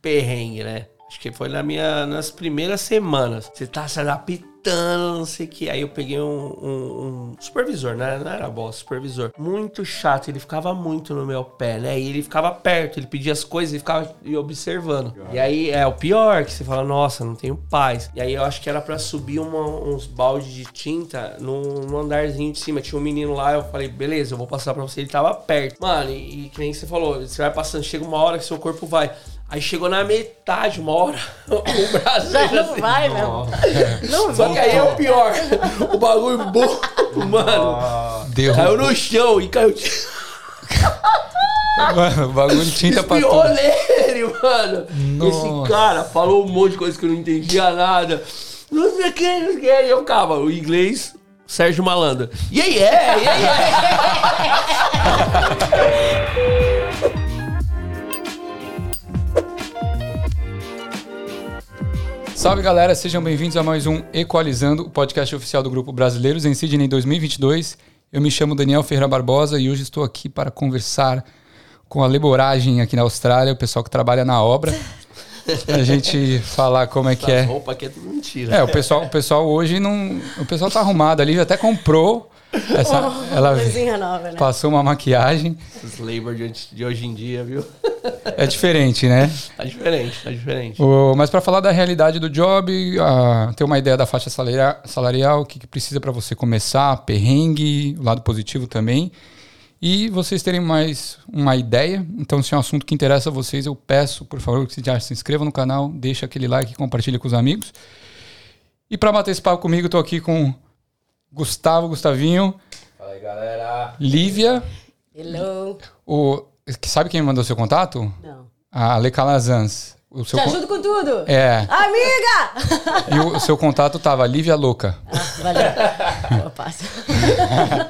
perrengue, né? Acho que foi na minha, nas primeiras semanas. Você tá se adaptando, não sei o que. Aí eu peguei um, um, um supervisor, né? Não era boss, supervisor. Muito chato, ele ficava muito no meu pé, né? E ele ficava perto, ele pedia as coisas e ficava observando. E aí é o pior, que você fala, nossa, não tenho paz. E aí eu acho que era para subir uma, uns baldes de tinta no, no, andarzinho de cima. Tinha um menino lá, eu falei, beleza, eu vou passar pra você. Ele tava perto. Mano, e, e que nem você falou, você vai passando, chega uma hora que seu corpo vai. Aí chegou na metade, uma hora, o braço Já não assim, vai, mesmo. Não Só que aí é o pior. O bagulho bom, mano. Deu. Caiu no chão e caiu. Mano, o bagulho de tinta pra tudo. nele, mano. Nossa. Esse cara falou um monte de coisa que eu não entendia nada. Não sei o que, não sei o que. E eu, calma, o inglês, Sérgio Malandro. E aí é, e aí é. Salve galera, sejam bem-vindos a mais um Equalizando, o podcast oficial do Grupo Brasileiros em Sydney 2022. Eu me chamo Daniel Ferreira Barbosa e hoje estou aqui para conversar com a Leboragem aqui na Austrália, o pessoal que trabalha na obra. a gente falar como é que é. roupa aqui é tudo mentira. É, o pessoal, o pessoal hoje não. O pessoal tá arrumado ali, até comprou essa, oh, ela nova, né? passou uma maquiagem. Os labor de, de, hoje em dia, viu? É diferente, né? Tá diferente, tá diferente. O, mas para falar da realidade do job, uh, ter uma ideia da faixa salarial, salarial o que, que precisa para você começar, perrengue, o lado positivo também. E vocês terem mais uma ideia. Então, se é um assunto que interessa a vocês, eu peço, por favor, que já se inscrevam no canal, deixa aquele like e compartilhe com os amigos. E para bater esse papo comigo, estou aqui com Gustavo, Gustavinho. Fala aí, galera. Lívia. Hello. O, sabe quem me mandou seu contato? Não. A Ale Calazans. O seu Te ajudo com tudo. É. Amiga! E o seu contato tava Lívia Louca. Ah, valeu. Boa, passa.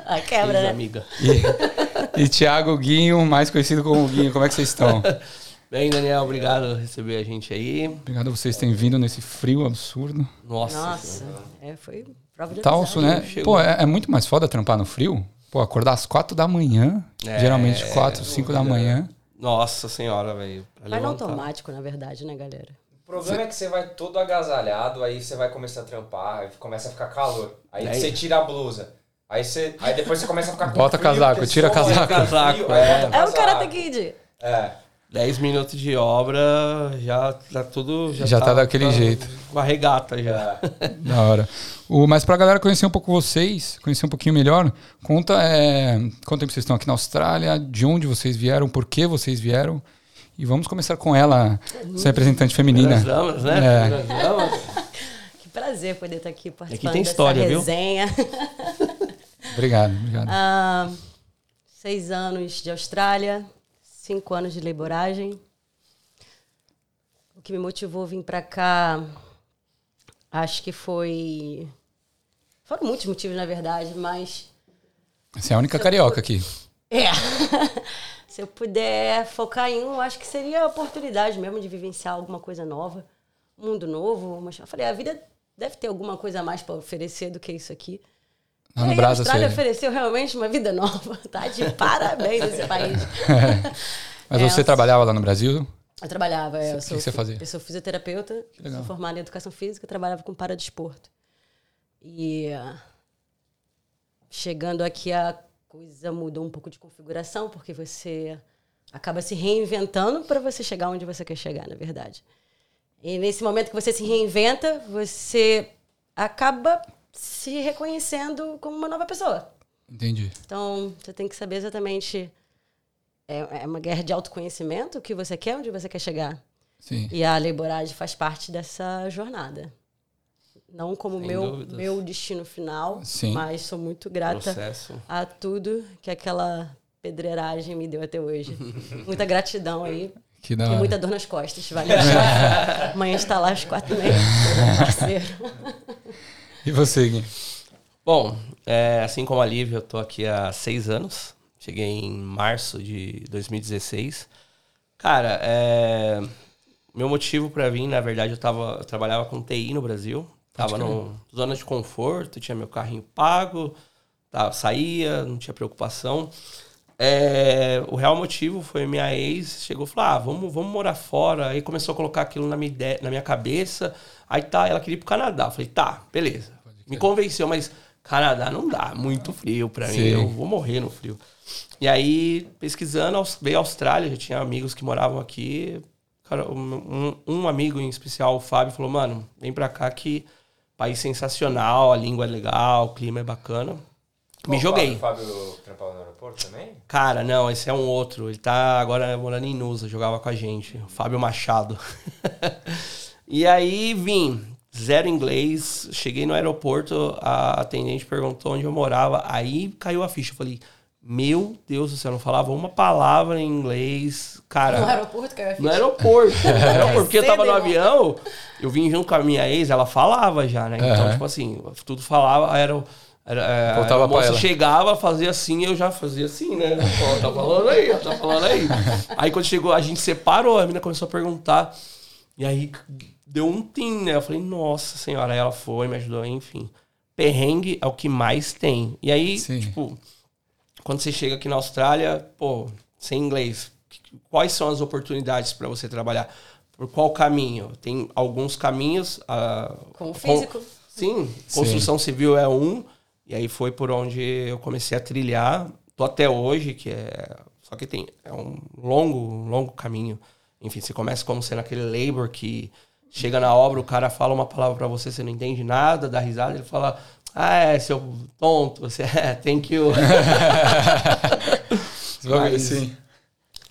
A quebra, né? amiga. E, e Thiago Guinho, mais conhecido como Guinho. Como é que vocês estão? Bem, Daniel, obrigado por receber a gente aí. Obrigado a vocês terem vindo nesse frio absurdo. Nossa. Nossa. É, foi prova de Talso, né? Pô, é, é, muito mais foda trampar no frio. Pô, acordar às quatro da manhã. É, geralmente quatro, cinco da manhã. Nossa senhora, velho. Vai no automático, na verdade, né, galera? O problema é que você vai todo agasalhado, aí você vai começar a trampar, aí começa a ficar calor. Aí, aí... você tira a blusa. Aí, você, aí depois você começa a ficar com Bota frio, casaco, tira casaco. casaco. É, é o Karate Kid. É. 10 minutos de obra, já tá tudo. Já, já tá, tá daquele tá, jeito. Com a regata já. da hora. O, mas pra galera conhecer um pouco vocês, conhecer um pouquinho melhor, conta é, quanto tempo vocês estão aqui na Austrália, de onde vocês vieram, por que vocês vieram. E vamos começar com ela, essa representante feminina. Damas, né? É. que prazer poder estar aqui participando aqui tem história, dessa resenha. Viu? obrigado, obrigado. Ah, seis anos de Austrália, cinco anos de laboragem. O que me motivou a vir para cá, acho que foi. Foram muitos motivos, na verdade, mas. Você é a única carioca aqui. É. Se eu puder focar em um, acho que seria a oportunidade mesmo de vivenciar alguma coisa nova, um mundo novo. Mas eu falei, a vida deve ter alguma coisa a mais para oferecer do que isso aqui. Lá no Brasil, a Austrália você... ofereceu realmente uma vida nova, tá? De parabéns esse país. Mas é, você eu... trabalhava lá no Brasil? Eu trabalhava, é, O que, que você fazia? Eu sou fisioterapeuta, sou formada em educação física, trabalhava com paradesporto. E uh, chegando aqui a coisa mudou um pouco de configuração, porque você acaba se reinventando para você chegar onde você quer chegar, na verdade. E nesse momento que você se reinventa, você acaba se reconhecendo como uma nova pessoa. Entendi. Então, você tem que saber exatamente. É, é uma guerra de autoconhecimento, o que você quer, onde você quer chegar. Sim. E a Leiborage faz parte dessa jornada. Não como meu, meu destino final, Sim. mas sou muito grata Processo. a tudo que aquela pedreiragem me deu até hoje. Muita gratidão aí. Que da e muita dor nas costas, vale Amanhã está lá às quatro e meia. E você, Gui? Bom, é, assim como a Lívia, eu tô aqui há seis anos. Cheguei em março de 2016. Cara, é, meu motivo para vir, na verdade, eu, tava, eu trabalhava com TI no Brasil. Tava numa zona de conforto, tinha meu carrinho pago, tava, saía, não tinha preocupação. é, o real motivo foi minha ex chegou e falou: ah, vamos, vamos morar fora. Aí começou a colocar aquilo na minha, ideia, na minha cabeça. Aí tá, ela queria ir pro Canadá. Eu falei, tá, beleza. Me convenceu, mas Canadá não dá, muito frio pra Sim. mim. Eu vou morrer no frio. E aí, pesquisando, veio a Austrália, já tinha amigos que moravam aqui. Cara, um, um amigo em especial, o Fábio, falou, mano, vem pra cá que país sensacional, a língua é legal, o clima é bacana. Me Bom, joguei. O Fábio, Fábio trampava no aeroporto também? Cara, não, esse é um outro. Ele tá agora morando em Nusa, jogava com a gente. O Fábio Machado. e aí vim, zero inglês. Cheguei no aeroporto, a atendente perguntou onde eu morava. Aí caiu a ficha. Eu falei, meu Deus do céu, não falava uma palavra em inglês. Cara. No aeroporto caiu a ficha. No aeroporto. No aeroporto porque eu tava no avião, eu vim junto com a minha ex, ela falava já, né? Então, uhum. tipo assim, tudo falava, era. Era, Voltava a moça chegava, fazia assim, eu já fazia assim, né? Ó, tá falando aí, tá falando aí. aí quando chegou, a gente separou, a menina começou a perguntar. E aí deu um tim, né? Eu falei, nossa senhora. Aí ela foi, me ajudou, enfim. Perrengue é o que mais tem. E aí, Sim. tipo, quando você chega aqui na Austrália, pô, sem inglês, quais são as oportunidades para você trabalhar? Por qual caminho? Tem alguns caminhos. Uh, com o físico. Com, sim, construção sim. civil é um. E aí foi por onde eu comecei a trilhar. Tô até hoje, que é. Só que tem. É um longo, longo caminho. Enfim, você começa como sendo aquele labor que chega na obra, o cara fala uma palavra para você, você não entende nada, dá risada, ele fala. Ah, é, seu tonto, você é, thank you. Mas, Sim.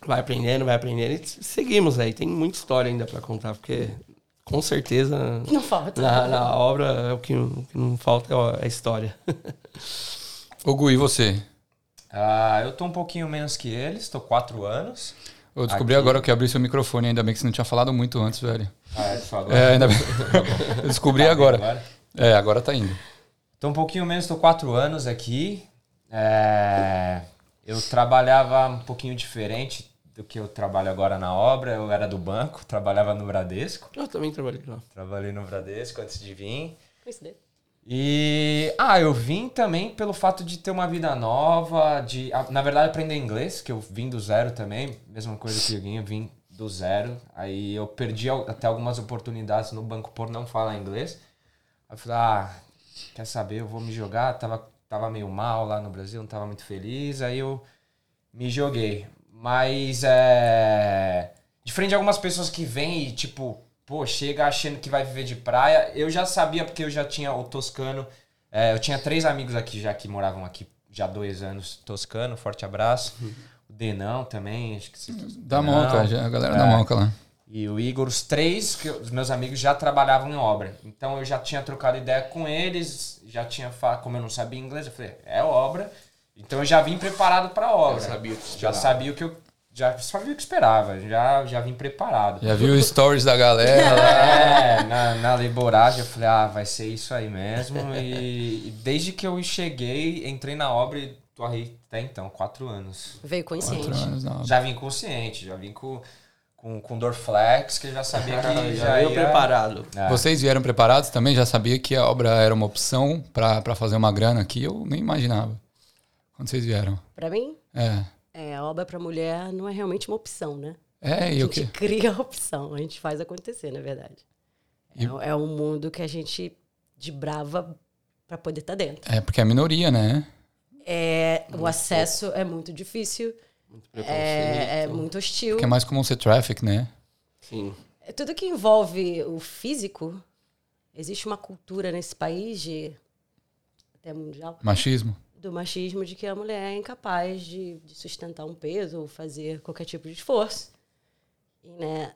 Vai aprendendo, vai aprendendo. E seguimos aí. Tem muita história ainda para contar, porque com certeza. Não falta. Na, na obra, o que, o que não falta é a história. Ô Gui, e você? Ah, eu tô um pouquinho menos que eles, tô quatro anos. Eu descobri Aqui. agora que abri seu microfone, ainda bem que você não tinha falado muito antes, velho. Ah, é, falou. É, ainda bem. eu descobri tá agora. agora. É, agora tá indo. Tô um pouquinho menos, tô quatro anos aqui. É, eu trabalhava um pouquinho diferente do que eu trabalho agora na obra. Eu era do banco, trabalhava no Bradesco. Eu também trabalhei lá. Trabalhei no Bradesco antes de vir. E ah, eu vim também pelo fato de ter uma vida nova, de na verdade aprender inglês, que eu vim do zero também, mesma coisa que o Guinho, vim do zero. Aí eu perdi até algumas oportunidades no banco por não falar inglês. Aí eu falei, ah, quer saber, eu vou me jogar, tava tava meio mal lá no Brasil, não tava muito feliz, aí eu me joguei. Mas é. Diferente de algumas pessoas que vêm e, tipo, pô, chega achando que vai viver de praia. Eu já sabia, porque eu já tinha o Toscano. É, eu tinha três amigos aqui já que moravam aqui já há dois anos. Toscano, forte abraço. O Denão também, acho que se... Da Monca, já, a galera é, da Monca lá. E o Igor, os três, que os meus amigos já trabalhavam em obra. Então eu já tinha trocado ideia com eles, já tinha como eu não sabia inglês, eu falei, é obra. Então eu já vim preparado para a obra. Já sabia, já sabia o que eu já sabia o que esperava, já, já vim preparado. Já viu os stories da galera É, na, na laboragem eu falei, ah, vai ser isso aí mesmo. E, e desde que eu cheguei, entrei na obra e tô aí até então, quatro anos. Veio consciente. Anos, já vim consciente, já vim com, com, com Dorflex, que eu já sabia que já, já ia preparado. É. Vocês vieram preparados também? Já sabia que a obra era uma opção para fazer uma grana aqui? Eu nem imaginava. Quando vocês vieram? Para mim? É. É, a obra para mulher não é realmente uma opção, né? É, e o que? A gente cria a opção, a gente faz acontecer, na verdade. E... É, é um mundo que a gente de brava para poder estar tá dentro. É, porque é a minoria, né? É, o acesso é muito difícil. Muito é, é muito hostil. Porque é mais comum ser traffic, né? Sim. É, tudo que envolve o físico, existe uma cultura nesse país de até mundial. Machismo do machismo de que a mulher é incapaz de, de sustentar um peso ou fazer qualquer tipo de esforço. E, né,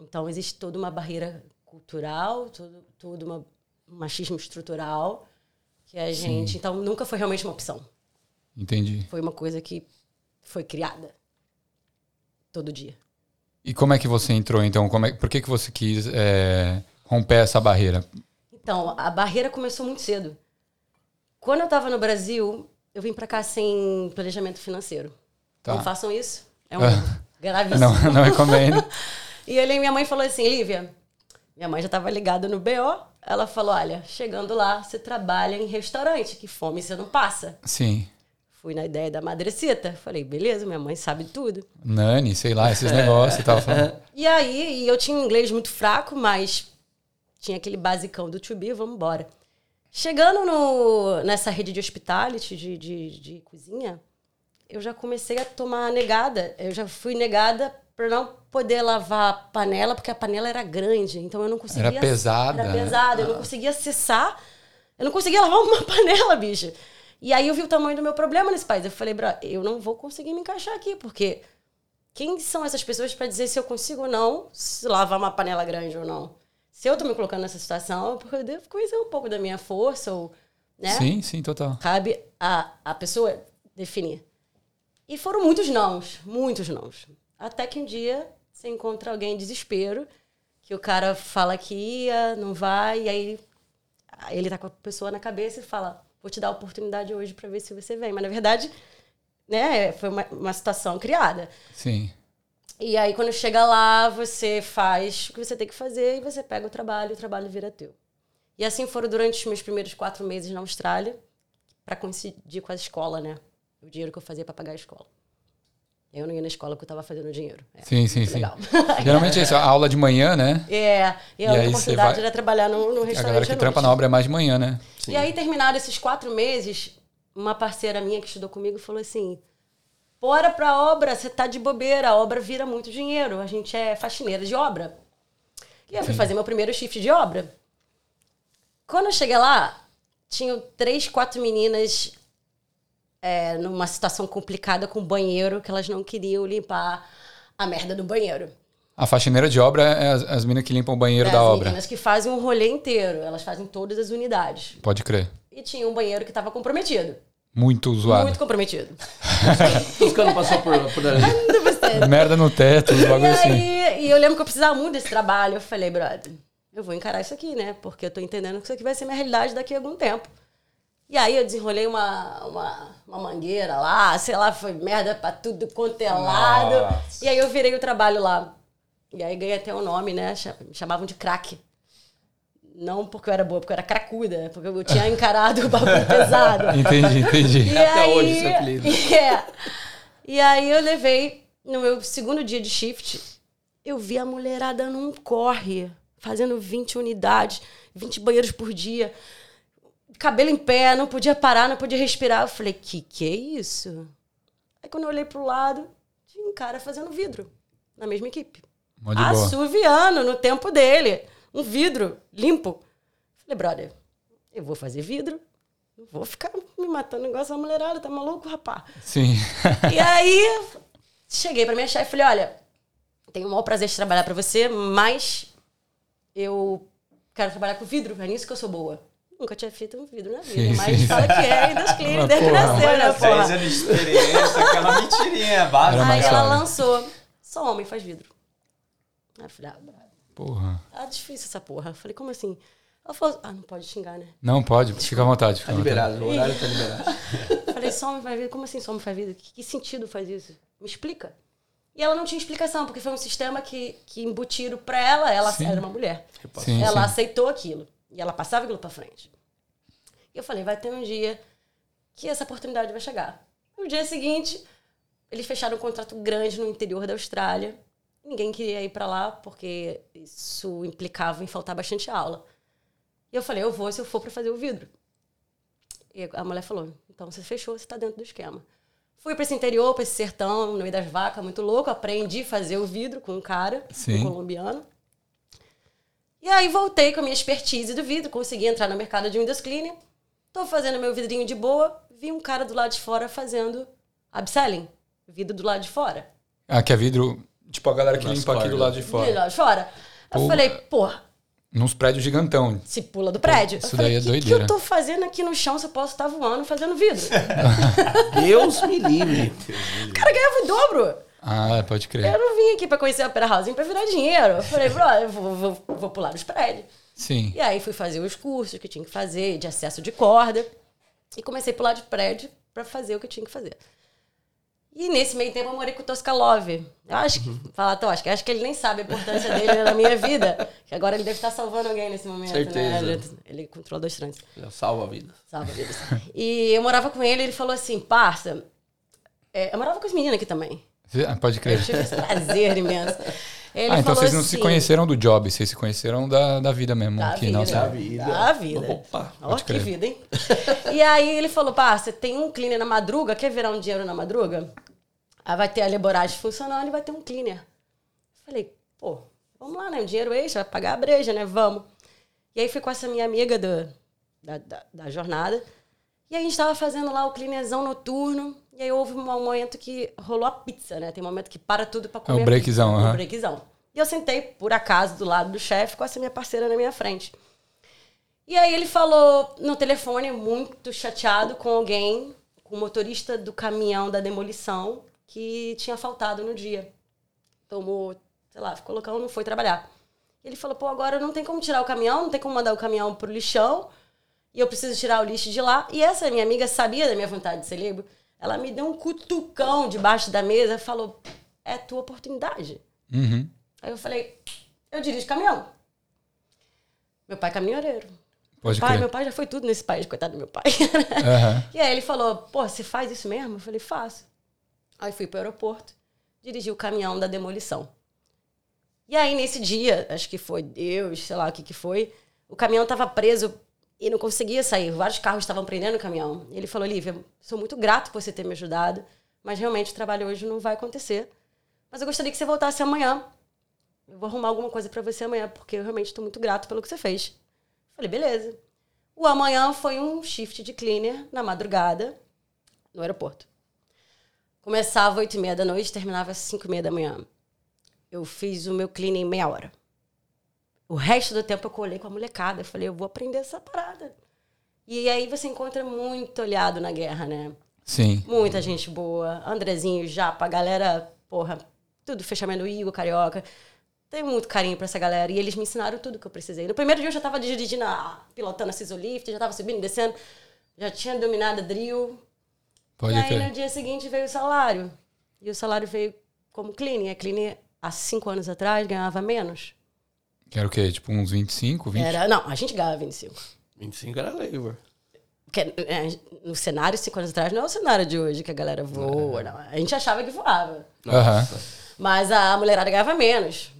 então existe toda uma barreira cultural, todo, todo uma, um machismo estrutural que a Sim. gente, então nunca foi realmente uma opção. Entendi. Foi uma coisa que foi criada todo dia. E como é que você entrou então? Como é, por que, que você quis é, romper essa barreira? Então, a barreira começou muito cedo. Quando eu estava no Brasil, eu vim para cá sem planejamento financeiro. Tá. Não façam isso. É um gravíssimo. Não, não recomendo. e ele, minha mãe falou assim, Lívia, minha mãe já estava ligada no BO. Ela falou, olha, chegando lá, você trabalha em restaurante, que fome você não passa. Sim. fui na ideia da madrecita. Falei, beleza, minha mãe sabe tudo. Nani, sei lá, esses negócios e falando. E aí, eu tinha inglês muito fraco, mas tinha aquele basicão do to be, vamos embora. Chegando no, nessa rede de hospitality, de, de, de cozinha, eu já comecei a tomar negada. Eu já fui negada para não poder lavar a panela, porque a panela era grande, então eu não conseguia. Era pesada. Era pesada, eu não conseguia acessar. Eu não conseguia lavar uma panela, bicho. E aí eu vi o tamanho do meu problema nesse país. Eu falei, bro, eu não vou conseguir me encaixar aqui, porque quem são essas pessoas para dizer se eu consigo ou não lavar uma panela grande ou não? Se eu tô me colocando nessa situação, é porque eu devo conhecer um pouco da minha força, ou, né? Sim, sim, total. Cabe a, a pessoa definir. E foram muitos nãos, muitos nãos. Até que um dia você encontra alguém em desespero, que o cara fala que ia, não vai, e aí ele tá com a pessoa na cabeça e fala: Vou te dar a oportunidade hoje para ver se você vem. Mas na verdade, né, foi uma, uma situação criada. Sim. E aí, quando chega lá, você faz o que você tem que fazer e você pega o trabalho e o trabalho vira teu. E assim foram durante os meus primeiros quatro meses na Austrália, para coincidir com a escola, né? O dinheiro que eu fazia para pagar a escola. Eu não ia na escola porque eu estava fazendo dinheiro. É, sim, sim, sim. Geralmente é isso, a aula de manhã, né? É, e, a oportunidade vai... era trabalhar no, no restaurante. A galera que trampa na obra é mais de manhã, né? Sim. E aí, terminaram esses quatro meses, uma parceira minha que estudou comigo falou assim: bora pra obra, você tá de bobeira, a obra vira muito dinheiro, a gente é faxineira de obra. E eu fui sim. fazer meu primeiro shift de obra. Quando eu cheguei lá, tinham três, quatro meninas é, numa situação complicada com o banheiro, que elas não queriam limpar a merda do banheiro. A faxineira de obra é as, as meninas que limpam o banheiro é da obra. As meninas que fazem um rolê inteiro, elas fazem todas as unidades. Pode crer. E tinha um banheiro que estava comprometido. Muito zoado. Muito comprometido. Os caras não passou por, por ali. Merda no teto, os bagulho assim. E eu lembro que eu precisava muito desse trabalho. Eu falei, brother, eu vou encarar isso aqui, né? Porque eu tô entendendo que isso aqui vai ser minha realidade daqui a algum tempo. E aí eu desenrolei uma, uma, uma mangueira lá, sei lá, foi merda pra tudo quanto é lado. E aí eu virei o trabalho lá. E aí ganhei até o um nome, né? Me chamavam de craque. Não porque eu era boa, porque eu era cracuda, porque eu tinha encarado o bagulho pesado. Entendi, entendi. E até aí, hoje seu apelido. É. E aí eu levei, no meu segundo dia de shift, eu vi a mulherada num corre, fazendo 20 unidades, 20 banheiros por dia cabelo em pé, não podia parar, não podia respirar. Eu falei, que que é isso? Aí quando eu olhei pro lado, tinha um cara fazendo vidro na mesma equipe. Assoviando no tempo dele. Um vidro limpo. Falei, brother, eu vou fazer vidro. Não vou ficar me matando igual essa mulherada, tá maluco, rapaz? Sim. e aí, cheguei pra minha chefe e falei, olha, tenho o maior prazer de trabalhar para você, mas eu quero trabalhar com vidro, é nisso que eu sou boa. Nunca tinha feito um vidro na vida, sim, mas sim. fala que é, e das clientes desde que nasceu, né, porra? Seis anos de experiência, aquela mentirinha básica. Aí ela lançou, só homem faz vidro. Aí eu falei, ah, porra. Ah, difícil essa porra. Eu falei, como assim? Ela falou, ah, não pode xingar, né? Não pode, fica à vontade. Fica tá liberado, o horário tá liberado. falei, só homem faz vidro? Como assim só homem faz vidro? Que, que sentido faz isso? Me explica. E ela não tinha explicação, porque foi um sistema que, que embutiram pra ela, ela sim. era uma mulher. Sim, ela sim. aceitou aquilo. E ela passava aquilo pra frente. E eu falei, vai ter um dia que essa oportunidade vai chegar. No dia seguinte, eles fecharam um contrato grande no interior da Austrália. Ninguém queria ir para lá porque isso implicava em faltar bastante aula. E eu falei, eu vou se eu for para fazer o vidro. E a mulher falou, então você fechou, você está dentro do esquema. Fui para esse interior, para esse sertão, no meio das vacas, muito louco. Aprendi a fazer o vidro com um cara, Sim. um colombiano. E aí voltei com a minha expertise do vidro, consegui entrar no mercado de Windows Cleaner. Tô fazendo meu vidrinho de boa, vi um cara do lado de fora fazendo upselling, vidro do lado de fora. Ah, que é vidro, tipo a galera que limpa aqui do lado de fora. Do lado de fora. Eu Pô, falei, porra. Nos prédios gigantão. Se pula do prédio. Isso falei, daí é que, doideira. O que eu tô fazendo aqui no chão se eu posso estar voando fazendo vidro? Deus me livre. o cara ganhava o dobro. Ah, pode crer. Eu não vim aqui pra conhecer a Opera House, pra virar dinheiro. Eu falei, bro, eu vou, vou, vou pular os prédios. Sim. E aí fui fazer os cursos que tinha que fazer, de acesso de corda. E comecei a pular de prédio para fazer o que tinha que fazer. E nesse meio tempo eu morei com o Toskalov. Eu acho que, fala Tosca, acho que ele nem sabe a importância dele na minha vida. Que agora ele deve estar salvando alguém nesse momento, né? Certeza. né? Ele, ele é controlador de trânsito. Ele salva a vida. Salva vidas. E eu morava com ele, ele falou assim, parça, é, eu morava com as meninas aqui também. Ah, Pode crer. Eu tive esse prazer imenso. Ele ah, então falou vocês não se assim, conheceram do job, vocês se conheceram da, da vida mesmo. Da aqui, vida. nossa. Da vida. Da vida. Opa. Ó, que crer. vida, hein? e aí ele falou, parça, tem um cleaner na madruga, quer virar um dinheiro na madruga? Aí vai ter a leboragem funcionando e vai ter um cleaner. Falei, pô, vamos lá, né? Um dinheiro extra, vai pagar a breja, né? Vamos. E aí fui com essa minha amiga do, da, da, da jornada. E a gente tava fazendo lá o cleanerzão noturno. E aí houve um momento que rolou a pizza, né? Tem um momento que para tudo pra comer. É o breakzão, aham. O breakzão. E eu sentei, por acaso, do lado do chefe, com essa minha parceira na minha frente. E aí ele falou no telefone, muito chateado com alguém, com o motorista do caminhão da demolição, que tinha faltado no dia. Tomou, sei lá, ficou loucão, não foi trabalhar. Ele falou, pô, agora não tem como tirar o caminhão, não tem como mandar o caminhão pro lixão, e eu preciso tirar o lixo de lá. E essa minha amiga sabia da minha vontade de ser livre. Ela me deu um cutucão debaixo da mesa e falou, é tua oportunidade. Uhum. Aí eu falei, eu dirijo caminhão. Meu pai é caminhoneiro. Pode pai, crer. meu pai já foi tudo nesse país, coitado do meu pai. Aham. E aí ele falou, pô, você faz isso mesmo? Eu falei, faço. Aí fui pro aeroporto, dirigi o caminhão da demolição. E aí nesse dia, acho que foi Deus, sei lá o que que foi, o caminhão tava preso e não conseguia sair. Vários carros estavam prendendo o caminhão. Ele falou, Lívia, sou muito grato por você ter me ajudado, mas realmente o trabalho hoje não vai acontecer. Mas eu gostaria que você voltasse amanhã. Eu vou arrumar alguma coisa pra você amanhã, porque eu realmente estou muito grato pelo que você fez. Falei, beleza. O amanhã foi um shift de cleaner na madrugada no aeroporto. Começava às 8 e meia da noite, terminava às 5 e meia da manhã. Eu fiz o meu cleaning em meia hora. O resto do tempo eu colei com a molecada. Eu falei, eu vou aprender essa parada. E aí você encontra muito olhado na guerra, né? Sim. Muita gente boa. Andrezinho, Japa, galera, porra, tudo fechamento Igor, Carioca. Tenho muito carinho pra essa galera. E eles me ensinaram tudo que eu precisei. No primeiro dia eu já tava dirigindo, pilotando a Scissor Lift, já tava subindo e descendo. Já tinha dominado a drill. Pode e aí crer. no dia seguinte veio o salário. E o salário veio como cleaning. A cleaning, há cinco anos atrás, ganhava menos. Que era o quê? Tipo uns 25, 20? Era, não, a gente ganhava 25. 25 era labor. Porque, é, no cenário, cinco anos atrás, não é o cenário de hoje que a galera voa. Não. A gente achava que voava. Aham. Mas a mulherada ganhava menos.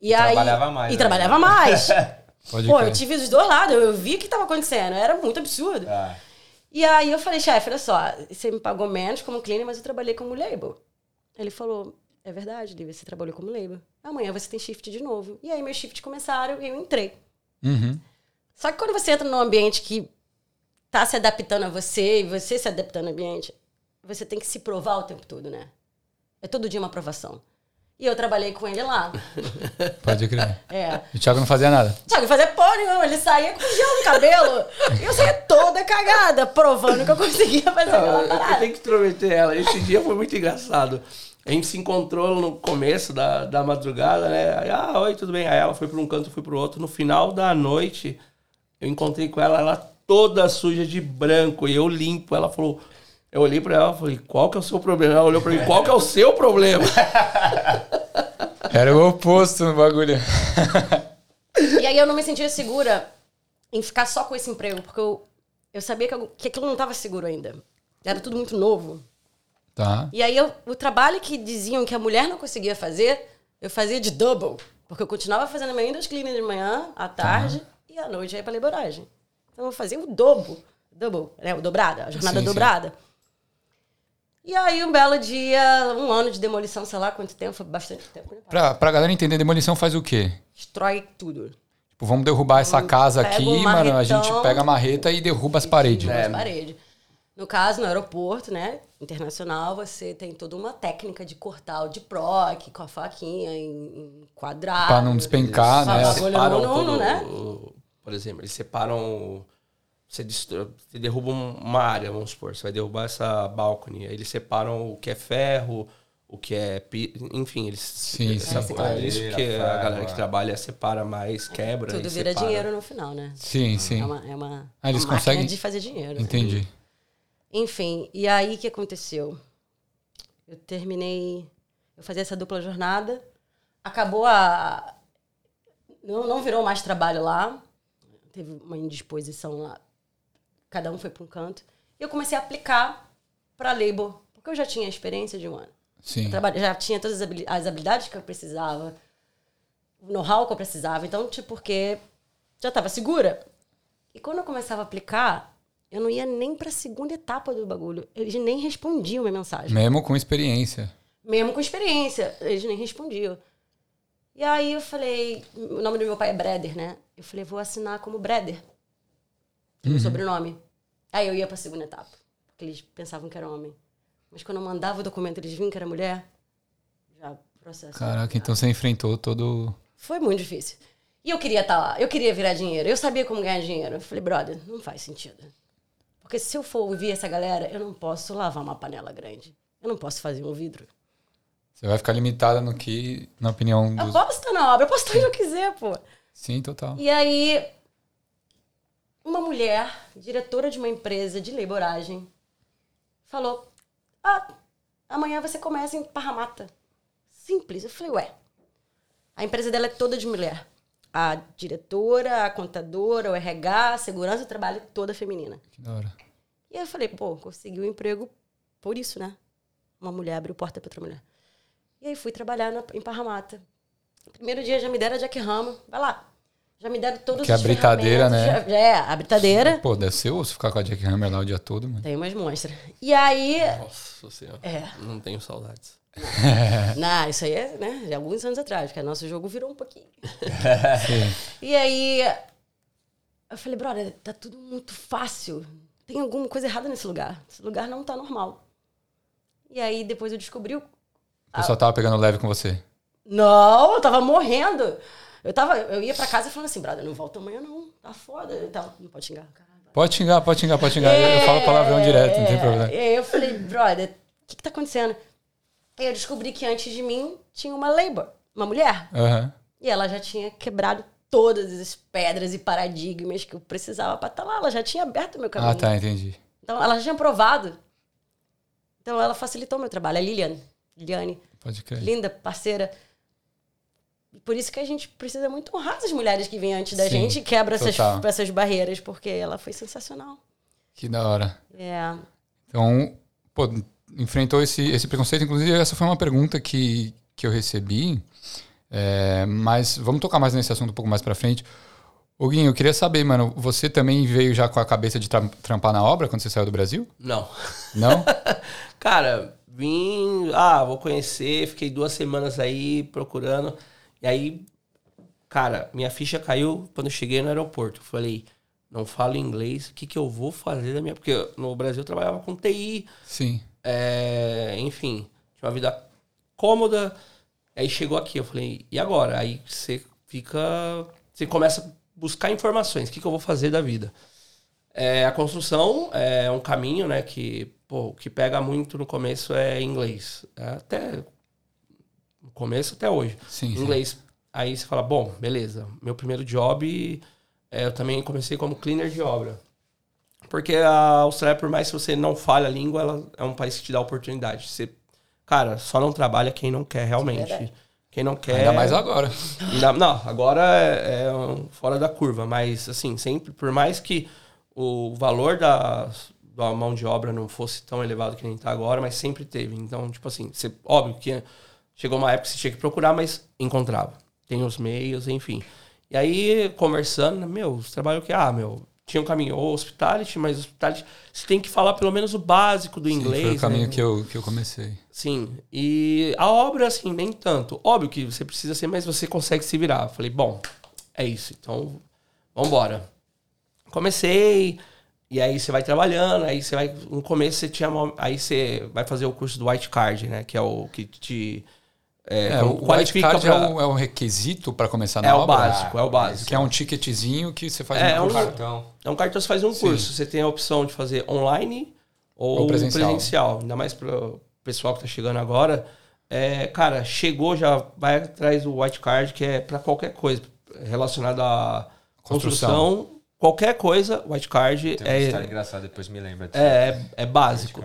E, E aí, trabalhava mais, E né? trabalhava mais. Pode Pô, crer. eu tive dos dois lados, eu vi o que estava acontecendo, era muito absurdo. Ah, E aí eu falei, chefe, olha só, você me pagou menos como cleaner, mas eu trabalhei como label. Ele falou, é verdade, Lívia, você trabalhou como label. Amanhã você tem shift de novo. E aí meus shifts começaram e eu entrei. Uhum. Só que quando você entra num ambiente que tá se adaptando a você e você se adaptando ao ambiente, você tem que se provar o tempo todo, né? É todo dia uma aprovação. E eu trabalhei com ele lá. Pode crer. É. E o Thiago não fazia nada. Thiago fazia porra nenhuma, ele saía com gel no cabelo. e eu saía toda cagada, provando que eu conseguia fazer Não, aquela eu parada. tenho que intrometer ela. Esse dia foi muito engraçado. A gente se encontrou no começo da, da madrugada, né? Aí, ah, oi, tudo bem? Aí ela foi para um canto, eu fui pro outro. No final da noite, eu encontrei com ela, ela toda suja de branco, e eu limpo. Ela falou, eu olhei para ela e falei, qual que é o seu problema? Ela olhou para mim, qual que é o seu problema? Era o oposto no bagulho. E aí eu não me sentia segura em ficar só com esse emprego, porque eu, eu sabia que, eu- que aquilo não estava seguro ainda. Era tudo muito novo. Tá. E aí eu, o trabalho que diziam que a mulher não conseguia fazer, eu fazia de double. Porque eu continuava fazendo meu Windows Cleaner de manhã, à tarde, e à noite aí pra laboragem. Então eu fazia o dobro. Double, né? O dobrada, a jornada Sim, sim. dobrada. E aí, um belo dia, um ano de demolição, sei lá quanto tempo, foi bastante tempo, né? Pra, pra galera entender, demolição faz o quê? Destrói tudo. Tipo, vamos derrubar essa casa pega aqui, um mano. A gente pega a marreta e derruba as paredes. Derruba as paredes. No caso, no aeroporto, né, internacional, você tem toda uma técnica de cortar o de proc, com a faquinha em, em quadrado. Pra não despencar, né? separam no todo né? o- Por exemplo, eles separam. o- Você, você derruba um- uma área, vamos supor. Você vai derrubar essa balcony. Aí eles separam o que é ferro, o que é. Enfim, eles. Sim, essa- sim. é isso que a galera que é. trabalha separa mais, quebra. Tudo e vira separa. dinheiro no final, né? Sim, sim. É uma, é uma, Ah, eles uma máquina conseguem- de fazer dinheiro. né? Enfim, e aí o que aconteceu? Eu terminei. Eu fazia essa dupla jornada. Acabou a. Não, não virou mais trabalho lá. Teve uma indisposição lá. Cada um foi para um canto. E eu comecei a aplicar para label, porque eu já tinha experiência de um ano. Sim. Eu já tinha todas as habilidades que eu precisava, o know-how que eu precisava. Então, tipo, porque já estava segura. E quando eu começava a aplicar, eu não ia nem para a segunda etapa do bagulho. Eles nem respondiam minha mensagem. Mesmo com experiência. Mesmo com experiência, eles nem respondiam. E aí eu falei, o nome do meu pai é Breder, né? Eu falei, vou assinar como Breder. Uhum. sobrenome. Aí eu ia para a segunda etapa, porque eles pensavam que era homem. Mas quando eu mandava o documento, eles viam que era mulher, já processo. Caraca, então você enfrentou todo Foi muito difícil. E eu queria estar tá lá, eu queria virar dinheiro, eu sabia como ganhar dinheiro. Eu falei, brother, não faz sentido. Porque se eu for ouvir essa galera, eu não posso lavar uma panela grande. Eu não posso fazer um vidro. Você vai ficar limitada no que, na opinião dos... Eu posso estar na obra, eu posso estar onde eu quiser, pô. Sim, total. E aí, uma mulher, diretora de uma empresa de laboragem, falou: Ah, amanhã você começa em Parramata. Simples. Eu falei: Ué. A empresa dela é toda de mulher a diretora, a contadora, o RH, a segurança do trabalho toda feminina. Que da hora. E aí eu falei, pô, consegui um emprego por isso, né? Uma mulher abriu porta para outra mulher. E aí fui trabalhar na, em Parramata. Primeiro dia já me deram a Jack Rama, vai lá. Já me deram todos que os Que é a britadeira, né? Já, já, é, a britadeira. Pô, deve ser osso ficar com a Jack Hammer lá o dia todo, mano. Tem umas monstras. E aí... Nossa senhora. É. Não tenho saudades. Não, isso aí é, né, de alguns anos atrás, porque nosso jogo virou um pouquinho. e aí, eu falei, brother, tá tudo muito fácil. Tem alguma coisa errada nesse lugar. Esse lugar não tá normal. E aí, depois eu descobri... O pessoal tava pegando leve com você? Não, eu tava morrendo. Eu, tava, eu ia pra casa falando assim, brother, não volta amanhã não, tá foda. Eu tava, não pode xingar, caralho. Pode xingar, pode xingar, pode xingar. É, eu falo palavrão direto, não tem problema. E aí eu falei, brother, o que que tá acontecendo? Eu descobri que antes de mim tinha uma labor, uma mulher. Uhum. E ela já tinha quebrado todas as pedras e paradigmas que eu precisava para estar tá lá. Ela já tinha aberto o meu caminho. Ah, tá, entendi. Então ela já tinha provado. Então ela facilitou meu trabalho. A Liliane. Liliane. Pode crer. Linda, parceira. Por isso que a gente precisa muito honrar as mulheres que vêm antes da Sim, gente e quebra essas, essas barreiras, porque ela foi sensacional. Que da hora. É. Então, pô, enfrentou esse, esse preconceito. Inclusive, essa foi uma pergunta que, que eu recebi. É, mas vamos tocar mais nesse assunto um pouco mais para frente. Guinho, eu queria saber, mano, você também veio já com a cabeça de tra trampar na obra quando você saiu do Brasil? Não. Não? Cara, vim, ah, vou conhecer, fiquei duas semanas aí procurando. E aí, cara, minha ficha caiu quando eu cheguei no aeroporto. falei, não falo inglês, o que, que eu vou fazer da minha. Porque no Brasil eu trabalhava com TI. Sim. É, enfim, tinha uma vida cômoda. Aí chegou aqui, eu falei, e agora? Aí você fica. Você começa a buscar informações. O que, que eu vou fazer da vida? É, a construção é um caminho, né? Que, pô, que pega muito no começo é inglês. É até. No começo até hoje. Sim, inglês. Sim. Aí você fala, bom, beleza. Meu primeiro job, é, eu também comecei como cleaner de obra. Porque a Austrália, por mais que você não fale a língua, ela é um país que te dá oportunidade. Você, cara, só não trabalha quem não quer realmente. É quem não quer. Ainda mais agora. Ainda, não, agora é, é um, fora da curva. Mas, assim, sempre, por mais que o valor da, da mão de obra não fosse tão elevado que nem está agora, mas sempre teve. Então, tipo assim, você, óbvio que chegou uma época que você tinha que procurar, mas encontrava. Tem os meios, enfim. E aí, conversando, meu, você trabalha o que? Ah, meu, tinha um caminho, ou hospitality, mas hospitality você tem que falar pelo menos o básico do Sim, inglês. Foi o caminho né? que, eu, que eu comecei. Sim. E a obra, assim, nem tanto. Óbvio que você precisa ser, mas você consegue se virar. Falei, bom, é isso. Então, vambora. Comecei, e aí você vai trabalhando, aí você vai. No começo você tinha. Aí você vai fazer o curso do White Card, né? Que é o que te é, é, o qualifica pra... é, um, é um requisito para começar na é obra? É o básico, é o básico. Que é um ticketzinho que você faz é, um, cartão. É um cartão, você faz um Sim. curso. Você tem a opção de fazer online ou, ou presencial. presencial. Ainda mais para o pessoal que está chegando agora. É, cara, chegou, já vai atrás do white card, que é para qualquer coisa relacionada à construção. construção. Qualquer coisa, white card tem é. engraçado, depois me lembra. É, é, é básico.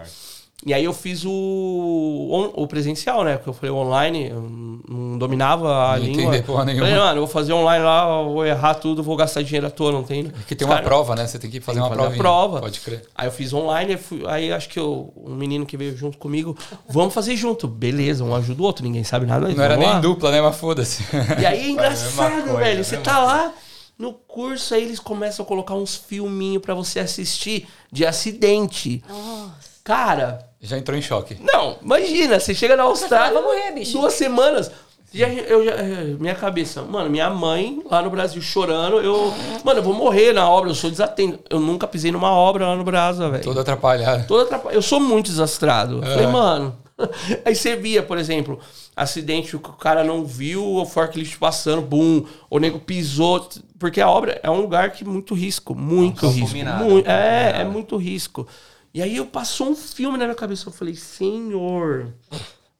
E aí eu fiz o, o presencial, né? Porque eu falei online, eu não dominava a não língua. Porra nenhuma. Falei, mano, eu vou fazer online lá, vou errar tudo, vou gastar dinheiro à toa, não tem. Porque tem uma cara, prova, né? Você tem que fazer tem uma fazer prova. Pode crer. Aí eu fiz online, fui, aí acho que eu, um menino que veio junto comigo, vamos fazer junto. Beleza, um ajuda o outro, ninguém sabe nada. Não era nem dupla, né? Mas foda-se. E aí é engraçado, coisa, velho. Você tá lá. No curso aí eles começam a colocar uns filminhos para você assistir de acidente. Nossa. Cara, já entrou em choque. Não, imagina, você chega na Austrália. Vamos morrer, bicho. Duas semanas. Já, eu já, minha cabeça, mano, minha mãe lá no Brasil chorando, eu. Mano, eu vou morrer na obra, eu sou desatento. Eu nunca pisei numa obra lá no Brasil, velho. Todo atrapalhado. Todo atrapalhado. Eu sou muito desastrado. É. Falei, mano. Aí você via, por exemplo, acidente que o cara não viu o forklift passando, bum, o nego pisou. Porque a obra é um lugar que muito risco, muito risco. Muito, é, é muito risco. E aí eu passou um filme na minha cabeça. Eu falei, senhor.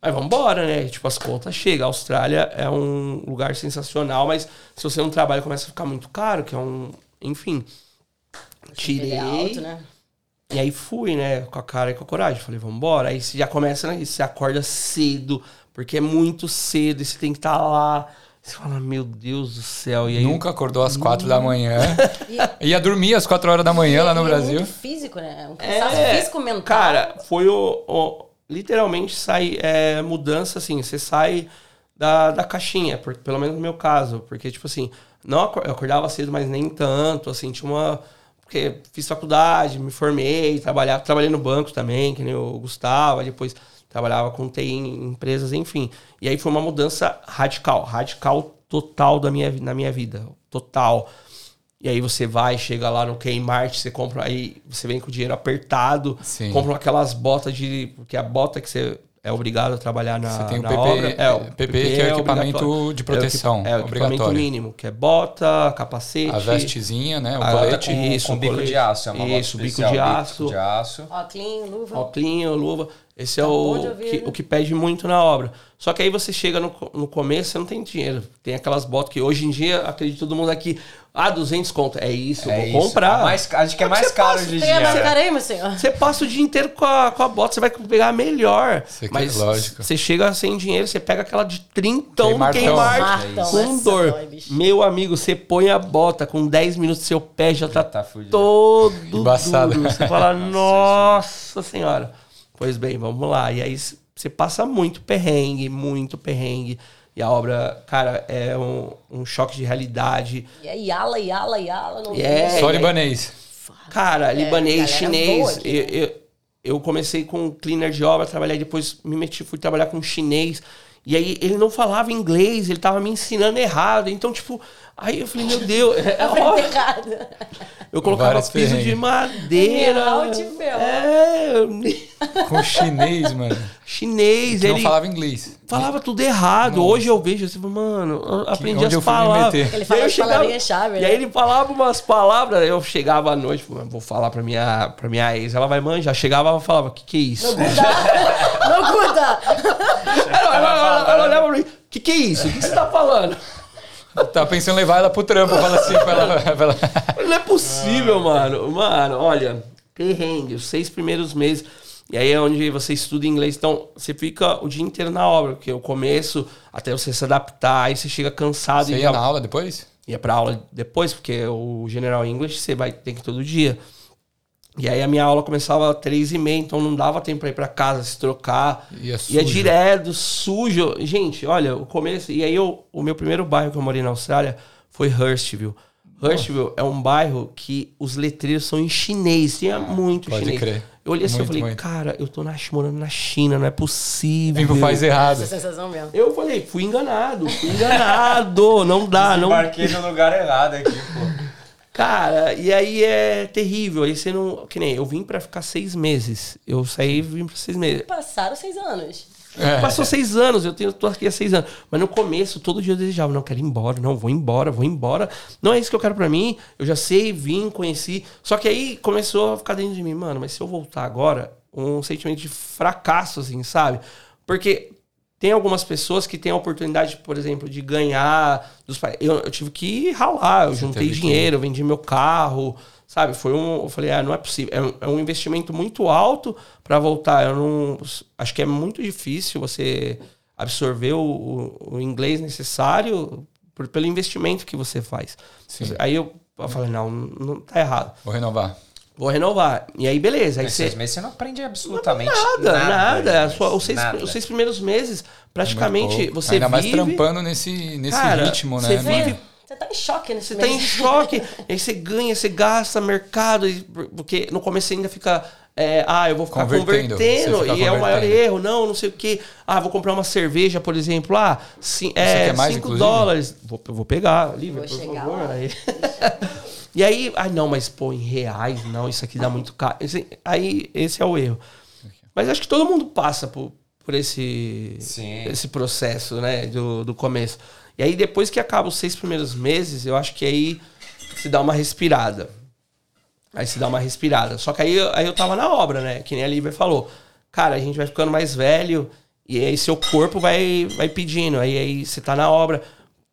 Aí vamos embora, né? Tipo, as contas chegam. A Austrália é um lugar sensacional, mas se você não trabalha, começa a ficar muito caro, que é um. Enfim. Tirei. Alto, né? E aí fui, né? Com a cara e com a coragem. Falei, vamos embora. Aí você já começa, né? Você acorda cedo, porque é muito cedo e você tem que estar tá lá. Você fala, meu Deus do céu. E aí, Nunca acordou às quatro da manhã. Ia dormir às quatro horas da manhã lá no é Brasil. É muito físico, né? Um cansaço é, físico mental. Cara, foi o. o literalmente sai é, mudança, assim. Você sai da, da caixinha, por, pelo menos no meu caso. Porque, tipo assim, não, eu acordava cedo, mas nem tanto. Assim, tinha uma. Porque fiz faculdade, me formei, trabalhava, trabalhei no banco também, que nem o Gustavo, depois trabalhava com TI em empresas, enfim. E aí foi uma mudança radical, radical total da minha, na minha vida, total. E aí você vai, chega lá no Kmart, você compra aí, você vem com o dinheiro apertado, Sim. compra aquelas botas de, porque a bota que você é obrigado a trabalhar na, Você tem o PP, obra. É, o PP, PP que é o é equipamento de proteção. É o, é o equipamento mínimo, que é bota, capacete. A vestezinha, né? O a, colete. Isso, com, com bico de aço. É uma isso, bico de aço. Bico de aço. Óculinho, luva. Óculinho, luva. Esse é tá o que, o que pede muito na obra. Só que aí você chega no, no começo, você não tem dinheiro. Tem aquelas botas que hoje em dia, acredito todo mundo aqui, ah, 200 conto. É isso, é vou isso. comprar. A, mais, acho que é mais caro hoje em dia. Senhor. Você passa o dia inteiro com a, com a bota, você vai pegar a melhor. Você mas lógico. você chega sem dinheiro, você pega aquela de trintão no Kmart com dor. Meu amigo, você põe a bota com 10 minutos, seu pé já tá, tá todo Embaçado. duro. Você fala, nossa senhora. Pois bem, vamos lá. E aí você passa muito perrengue, muito perrengue. E a obra, cara, é um, um choque de realidade. E é Yala, Yala, Yala. Não é, Só libanês. Cara, é, libanês, chinês. Aqui, eu, eu, eu, comecei com cleaner de obra, trabalhei, depois me meti, fui trabalhar com chinês. E aí ele não falava inglês, ele tava me ensinando errado. Então, tipo, aí eu falei, meu Deus, é, é Eu colocava Várias piso de madeira. É, com chinês, mano. Chinês, ele não falava inglês. Falava tudo errado. Nossa. Hoje eu vejo assim, mano, eu aprendi as palavras. Ele falava as palavrinhas-chave. E aí ele falava umas palavras, eu chegava à noite, vou falar pra minha, pra minha ex, ela vai manjar. Chegava e falava, o que que é isso? Não guda! ela, olhava pra mim, o que que é isso? O que, que você tá falando? Tá pensando em levar ela pro trampo, fala assim pra ela, pra ela. Não é possível, mano. Mano, olha, perrengue, os seis primeiros meses. E aí é onde você estuda inglês. Então, você fica o dia inteiro na obra, porque o começo, até você se adaptar, aí você chega cansado. Você e ia já... na aula depois? Ia pra aula depois, porque o General English você vai ter que ir todo dia. E aí a minha aula começava às três e meia, então não dava tempo para ir para casa, se trocar. Ia, ia direto, sujo. Gente, olha, o começo... E aí eu, o meu primeiro bairro que eu morei na Austrália foi Hurstville. Hurstville é um bairro que os letreiros são em chinês. Tinha muito Pode chinês. Crer. Eu olhei assim e falei, muito. cara, eu tô na, morando na China, não é possível. Vivo faz errado. Essa sensação mesmo. Eu falei, fui enganado, fui enganado, não dá, não. Embarquei no lugar errado aqui, pô. Cara, e aí é terrível. Aí você não. Que nem eu vim para ficar seis meses. Eu saí e vim pra seis meses. Passaram seis anos. É. Passou seis anos, eu tenho, tô aqui há seis anos. Mas no começo, todo dia eu desejava, não, quero ir embora, não, vou embora, vou embora. Não é isso que eu quero para mim. Eu já sei, vim, conheci. Só que aí começou a ficar dentro de mim, mano, mas se eu voltar agora, um sentimento de fracasso, assim, sabe? Porque tem algumas pessoas que têm a oportunidade, por exemplo, de ganhar dos pais. Eu, eu tive que ralar, eu Você juntei dinheiro, que... vendi meu carro, Sabe? Foi um. Eu falei, ah, não é possível. É um, é um investimento muito alto para voltar. Eu não. Acho que é muito difícil você absorver o, o inglês necessário por, pelo investimento que você faz. Sim. Aí eu, eu falei, não, não tá errado. Vou renovar. Vou renovar. E aí, beleza. Aí você... seis meses você não aprende absolutamente nada. Nada, nada. Sua, os, seis, nada. os seis primeiros meses, praticamente, é você Ainda vive... mais trampando nesse, nesse Cara, ritmo, né? Você vive... Você tá em choque nesse Você mês. tá em choque. aí você ganha, você gasta mercado. Porque no começo ainda fica... É, ah, eu vou ficar convertendo. convertendo e é o maior erro. Não, não sei o quê. Ah, vou comprar uma cerveja, por exemplo. Ah, sim, é 5 dólares. Vou, vou pegar. Livre, por favor. E aí, ah, não, mas pô, em reais, não, isso aqui dá muito caro. Esse, aí, esse é o erro. Mas acho que todo mundo passa por, por esse, esse processo, né, do, do começo. E aí, depois que acaba os seis primeiros meses, eu acho que aí se dá uma respirada. Aí se dá uma respirada. Só que aí, aí eu tava na obra, né? Que nem a Lívia falou. Cara, a gente vai ficando mais velho e aí seu corpo vai, vai pedindo. Aí, aí você tá na obra.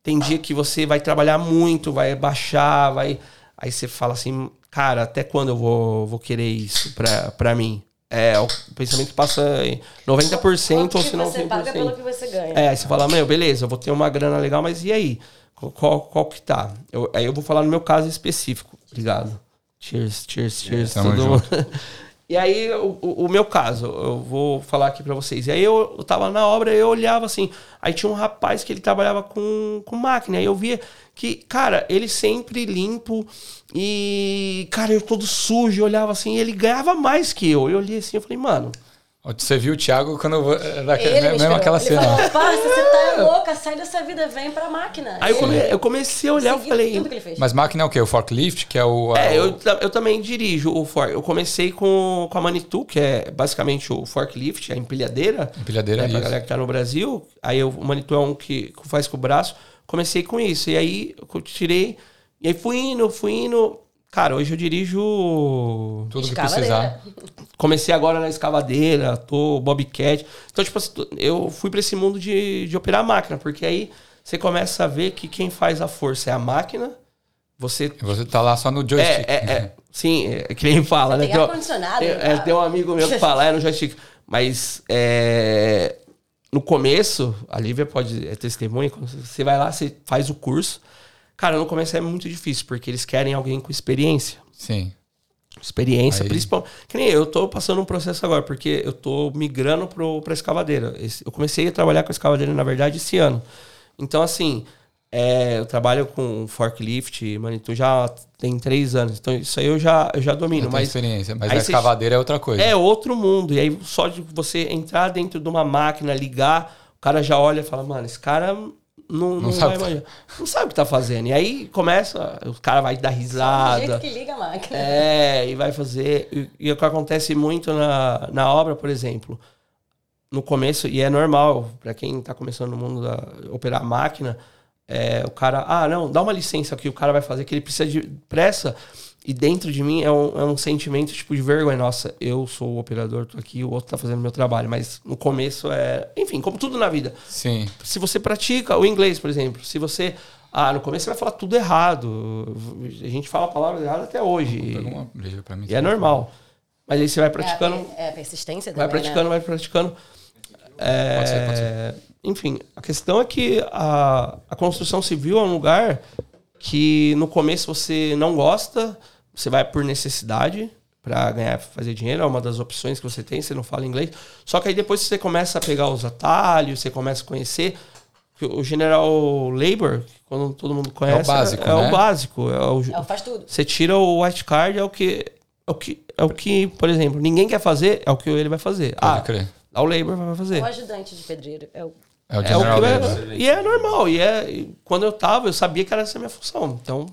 Tem dia que você vai trabalhar muito, vai baixar, vai Aí você fala assim, cara, até quando eu vou, vou querer isso pra, pra mim? É, o pensamento passa em 90% ou se não 100%. Você paga pelo que você ganha. É, aí você fala, meu, beleza, eu vou ter uma grana legal, mas e aí? Qual, qual que tá? Eu, aí eu vou falar no meu caso específico. Obrigado. Cheers, cheers, cheers. É, todo mundo. E aí, o, o, meu caso, eu vou falar aqui para vocês. E aí, eu, eu tava na obra eu olhava assim. Aí tinha um rapaz que ele trabalhava com, com máquina. Aí eu via que, cara, ele sempre limpo e, cara, eu todo sujo. Eu olhava assim, ele ganhava mais que eu. Eu olhei assim, eu falei, mano, você viu o Thiago quando eu vou. Ele mesmo aquela cena. Falou, Parça, você tá louca, sai dessa vida, vem pra máquina. Aí eu, come, eu comecei a olhar e falei. Mas máquina é o quê? O forklift, que é o. É, eu, eu também dirijo o fork. Eu comecei com, com a Manitou, que é basicamente o forklift, a empilhadeira. Empilhadeira, né, Pra galera que tá no Brasil. Aí o Manitou é um que, que faz com o braço. Comecei com isso. E aí eu tirei. E aí fui indo, fui indo. Cara, hoje eu dirijo. Tudo que precisar. Comecei agora na escavadeira, tô Bobcat. Então, tipo assim, eu fui para esse mundo de, de operar a máquina, porque aí você começa a ver que quem faz a força é a máquina. Você. Você tá lá só no joystick. É, é, é sim, é que nem fala, você né? Tem ar-condicionado. É, é, tem um amigo meu que fala, é no joystick. Mas é, no começo, a Lívia pode é testemunha, quando você vai lá, você faz o curso. Cara, no começo é muito difícil, porque eles querem alguém com experiência. Sim. Experiência, Aí... principalmente. Que nem eu, tô passando um processo agora, porque eu tô migrando pro, pra escavadeira. Eu comecei a trabalhar com a escavadeira, na verdade, esse ano. Então, assim, é, eu trabalho com forklift, Manitou já tem três anos. Então, isso aí eu já, eu já domino. Mas experiência, mas a escavadeira é outra coisa. É outro mundo. E aí, só de você entrar dentro de uma máquina, ligar, o cara já olha e fala, mano, esse cara não, não, não sabe. Vai, não sabe o que tá fazendo. E aí começa, o cara vai dar risada. Só que liga a máquina. É, e vai fazer. E, e, o que acontece muito na, na obra, por exemplo, no começo, e é normal, para quem tá começando no mundo da operar máquina, é, o cara, ah, não, dá uma licença que o cara vai fazer, que ele precisa de pressa. E dentro de mim é um, é um sentimento tipo de vergonha. Nossa, eu sou o operador, tô aqui, o outro tá fazendo meu trabalho. Mas no começo é. Enfim, como tudo na vida. Sim. Se você pratica o inglês, por exemplo, se você. Ah, no começo você vai falar tudo errado. A gente fala palavras erradas até hoje. Uma pra mim, e é normal. Mas aí você vai praticando. É, é a persistência também, Vai praticando, né? vai praticando. É, pode ser, pode ser. Enfim, a questão é que a, a construção civil é um lugar que no começo você não gosta, você vai por necessidade para ganhar, fazer dinheiro, é uma das opções que você tem, você não fala inglês. Só que aí depois você começa a pegar os atalhos, você começa a conhecer o General Labor, quando todo mundo conhece, é o básico, é, é né? o básico, é o, é, faz tudo. Você tira o white card, é o que é o que é o que, por exemplo, ninguém quer fazer, é o que ele vai fazer. Pode ah, crer. o Labor vai fazer. O ajudante de pedreiro é o é o, é o que vai, E é normal. E é, quando eu tava, eu sabia que era essa a minha função. Então,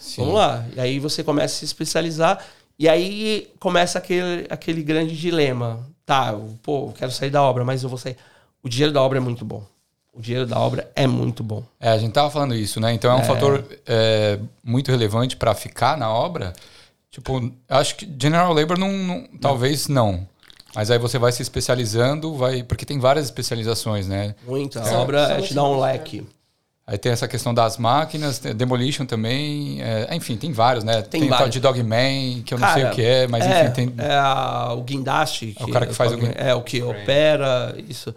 Sim. vamos lá. E aí você começa a se especializar. E aí começa aquele, aquele grande dilema. Tá, eu, pô, eu quero sair da obra, mas eu vou sair. O dinheiro da obra é muito bom. O dinheiro da obra é muito bom. É, a gente tava falando isso, né? Então é um é... fator é, muito relevante para ficar na obra. Tipo, acho que General Labor não, não, não. talvez não. Mas aí você vai se especializando, vai porque tem várias especializações, né? Muita. A obra te dá um leque. Aí tem essa questão das máquinas, Demolition também. É, enfim, tem vários, né? Tem, tem vários. o de Dogman, que eu Cara, não sei o que é, mas é, enfim, tem. É a, o guindaste. É o cara que faz o É o que opera, isso.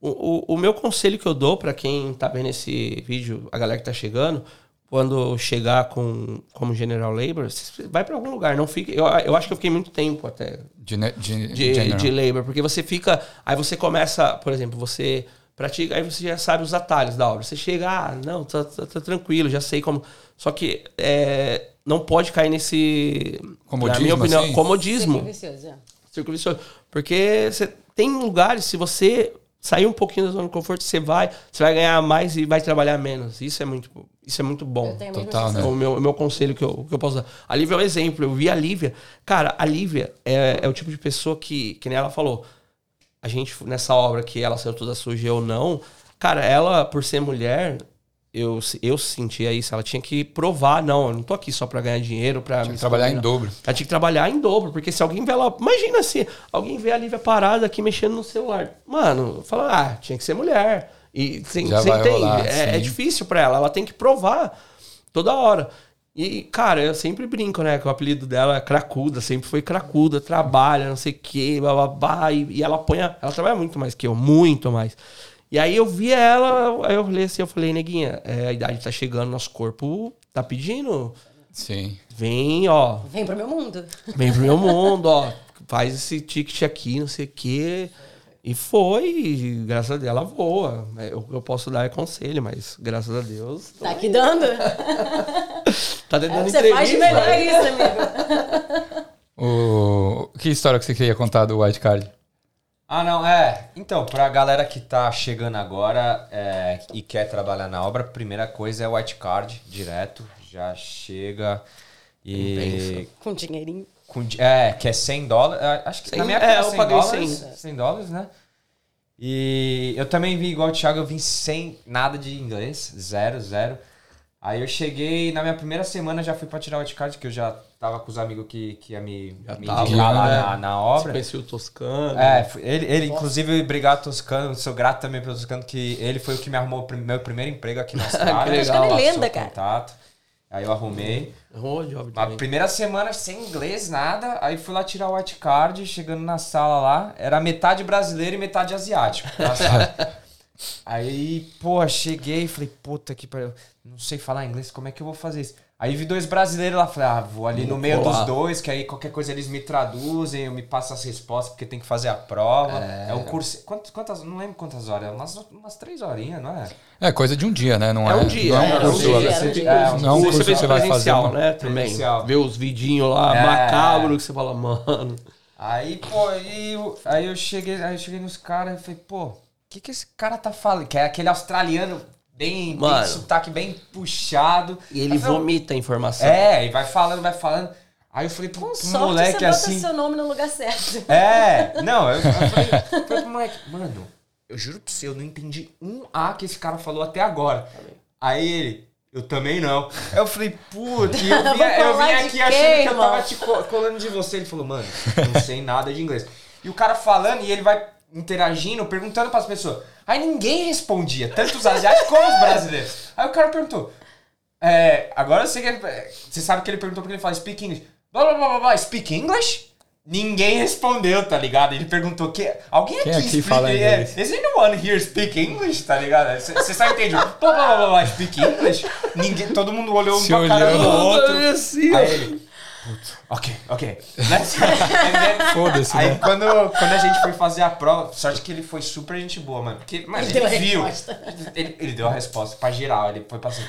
O, o, o, meu conselho que eu dou para quem tá vendo esse vídeo, a galera que tá chegando, quando chegar com, como General Labor, vai para algum lugar, não fica. Eu, eu acho que eu fiquei muito tempo até. De, de, de, de labor, porque você fica. Aí você começa, por exemplo, você pratica, aí você já sabe os atalhos da obra. Você chega, ah, não, tá, tá, tá tranquilo, já sei como. Só que é, não pode cair nesse. Comodismo. Na minha opinião, assim? comodismo. Círculo vicioso, é. Círculo vicioso. Porque você tem lugares, se você sair um pouquinho da zona de conforto, você vai, você vai ganhar mais e vai trabalhar menos. Isso é muito, isso é muito bom. Total, né? O meu, o meu conselho que eu, que eu posso dar. A Lívia é um exemplo. Eu vi a Lívia. Cara, a Lívia é, é o tipo de pessoa que, que nem ela falou a gente, nessa obra que ela saiu toda suja ou não, cara, ela, por ser mulher, eu, eu sentia isso. Ela tinha que provar, não, eu não tô aqui só pra ganhar dinheiro, pra tinha me trabalhar em dobro. Ela tinha que trabalhar em dobro, porque se alguém vê ela. Imagina se alguém vê a Lívia parada aqui mexendo no celular. Mano, fala, ah, tinha que ser mulher. E sem, Já sem rolar, é, é, difícil para ela, ela tem que provar toda hora. E, cara, eu sempre brinco, né? Que o apelido dela é Cracuda, sempre foi Cracuda, trabalha, não sei o quê, bababá. E, e ela põe. Ela trabalha muito mais que eu, muito mais. E aí eu vi ela, aí eu falei assim, eu falei, neguinha, é, a idade tá chegando, nosso corpo tá pedindo. Sim. Vem, ó. Vem pro meu mundo. Vem pro meu mundo, ó. Faz esse ticket aqui, não sei o quê. E foi, e graças a Deus ela voa. Eu, eu posso dar conselho, mas graças a Deus. Tá aqui dando? tá dando é, Você faz melhor isso, amigo. o... Que história que você queria contar do White Card? Ah, não, é. Então, pra galera que tá chegando agora é, e quer trabalhar na obra, primeira coisa é o White Card, direto. Já chega e. Com dinheirinho. Com, é, que é 100 dólares. Acho que 100, na minha época é, eu 100 paguei dólares, 100. 100 dólares, né? E eu também vi igual o Thiago, eu vim sem nada de inglês, zero, zero. Aí eu cheguei, na minha primeira semana já fui pra tirar o wildcard, que eu já tava com os amigos que, que ia me, já me tava, indicar lá né? na, na obra. Você conheci o Toscano. É, ele, ele inclusive, obrigado Toscano, sou grato também pelo Toscano, que ele foi o que me arrumou o meu primeiro emprego aqui na cidade. que legal. é lenda, cara. Contato. Aí eu arrumei. Arrumou job A primeira semana sem inglês, nada. Aí fui lá tirar o white card, chegando na sala lá, era metade brasileiro e metade asiático. Aí, pô, cheguei e falei, puta que pariu, não sei falar inglês, como é que eu vou fazer isso? Aí vi dois brasileiros lá, falei, ah, vou ali no meio dos dois, que aí qualquer coisa eles me traduzem, eu me passo as respostas, porque tem que fazer a prova. É, é um curso. Quantas, quantas, não lembro quantas horas, umas, umas três horinhas, não é? É coisa de um dia, né? Não é, é um dia. Não é um curso. É, um dia, é, um. É, não é um curso que você vai fazer. Uma... né? Também. Ver os vidinhos lá, é. macabro, que você fala, mano. Aí, pô, aí, aí eu cheguei, aí eu cheguei nos caras e falei, pô, que, que esse cara tá falando? Que é aquele australiano bem, Mano, bem sotaque bem puxado. E ele falei, vomita a informação. É, e vai falando, vai falando. Aí eu falei pro, Com sorte, moleque você assim. seu nome no lugar certo. É, não, eu, eu falei, falei pro moleque, mano, eu juro pra você, eu não entendi um A que esse cara falou até agora. Aí ele, eu também não. Eu falei, putz, eu vim, eu vim aqui achando que eu tava te colando de você. Ele falou, mano, não sei nada de inglês. E o cara falando, e ele vai interagindo, perguntando para as pessoas. Aí ninguém respondia, tanto os asiáticos como os brasileiros. Aí o cara perguntou. É, agora você, você sabe que ele perguntou porque ele fala speak English. Blá blá blá blá, blá speak English? Ninguém respondeu, tá ligado? Ele perguntou que alguém aqui, aqui explica, fala é, inglês? Is anyone here speak English, tá ligado? Você só entende? blá blá blá blá, speak English? Ninguém, todo mundo olhou um pra cara do outro. Assim, Aí ele, ok, ok. Foda-se, Aí né? quando, quando a gente foi fazer a prova, sorte que ele foi super gente boa, mano. Porque, mano, ele, ele viu. Ele, ele, deu a resposta pra geral, ele foi passando.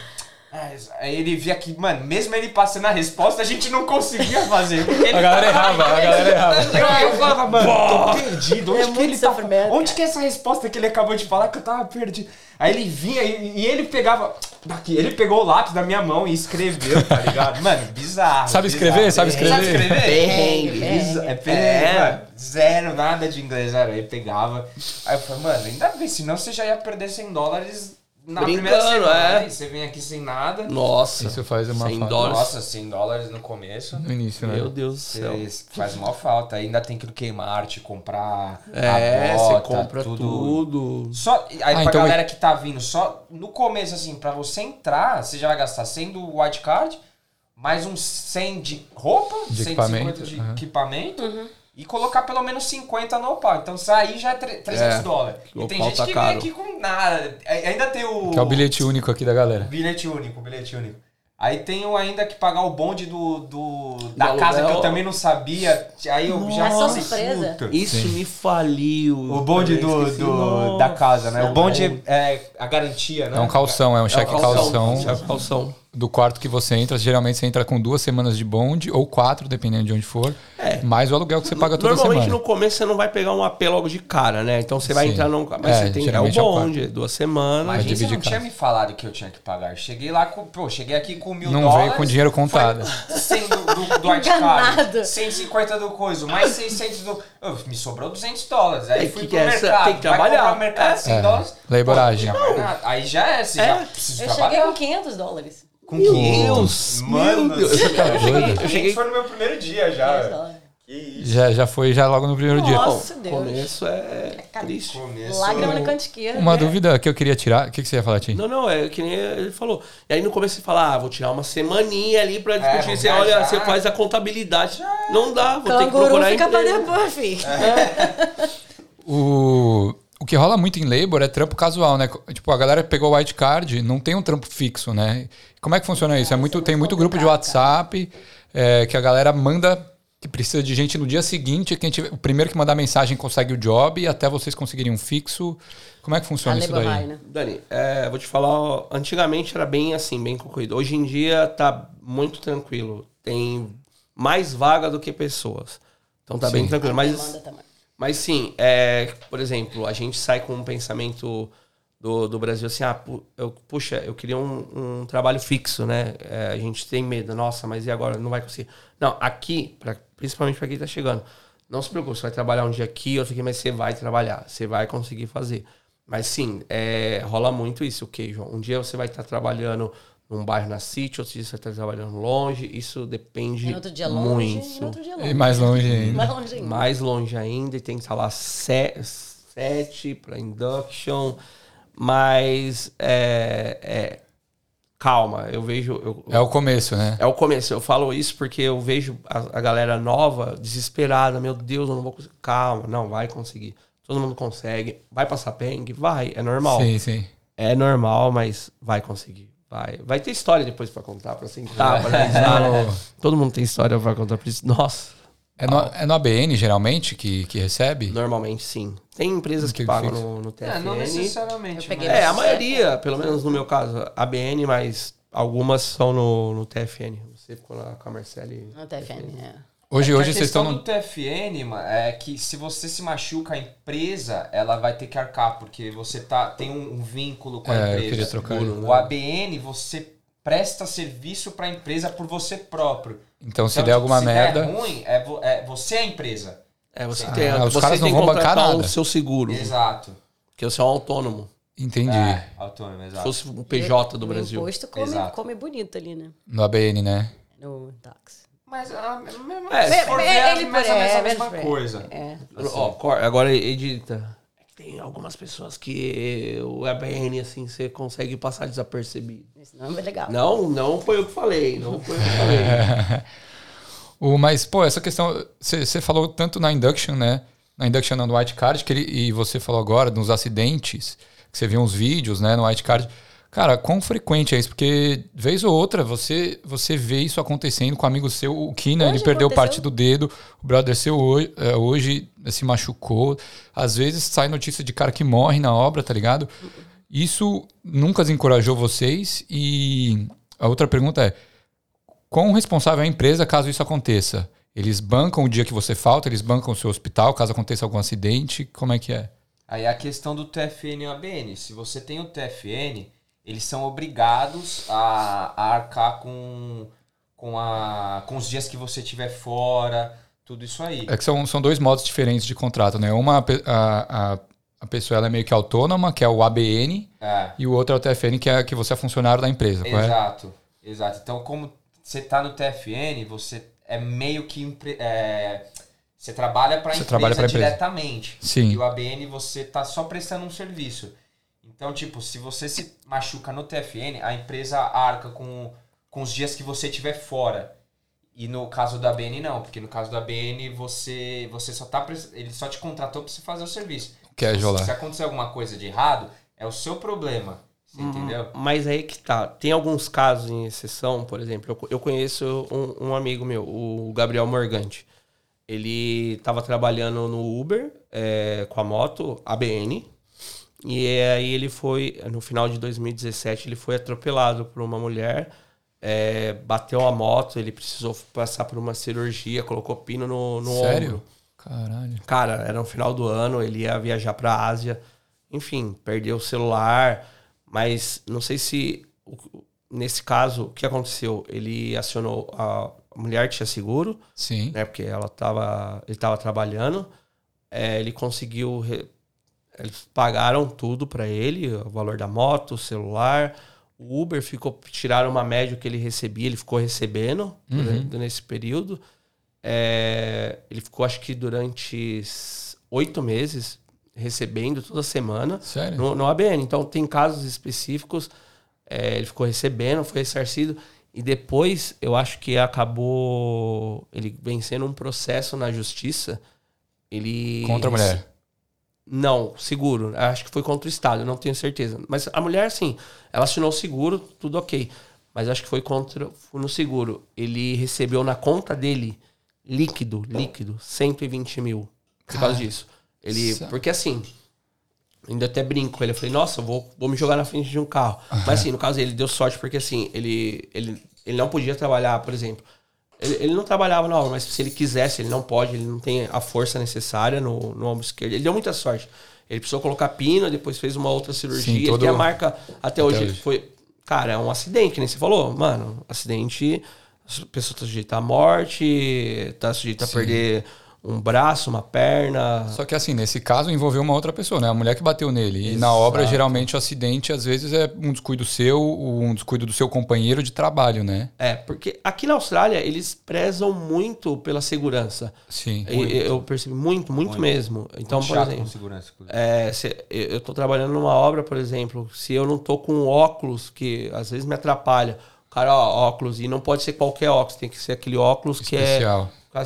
É, aí ele via que, mano, mesmo ele passando a resposta, a gente não conseguia fazer. a galera errava, a galera errava. Eu, eu falava, mano, tô perdido. Onde é que ele tá? Onde que é essa resposta que ele acabou de falar que eu tava perdido? Aí ele vinha e, e, ele pegava. Daqui, ele pegou o lápis da minha mão e escreveu, tá ligado? Mano, bizarro. Sabe escrever? Sabe escrever? Sabe escrever? Perrengue. É, perrengue, mano. Zero, nada de inglês, zero. Aí pegava. Aí eu falei, mano, ainda bem, senão você já ia perder 100 dólares na Brincando, primeira semana, é. você vem aqui sem nada. Nossa. Isso faz uma 100 falta. dólares. Nossa, 100 dólares no começo. No início, né? Meu Deus do céu. Você faz maior falta. Ainda tem que queimar arte, comprar É, a você bota, compra tudo. Só, aí pra então- galera que tá vindo, só no começo, assim, pra você entrar, você já vai gastar 100 do white card, mais uns 100 de roupa, De 150 equipamento, de aham. equipamento. E colocar pelo menos 50 no opal. Então isso aí já é tre- 300 É, dólares. E tem gente tá que caro. vem aqui com nada. Ainda tem o. Que é o bilhete único aqui da galera. Bilhete único, bilhete único. Aí tem o ainda que pagar o bonde do, do da casa que eu também não sabia. Aí eu já É só falei, surpresa. "Puta". Isso me faliu. O bonde do, do- da casa, né? O Nossa, bonde é a garantia, né? É um calção, é um cheque calção Cheque calção. Do quarto que você entra. Geralmente você entra com duas semanas de bonde, ou quatro, dependendo de onde for. É. Mais o aluguel que você paga toda Normalmente semana. no começo você não vai pegar um AP logo de cara, né? Então você vai Sim. entrar num. Mas É, você tem que é o é bonde, duas semanas. Imagina, você não tinha casa. me falado que eu tinha que pagar. Cheguei lá com. Pô, cheguei aqui com mil Não dólares. veio com dinheiro contado. 100 do, do, do card, 150 do coisa, mais 600 do. Oh, me sobrou 200 dólares. Aí É, fui que pro que é essa? mercado. Tem que vai trabalhar. comprar no mercado 100 É, dólares. não tinha. Aí já é, você É. já precisa Eu trabalhar. cheguei com 500 dólares. Com Meu 500. Deus, Mano, meu Deus. eu cheguei, doido. Eu cheguei- foi no meu primeiro dia 500 já. dólares. Que isso. Já, já foi já logo no primeiro dia. Nossa, Bom, Deus. começo é Cara, triste. Começo. Lágrima no canto esquerdo. Uma né? dúvida que eu queria tirar. O que, que você ia falar, Tim? Não, não, é que nem ele falou. E aí no começo você fala, ah, vou tirar uma semaninha ali pra discutir. vou você olha, viajar. você faz a contabilidade. Não dá, vou ter que Canguru procurar fica pra emprego. depois, filho. O, o que rola muito em labor é trampo casual, né? Tipo, a galera pegou o white card, não tem um trampo fixo, né? Como é que funciona isso? É muito, tem muito grupo de WhatsApp é, que a galera manda que precisa de gente no dia seguinte. Quem tiver, o primeiro que mandar mensagem consegue o job e até vocês conseguirem um fixo. Como é que A funciona isso daí? high, né? Dani, é, vou te falar, ó, antigamente era bem assim, bem concorrido. Hoje em dia tá muito tranquilo. Tem mais vaga do que pessoas. Então tá bem Sim. tranquilo. Demanda Mas. Mas sim, é, por exemplo, a gente sai com um pensamento do, do Brasil assim, ah, pu- eu, puxa, eu queria um, um trabalho fixo, né? É, a gente tem medo, nossa, mas e agora? Não vai conseguir. Não, aqui, pra, principalmente para quem tá chegando, não se preocupe, você vai trabalhar um dia aqui, outro aqui, mas você vai trabalhar, você vai conseguir fazer. Mas sim, é, rola muito isso, ok, João? Um dia você vai estar trabalhando num bairro na City, outro dia você estar trabalhando longe, isso depende E outro dia longe, muito. e no outro dia E longe. mais longe ainda. Mais longe ainda. Mais longe ainda, e tem que estar lá se- sete para induction, mas é, é, calma, eu vejo. eu- É o começo, né? é o começo. Eu falo isso porque eu vejo a, a galera nova desesperada. Meu Deus, eu não vou conseguir. Calma, não, vai conseguir. Todo mundo consegue. Vai passar perrengue? Vai, é normal. Sim, sim. É normal, mas vai conseguir. Vai, vai ter história depois pra contar, pra sentar, pra analisar. né? Todo mundo tem história pra contar pra isso. Nossa, É no, é no ABN, geralmente, que, que recebe? normalmente sim. Tem empresas que Que pagam no, no TFN. É, não necessariamente. Eu peguei mas- É, a maioria, pelo menos no meu caso, ABN, mas algumas são no, no TFN. Você ficou lá com a Marcele. No TFN, é. Hoje, É hoje vocês estão no. do TFN, mano, é que se você se machuca, a empresa ela vai ter que arcar, porque você tá, tem um, um vínculo com a É, eu empresa. queria trocar isso. O ABN, você presta serviço para a empresa por você próprio. Então, se Então, der alguma se merda. der ruim, é, vo- é você a empresa. É, você Ah, tem, os você caras não tem vão que bancar nada. o seu seguro. Exato. Porque você é um autônomo. Entendi. É, autônomo, Se exato. fosse o PJ do O Brasil. imposto come, Exato. come bonito ali, né? No ABN, né? No táxi. Mas a mesma, É, se for ver, é ele- mais ou menos a é, mesma é, coisa. É. Ó, cor- agora edita. É que Tem algumas pessoas que o ABN, assim, você consegue passar desapercebido. Esse nome é legal. Não, não foi eu que falei. Não foi eu que falei. O, mas, pô, essa questão. Você falou tanto na induction, né? Na induction no white card, que ele, e você falou agora nos acidentes, que você viu uns vídeos, né, no white card. Cara, quão frequente é isso? Porque, vez ou outra, você, você vê isso acontecendo com um amigo seu. O Kina, ele Hoje perdeu aconteceu. parte do dedo. O brother seu hoje, é, hoje se machucou. Às vezes sai notícia de cara que morre na obra, tá ligado? Isso nunca encorajou vocês? E a outra pergunta é: quão responsável é a empresa caso isso aconteça? Eles bancam o dia que você falta, eles bancam o seu hospital caso aconteça algum acidente? Como é que é? Aí a questão do TFN e ABN. Se você tem o TFN, eles são obrigados a, a arcar com, com, a, com os dias que você tiver fora, tudo isso aí. É que são, são dois modos diferentes de contrato, né? Uma, a, a, a pessoa ela é meio que autônoma, que é o ABN, é. e o outro é o TFN, que é que você é funcionário da empresa, Exato, exato. Então, como você está no TFN, você é meio que... É, você trabalha para a empresa diretamente. Sim. E o ABN você está só prestando um serviço. Então, tipo, se você se machuca no TFN, a empresa arca com, com os dias que você estiver fora. E no caso da BN não, porque no caso da BN você você só tá ele só te contratou para você fazer o serviço. Que é Se acontecer alguma coisa de errado, é o seu problema. Você hum, entendeu? Mas aí que tá. Tem alguns casos em exceção, por exemplo, eu, eu conheço um, um, amigo meu, o Gabriel Morgante. Ele estava trabalhando no Uber é, com a moto ABN. E aí ele foi, no final de 2017, ele foi atropelado por uma mulher é, bateu a moto, ele precisou passar por uma cirurgia, colocou pino no, no Sério? ombro. Caralho. Cara, era no final do ano, ele ia viajar pra Ásia. Enfim, perdeu o celular. Mas não sei se, nesse caso, o que aconteceu? Ele acionou. A, a mulher tinha seguro. Sim. Né, porque ela tava, ele estava trabalhando. É, ele conseguiu. Re, eles pagaram tudo para ele: o valor da moto, o celular o Uber ficou tiraram uma média que ele recebia, ele ficou recebendo uhum. nesse período. É, ele ficou, acho que durante oito meses recebendo toda semana Sério? No, no ABN. Então tem casos específicos. É, ele ficou recebendo, foi ressarcido. E depois eu acho que acabou ele vencendo um processo na justiça. Ele. Contra a mulher. Não, seguro. Acho que foi contra o Estado, não tenho certeza. Mas a mulher, sim, ela assinou o seguro, tudo ok. Mas acho que foi contra foi no seguro. Ele recebeu na conta dele, líquido, líquido, 120 mil. Por causa disso. Ele, porque assim, ainda até brinco com ele. Eu falei, nossa, vou, vou me jogar na frente de um carro. Uhum. Mas assim, no caso ele deu sorte porque assim, ele, ele, ele não podia trabalhar, por exemplo. Ele, ele, não trabalhava na obra, mas se ele quisesse, ele não pode, ele não tem a força necessária no, no ombro esquerdo. Ele deu muita sorte. Ele precisou colocar pino, depois fez uma outra cirurgia. Sim, todo... Ele a marca até, até hoje. hoje. Foi, cara, é um acidente, que nem você falou. Mano, acidente, a pessoa está sujeita à morte, está sujeita a perder um braço, uma perna. Só que assim, nesse caso envolveu uma outra pessoa, né? A mulher que bateu nele. Exato. E na obra, geralmente, o acidente, às vezes, é um descuido seu, um descuido do seu companheiro de trabalho, né? É, porque aqui na Austrália, eles prezam muito pela segurança. Sim. E, eu percebi muito, muito, muito. mesmo. Então, muito por exemplo. segurança, é, se, eu tô trabalhando numa obra, por exemplo, se eu não tô com óculos, que às vezes me atrapalha, o cara, ó, óculos, e não pode ser qualquer óculos, tem que ser aquele óculos Especial. que é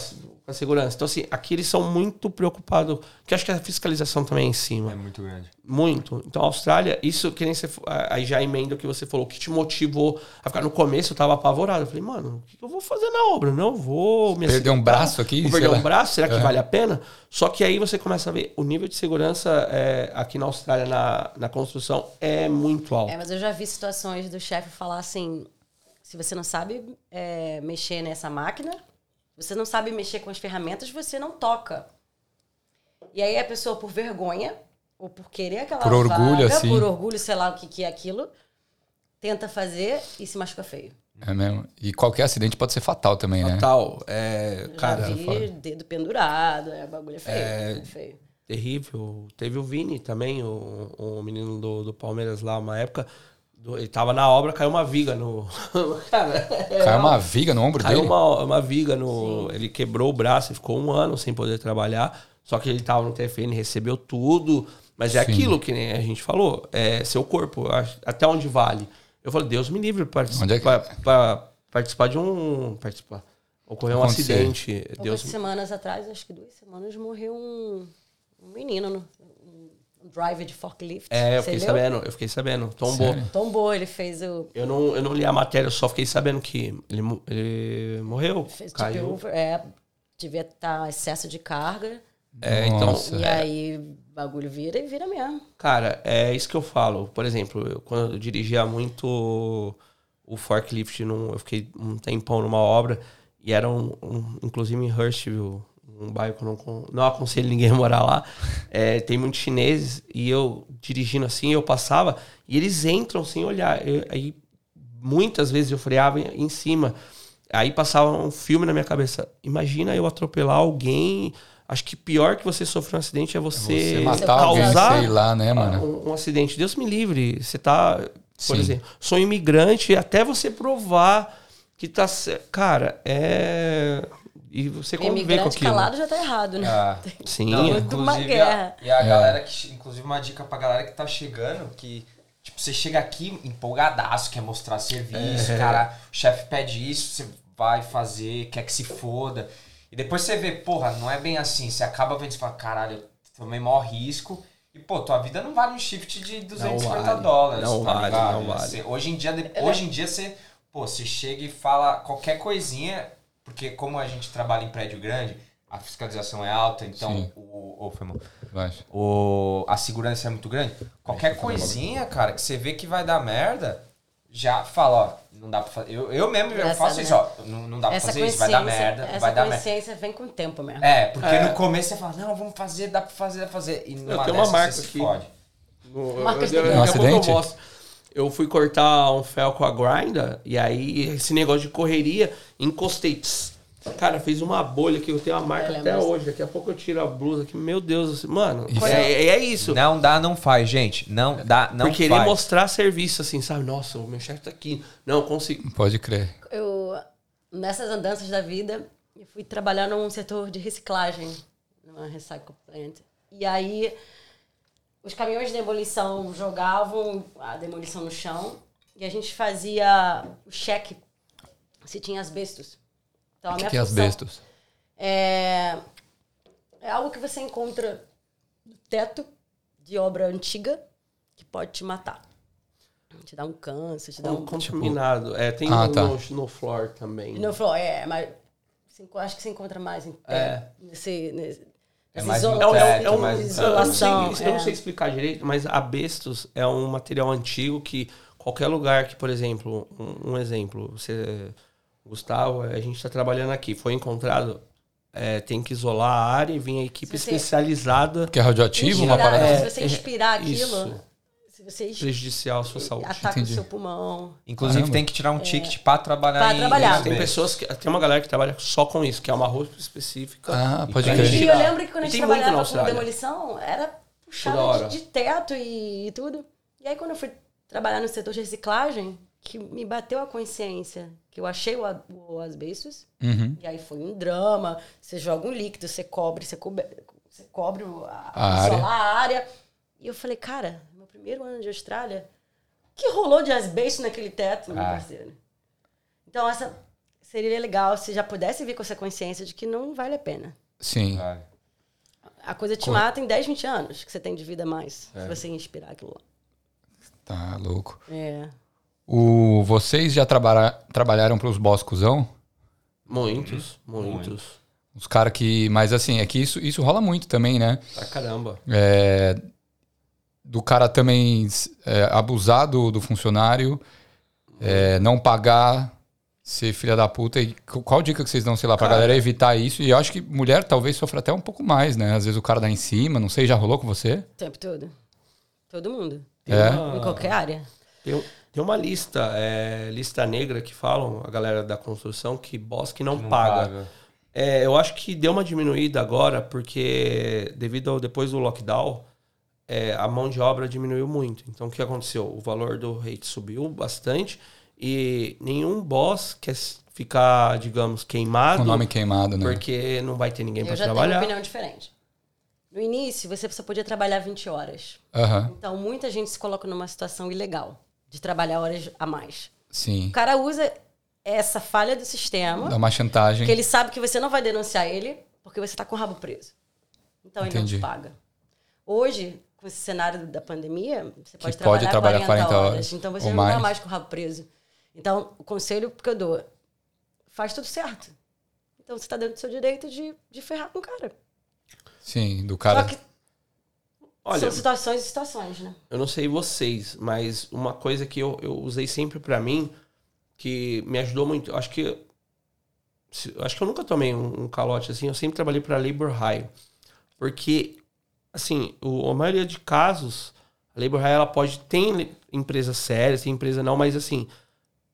a segurança. Então, assim, aqui eles são muito preocupados, que acho que a fiscalização também é em cima. É muito grande. Muito. Então, a Austrália, isso que nem você. Aí já emenda o que você falou, o que te motivou a ficar no começo, eu tava apavorado. Eu falei, mano, o que eu vou fazer na obra? Não vou me Perder um braço aqui? Vou perder um braço? Será que é. vale a pena? Só que aí você começa a ver o nível de segurança é, aqui na Austrália, na, na construção, é muito alto. É, mas eu já vi situações do chefe falar assim: se você não sabe é, mexer nessa máquina você não sabe mexer com as ferramentas, você não toca. E aí a pessoa, por vergonha, ou por querer aquela por vaga, orgulho, assim. por orgulho, sei lá o que, que é aquilo, tenta fazer e se machuca feio. É mesmo. E qualquer acidente pode ser fatal também, fatal. né? Fatal. É, cara, Já vi dedo pendurado, é bagulho é feio, é, é feio. Terrível. Teve o Vini também, o, o menino do, do Palmeiras lá, uma época. Ele tava na obra, caiu uma viga no. Cara, é caiu uma viga no ombro caiu dele? Caiu uma, uma viga no. Sim. Ele quebrou o braço e ficou um ano sem poder trabalhar. Só que ele tava no TFN, recebeu tudo. Mas é Sim. aquilo que nem a gente falou: é seu corpo, até onde vale. Eu falei, Deus me livre para é que... participar de um. Participar. Ocorreu um acidente. Deus... semanas atrás, acho que duas semanas, morreu um, um menino no, driver de forklift. É, eu fiquei sabendo, eu fiquei sabendo. Tombou. Sério? Tombou, ele fez o. Eu não, eu não li a matéria, eu só fiquei sabendo que ele, ele morreu. Fez caiu. Tipo, é, devia estar tá excesso de carga. É, então. E aí o bagulho vira e vira mesmo. Cara, é isso que eu falo. Por exemplo, eu, quando eu dirigia muito o forklift, num, eu fiquei um tempão numa obra e era um, um inclusive em Hurstville, um bairro que eu não, não aconselho ninguém a morar lá. É, tem muitos chineses e eu dirigindo assim, eu passava e eles entram sem olhar. Eu, aí muitas vezes eu freava em cima. Aí passava um filme na minha cabeça. Imagina eu atropelar alguém, Acho que pior que você sofrer um acidente é você, É Você matar causar alguém, sei lá, né, mano? um, um acidente. Deus me livre. Você tá, por Sim. exemplo, sou imigrante, até você provar que tá. Cara, é. E você conviver com Imigrante aquilo. calado já tá errado, né? Ah. Sim. Não, Muito uma inclusive, guerra. A, e a É. galera que. Inclusive, uma dica pra galera que tá chegando, que. Tipo, você chega aqui empolgadaço, quer mostrar serviço, É. cara, o chefe pede isso, você vai fazer, quer que se foda. E depois você vê, porra, não é bem assim. Você acaba vendo e fala, caralho, eu tomei maior risco. E, pô, tua vida não vale um shift de 250 vale. dólares. Não tá vale, ligado? não vale. Você- hoje em dia, de- hoje em dia você, pô, você chega e fala qualquer coisinha, porque como a gente trabalha em prédio grande, a fiscalização é alta, então Sim. o, o, foi mal. Vai. O, a segurança é muito grande. Qualquer coisinha, cara, que você vê que vai dar merda, já fala, ó, não dá pra fazer. Eu, eu mesmo eu faço né? isso, ó, não, não dá pra Essa fazer isso, vai dar merda, essa vai dar merda. consciência vem com o tempo mesmo. É, porque É. no começo você fala, não, vamos fazer, dá pra fazer, dá pra fazer. E numa tenho uma dessas marca você se aqui. fode. No, Marcas eu, eu, a pouco acidente? eu mostro. Eu fui cortar um fel com a grinder e aí esse negócio de correria, encostei. tss. Cara, fez uma bolha que eu tenho uma marca Eu até lembro. hoje. Daqui a pouco eu tiro a blusa aqui. Meu Deus, mano, Isso. é, é- é isso. Não dá, não faz, gente. Não dá, não Por querer faz. mostrar serviço, assim, sabe? Nossa, o meu chefe tá aqui. Não, eu consigo. Pode crer. Eu, nessas andanças da vida, eu fui trabalhar num setor de reciclagem, numa recycle plant. E aí, os caminhões de demolição jogavam a demolição no chão e a gente fazia o cheque se tinha asbestos. Então, a minha que é função asbestos? É, é algo que você encontra no teto de obra antiga que pode te matar. Te dá um câncer, te dá Com- um... Contaminado. É, tem Ah, no, tá. no, no floor também. Não falou, é, mas acho que se encontra mais em É. é. nesse, nesse É mais isola- no É um, é é um- mas- eu não sei, isolação. eu não é. sei explicar direito, mas abestos é um material antigo que qualquer lugar que, por exemplo, um, um exemplo, você, Gustavo, a gente está trabalhando aqui, foi encontrado, é, tem que isolar a área e vir a equipe você- especializada Que é radioativo, uma Inspirar, parada É, Se você inspirar aquilo, isso. Se você es- prejudicial à sua saúde. ataca o seu pulmão. Inclusive Caramba. tem que tirar um ticket pra trabalhar Pra trabalhar. em Tem pessoas que. Tem uma galera que trabalha só com isso, que é uma roupa específica. Ah, pode crer. E eu lembro que quando a E gente tem muito na trabalhava com Austrália. demolição, era hora. de, de teto e, e tudo. E aí quando eu fui trabalhar no setor de reciclagem, que me bateu a consciência que eu achei o, a- o asbestos, Uhum. e aí foi um drama, você joga um líquido, você cobre, você cobre, você cobre o- a, A área. a área. E eu falei, cara, primeiro ano de Austrália, o que rolou de asbesto naquele teto, meu Ah. parceiro? Então essa seria legal se já pudesse vir com essa consciência de que não vale a pena. Sim. Vai. A coisa te Co- mata em 10, 20 anos que você tem de vida a mais. É. Se você inspirar aquilo lá. Tá louco. É. O, vocês já trabalha, trabalharam pros boss cuzão? Muitos, muitos. Os caras que. Mas assim, é que isso, isso rola muito também, né? Pra caramba. É, do cara também é, abusar do, do funcionário, é, não pagar, ser filha da puta. E qu- qual dica que vocês dão, sei lá, pra Cara. galera evitar isso? E eu acho que mulher talvez sofra até um pouco mais, né? Às vezes o cara dá em cima, não sei, já rolou com você? O tempo todo. Todo mundo. É? uma- Em qualquer área. Tem, tem uma lista, é, lista negra que falam, a galera da construção, que boss que não, Não paga. paga. É, eu acho que deu uma diminuída agora, porque devido ao, depois do lockdown, é, a mão de obra diminuiu muito. Então, o que aconteceu? O valor do rate subiu bastante e nenhum boss quer ficar, digamos, queimado, o nome queimado, né? porque não vai ter ninguém Eu para já tenho uma trabalhar. opinião diferente. No início, você só podia trabalhar 20 horas. Aham, Então, muita gente se coloca numa situação ilegal de trabalhar horas a mais. sim. O cara usa essa falha do sistema, Dá uma chantagem. que ele sabe que você não vai denunciar ele, porque você está com o rabo preso. Então, ele não Entendi. te paga. Hoje, com esse cenário da pandemia, você pode Que pode trabalhar, trabalhar 40, 40 horas. horas Então, você ou não está mais. mais com o rabo preso. Então, o conselho que eu dou, faz tudo certo. Então, você está dentro do seu direito de, de ferrar com o cara. Sim, do cara. Só que Olha, são situações e situações, né? eu não sei vocês, mas uma coisa que eu, eu usei sempre pra mim, que me ajudou muito, acho que acho que eu nunca tomei um, um calote assim, eu sempre trabalhei pra labor hire. Porque assim, o, a maioria de casos, a labor hire ela pode tem empresas sérias, tem empresa não, mas assim,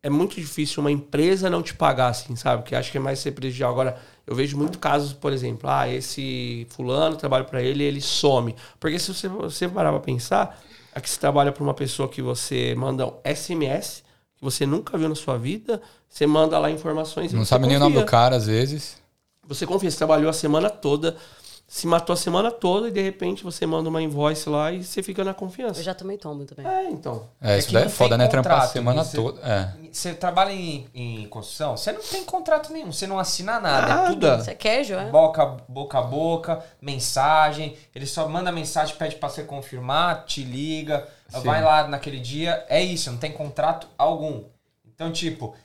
é muito difícil uma empresa não te pagar, assim, sabe? Porque acho que é mais ser prejudicial. Agora, eu vejo muito casos, por exemplo, ah, esse fulano, trabalho para ele, ele some. Porque se você, você parar pra pensar, aqui você trabalha para uma pessoa que você manda um SMS, que você nunca viu na sua vida, você manda lá informações. Não sabe nem o nome do cara, às vezes. Você confia, você trabalhou a semana toda, se matou a semana toda e de repente você manda uma invoice lá e você fica na confiança. Eu já tomei tombo também. É, então. É, isso daí é foda, né? Trampar a semana você, toda. É. Você trabalha em, em, construção, você não tem contrato nenhum, você não assina nada. nada. É tudo. Você é queijo, é? Boca, boca a boca, mensagem. Ele só manda mensagem, pede pra você confirmar, te liga, Sim. vai lá naquele dia. É isso, não tem contrato algum. Então, tipo,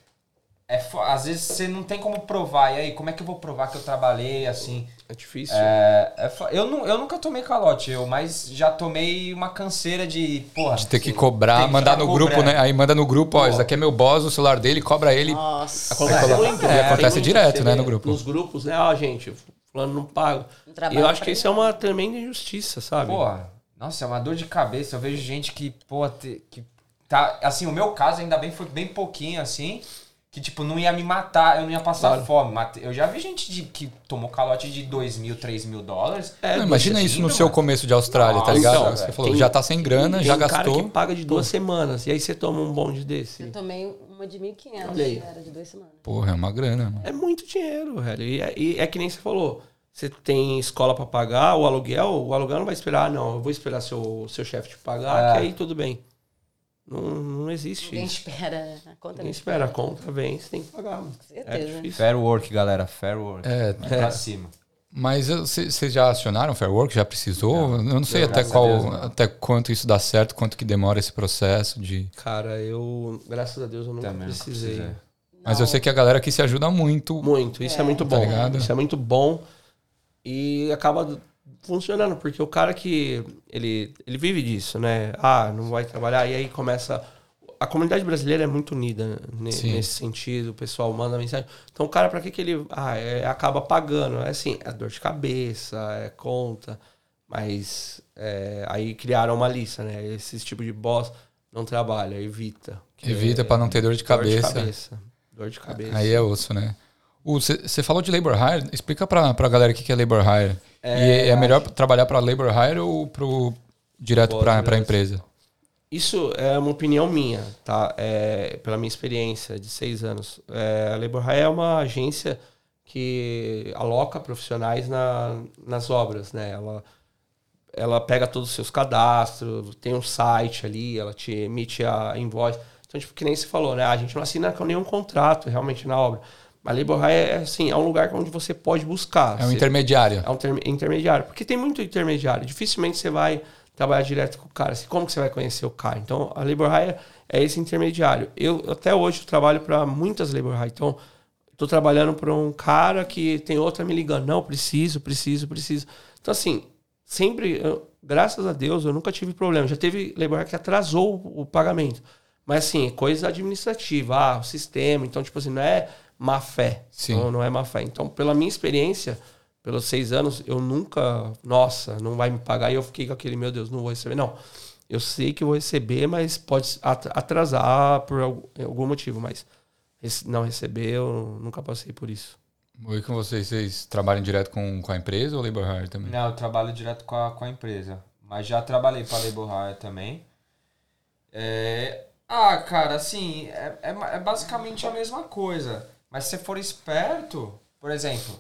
é, às vezes você não tem como provar. E aí, como é que eu vou provar que eu trabalhei assim? É difícil. É, é, eu, não, eu nunca tomei calote, eu, mas já tomei uma canseira de. Porra, de ter que cobrar, mandar no cobrar. grupo, né? Aí manda no grupo, ó, esse aqui é meu boss, o celular dele, cobra ele. Nossa. Acontece, muito, é, acontece direto, né, no grupo. Nos grupos, né? Ó, gente, fulano não paga. E eu acho que isso é uma tremenda injustiça, sabe? Porra, nossa, é uma dor de cabeça. Eu vejo gente que, pô, que tá. Assim, o meu caso ainda bem foi bem pouquinho, assim que, tipo, não ia me matar, eu não ia passar claro. fome. Eu já vi gente de, que tomou calote de 2 mil, 3 mil dólares. É, não, imagina isso no mano. seu começo de Austrália, tá Nossa, tá ligado? Então, você falou, tem, já tá sem grana, tem já gastou. Tem cara que paga de duas Pô. semanas, e aí você toma um bonde desse. Eu tomei uma de 1.500, era de duas semanas. Porra, é uma grana, mano. É muito dinheiro, velho. E é, e é que nem você falou, você tem escola para pagar, o aluguel, o aluguel não vai esperar, não, eu vou esperar seu, seu chefe te pagar, é. que aí tudo bem. Não, não existe Ninguém isso. espera a conta. Ninguém espera, a conta vem, você tem que pagar. Com certeza. É. Fair work, galera. Fair work. É, é. pra cima. Mas vocês já acionaram Fair Work? Já precisou? Não, eu não sei até qual, Deus, até quanto isso dá certo, quanto que demora esse processo de. Cara, eu, graças a Deus, eu nunca precisei. Mas eu sei que a galera aqui se ajuda muito. Muito, isso é, é muito tá bom. Tá isso é muito bom. E acaba funcionando, porque o cara que ele, ele vive disso, né? Ah, não vai trabalhar, e aí começa. A comunidade brasileira é muito unida nesse sentido, o pessoal manda mensagem. Então, o cara, para que, que ele ah, é, acaba pagando? É assim, é dor de cabeça, é conta, mas é, aí criaram uma lista, né? Esse tipo de boss não trabalha, evita. Evita é, para não ter dor de cabeça. Dor de cabeça. Dor de cabeça. Aí é osso, né? Você falou de labor hire, explica para a galera o que é labor hire. É, e é melhor trabalhar para labor hire ou pro, direto para a empresa? Isso é uma opinião minha, tá? É, pela minha experiência de seis anos. É, a Labor Hire é uma agência que aloca profissionais na, nas obras, né? Ela, ela pega todos os seus cadastros, tem um site ali, ela te emite a invoice. Então, tipo, que nem se falou, né? A gente não assina nenhum contrato realmente na obra. A labor hire é, assim, é um lugar onde você pode buscar. É um intermediário. É um intermediário. Porque tem muito intermediário. Dificilmente você vai trabalhar direto com o cara. Assim, como que você vai conhecer o cara? Então, a labor hire é esse intermediário. Eu, até hoje, eu trabalho para muitas labor hire. Então, estou trabalhando para um cara que tem outra me ligando. Não, preciso, preciso, preciso. Então, assim, sempre, eu, graças a Deus, eu nunca tive problema. Já teve labor hire que atrasou o, o pagamento. Mas, assim, coisa administrativa. Ah, o sistema. Então, tipo assim, não é má fé. Sim. Não, não é má fé. Então, pela minha experiência, pelos seis anos, eu nunca, nossa, não vai me pagar. E eu fiquei com aquele, meu Deus, não vou receber. Não. Eu sei que vou receber, mas pode atrasar por algum motivo. Mas não receber, eu nunca passei por isso. E com vocês, vocês trabalham direto com, com a empresa ou Labor Hire também? Não, eu trabalho direto com a, com a empresa. Mas já trabalhei para Labor Hire também. É... Ah, cara, assim, é, é, é basicamente a mesma coisa. Mas se você for esperto, por exemplo,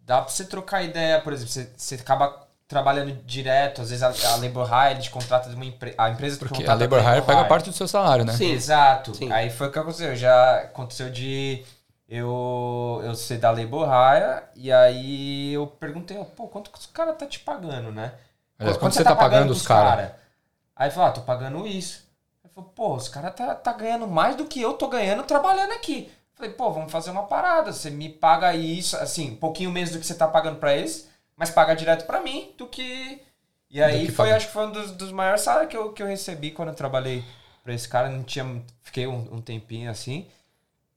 dá pra você trocar ideia, por exemplo, você, você acaba trabalhando direto, às vezes a, a Labor Hire te contrata de uma empresa, a empresa Porque a Labor Hire pega parte do seu salário, né? Sim, exato. Sim. Aí foi o que aconteceu, já aconteceu de eu, eu ser da Labor Hire e aí eu perguntei, pô, quanto que os caras tá te pagando, né? Aliás, quanto, quanto você tá, tá pagando, pagando os caras? Cara? Aí falou, ah, tô pagando isso. Aí falou, pô, os caras tá, tá ganhando mais do que eu tô ganhando trabalhando aqui. Falei, pô, vamos fazer uma parada. Você me paga isso, assim, um pouquinho menos do que você tá pagando para eles, mas paga direto para mim do que. E aí que foi, paga. acho que foi um dos, dos maiores salários que eu, que eu recebi quando eu trabalhei pra esse cara. Não tinha. Fiquei um, um tempinho assim.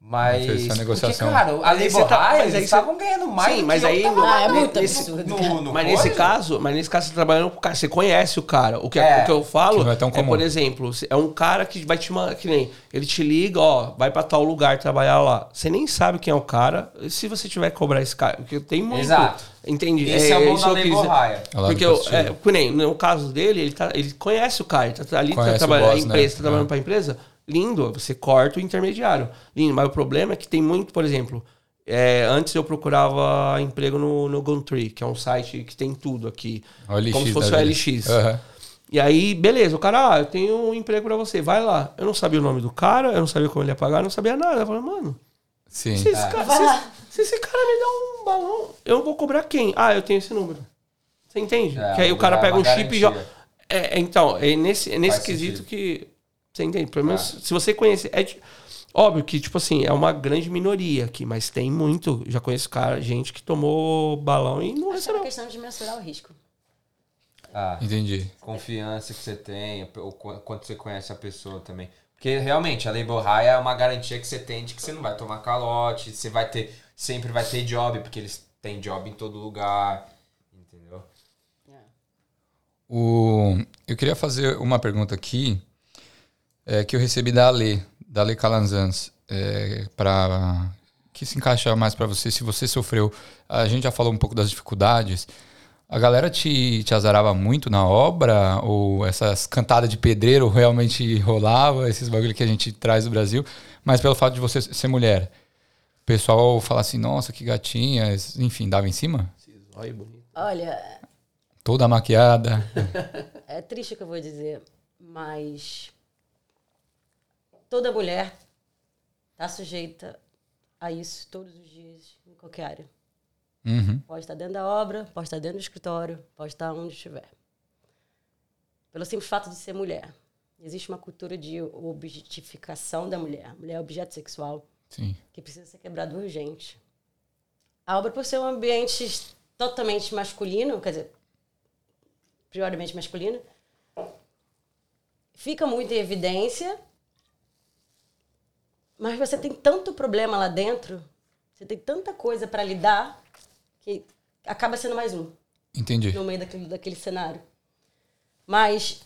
Mas. Fez essa negociação. Porque, cara, a Lei você tá- Borraia, mas aí eles você- estavam ganhando mais. Sim, mas aí no- Ah, é muito nesse- absurdo. no, no mas nesse caso, mas nesse caso você tá trabalhando com o cara, você conhece o cara. O que, É. o que eu falo Que não é tão comum. por exemplo, é um cara que vai te mandar, que nem, ele te liga, ó, vai pra tal lugar trabalhar lá. Você nem sabe quem é o cara, se você tiver que cobrar esse cara, porque tem muito. Exato. Entendi. Esse é, o bom da Lei. Borraia. É Porque eu, é, que nem, no caso dele, ele, tá, ele conhece o cara, ele tá ali, tá Conhece o trabalhando, boss, a empresa, né? tá trabalhando É. pra empresa, lindo, você corta o intermediário. Lindo, mas o problema é que tem muito, por exemplo, é, antes eu procurava emprego no, no Gumtree, que é um site que tem tudo aqui. OLX como se fosse o. LX. Aham. E aí, beleza, o cara, ah, eu tenho um emprego pra você, vai lá. Eu não sabia o nome do cara, eu não sabia como ele ia pagar, eu não sabia nada. Eu falei, mano, Sim. se esse, cara, se, se esse cara me der um balão, eu vou cobrar quem? Ah, eu tenho esse número. Você entende? É, que aí o cara pega um chip e já. garantia. É, é, então, é nesse, é nesse Faz quesito sentido. que. Você entende? Pelo menos É. se você conhecer. É óbvio que, tipo assim, é uma grande minoria aqui, mas tem muito. Já conheço cara, gente que tomou balão e não que é uma recebeu. questão de mensurar o risco. Ah, Entendi. confiança que você tem, o qu- quanto você conhece a pessoa também. Porque realmente a Lei Borraia é uma garantia que você tem de que você não vai tomar calote, você vai ter, sempre vai ter job, porque eles têm job em todo lugar, entendeu? O, eu queria fazer uma pergunta aqui é, que eu recebi da Ale, da Ale Calanzans, é, para que se encaixa mais para você, se você sofreu. A gente já falou um pouco das dificuldades. A galera te, te azarava muito na obra? Ou essas cantadas de pedreiro realmente rolava? Esses bagulho que a gente traz do Brasil? Mas pelo fato de você ser mulher, o pessoal fala assim, nossa, que gatinha, enfim, dava em cima? Olha, Toda maquiada. é triste o que eu vou dizer, mas toda mulher está sujeita a isso todos os dias, em qualquer área. Uhum. Pode estar dentro da obra, pode estar dentro do escritório, pode estar onde estiver. Pelo simples fato de ser mulher. Existe uma cultura de objetificação da mulher. A mulher é objeto sexual Sim. que precisa ser quebrado urgente. A obra, por ser um ambiente totalmente masculino, quer dizer, prioritamente masculino, fica muito em evidência, mas você tem tanto problema lá dentro, você tem tanta coisa para lidar, que acaba sendo mais um Entendi. no meio daquele, daquele cenário. Mas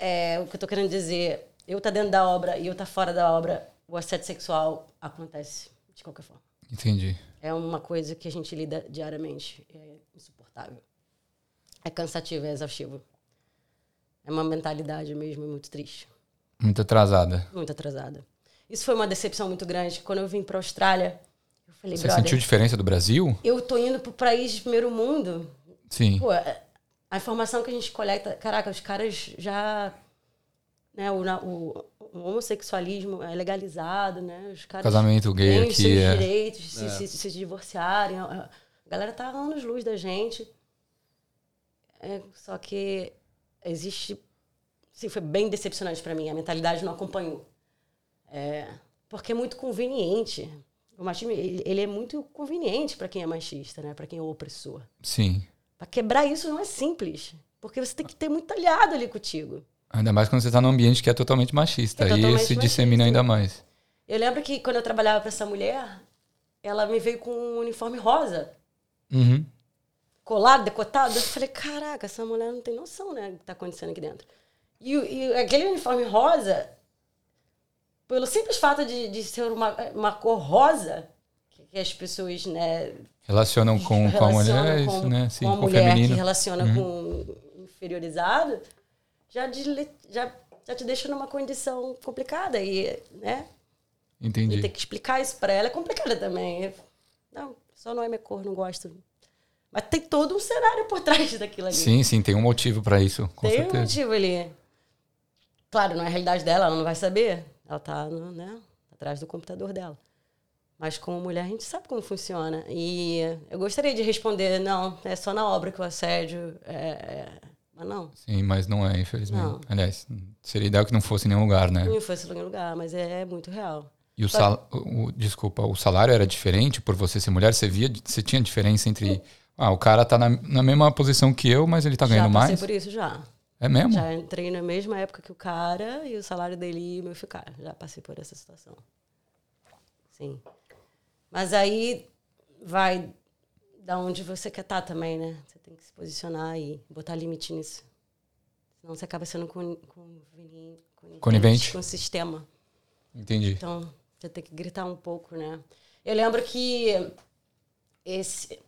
é, o que eu tô querendo dizer, eu tá dentro da obra e eu tá fora da obra, o assédio sexual acontece de qualquer forma. Entendi. É uma coisa que a gente lida diariamente. É insuportável. É cansativo, é exaustivo. É uma mentalidade mesmo muito triste, Muito atrasada. muito atrasada. Isso foi uma decepção muito grande. Quando eu vim para a Austrália, eu falei, Você sentiu diferença do Brasil? eu tô indo pro país de primeiro mundo. Sim. Pô, é- a informação que a gente coleta, caraca, os caras já. Né, o, o- o homossexualismo é legalizado, né? Os caras Casamento gay têm aqui seus é. direitos de se, se, se divorciarem. A a galera tá anos luz da gente. É, só que existe. Sim, foi bem decepcionante para mim. A mentalidade não acompanhou. É, porque é muito conveniente. O machismo ele, ele é muito conveniente para quem é machista, né? Para quem é opressor. Sim. Para quebrar isso não é simples, porque você tem que ter muito aliado ali contigo. Ainda mais quando você está num ambiente que é totalmente machista. É totalmente se machista. dissemina ainda mais. Eu lembro que quando eu trabalhava para essa mulher, ela me veio com um uniforme rosa, Uhum. colado, decotado. Eu falei, caraca, essa mulher não tem noção, né, do que tá acontecendo aqui dentro. E, o- e aquele uniforme rosa, pelo simples fato de, de ser uma, uma cor rosa, que, que as pessoas, né, Relacionam com, com a relacionam mulher, é com, isso, né? Sim, com a mulher que feminino. Uhum. relaciona com inferiorizado, já, desle- já, já te deixa numa condição complicada. E, né? E Entendi. ter que explicar isso pra ela é complicado também. Não, só não é minha cor, não gosto. Mas tem todo um cenário por trás daquilo ali. Sim, sim, tem um motivo para isso, com tem um certeza. motivo ali. Claro, não é a realidade dela, ela não vai saber. Ela tá no, né, atrás do computador dela. Mas como mulher, a gente sabe como funciona. E eu gostaria de responder, não, é só na obra que o assédio é... é- Mas não, Sim, mas não é, infelizmente. Não. Aliás, seria ideal que não fosse em nenhum lugar, né? não fosse em lugar, mas é muito real. E o, sal, o, desculpa, o salário era diferente por você ser mulher? Você via, você tinha diferença entre, ah, o cara tá na, na mesma posição que eu, mas ele tá já ganhando passei mais? por isso, já. É mesmo? Já entrei na mesma época que o cara e o salário dele ia me ficar. Já passei por essa situação. Sim. Mas aí vai da onde você quer estar tá também, né? Você tem que se posicionar e botar limite nisso. Senão você acaba sendo con, con, con, conivente com o sistema. Entendi. Então, você tem que gritar um pouco, né? Eu lembro que esse,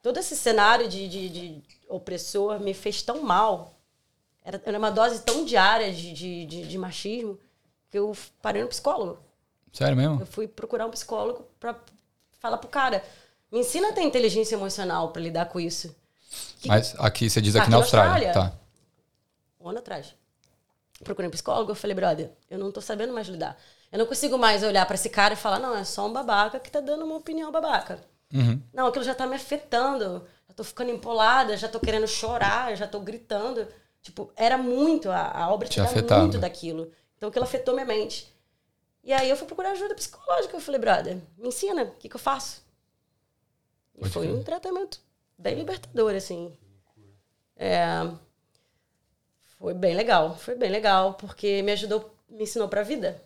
todo esse cenário de, de, de opressor me fez tão mal. Era, era uma dose tão diária de, de, de, de machismo que eu parei no psicólogo. Sério mesmo? Eu fui procurar um psicólogo para falar pro cara, me ensina a ter inteligência emocional para lidar com isso. Que... Mas aqui você diz aqui, aqui na Austrália. Austrália. Tá. Um ano atrás. Procurei um psicólogo, eu falei, brother, eu não tô sabendo mais lidar. Eu não consigo mais olhar para esse cara e falar, não, é só um babaca que tá dando uma opinião babaca. Uhum. Não, aquilo já tá me afetando. Já tô ficando empolada, já tô querendo chorar, já tô gritando. Tipo, era muito, a, a obra tinha muito daquilo. Então aquilo afetou minha mente. E aí eu fui procurar ajuda psicológica. Eu falei, brother, me ensina, o que, que eu faço? E Pode foi um tratamento bem libertador, assim. É, foi bem legal, foi bem legal, porque me ajudou, me ensinou pra vida.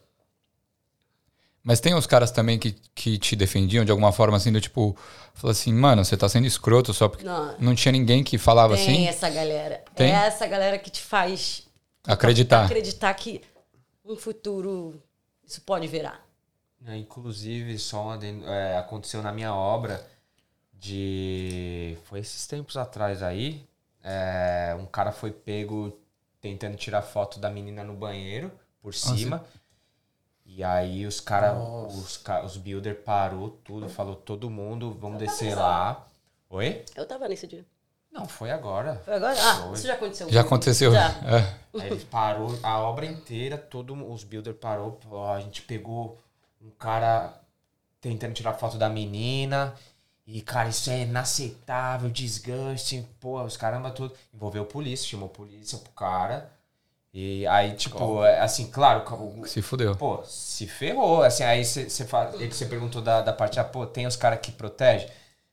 Mas tem uns caras também que, que te defendiam de alguma forma, assim, do tipo, falou assim, mano, você tá sendo escroto só porque não, não tinha ninguém que falava tem assim? Tem essa galera. Tem? É essa galera que te faz acreditar. Acreditar que um futuro isso pode virar. É, inclusive, só é, aconteceu na minha obra de. Foi esses tempos atrás aí. É, um cara foi pego tentando tirar foto da menina no banheiro por cima. E aí os caras, os, os builder parou tudo, falou todo mundo, vamos descer lá. Oi? Eu tava nesse dia. Não, foi agora. Foi agora? Ah, foi. isso já aconteceu. Já aconteceu. Já. É. Aí ele parou a obra inteira, todos os builder parou, falou, a gente pegou um cara tentando tirar foto da menina. E, cara, isso é inaceitável, desgaste, pô, os caramba tudo. Envolveu polícia, chamou polícia pro cara. E aí, tipo, é, assim, claro. Se fudeu. Pô, se ferrou. Assim, aí você perguntou da, da parte, ah, pô, tem os caras que protegem.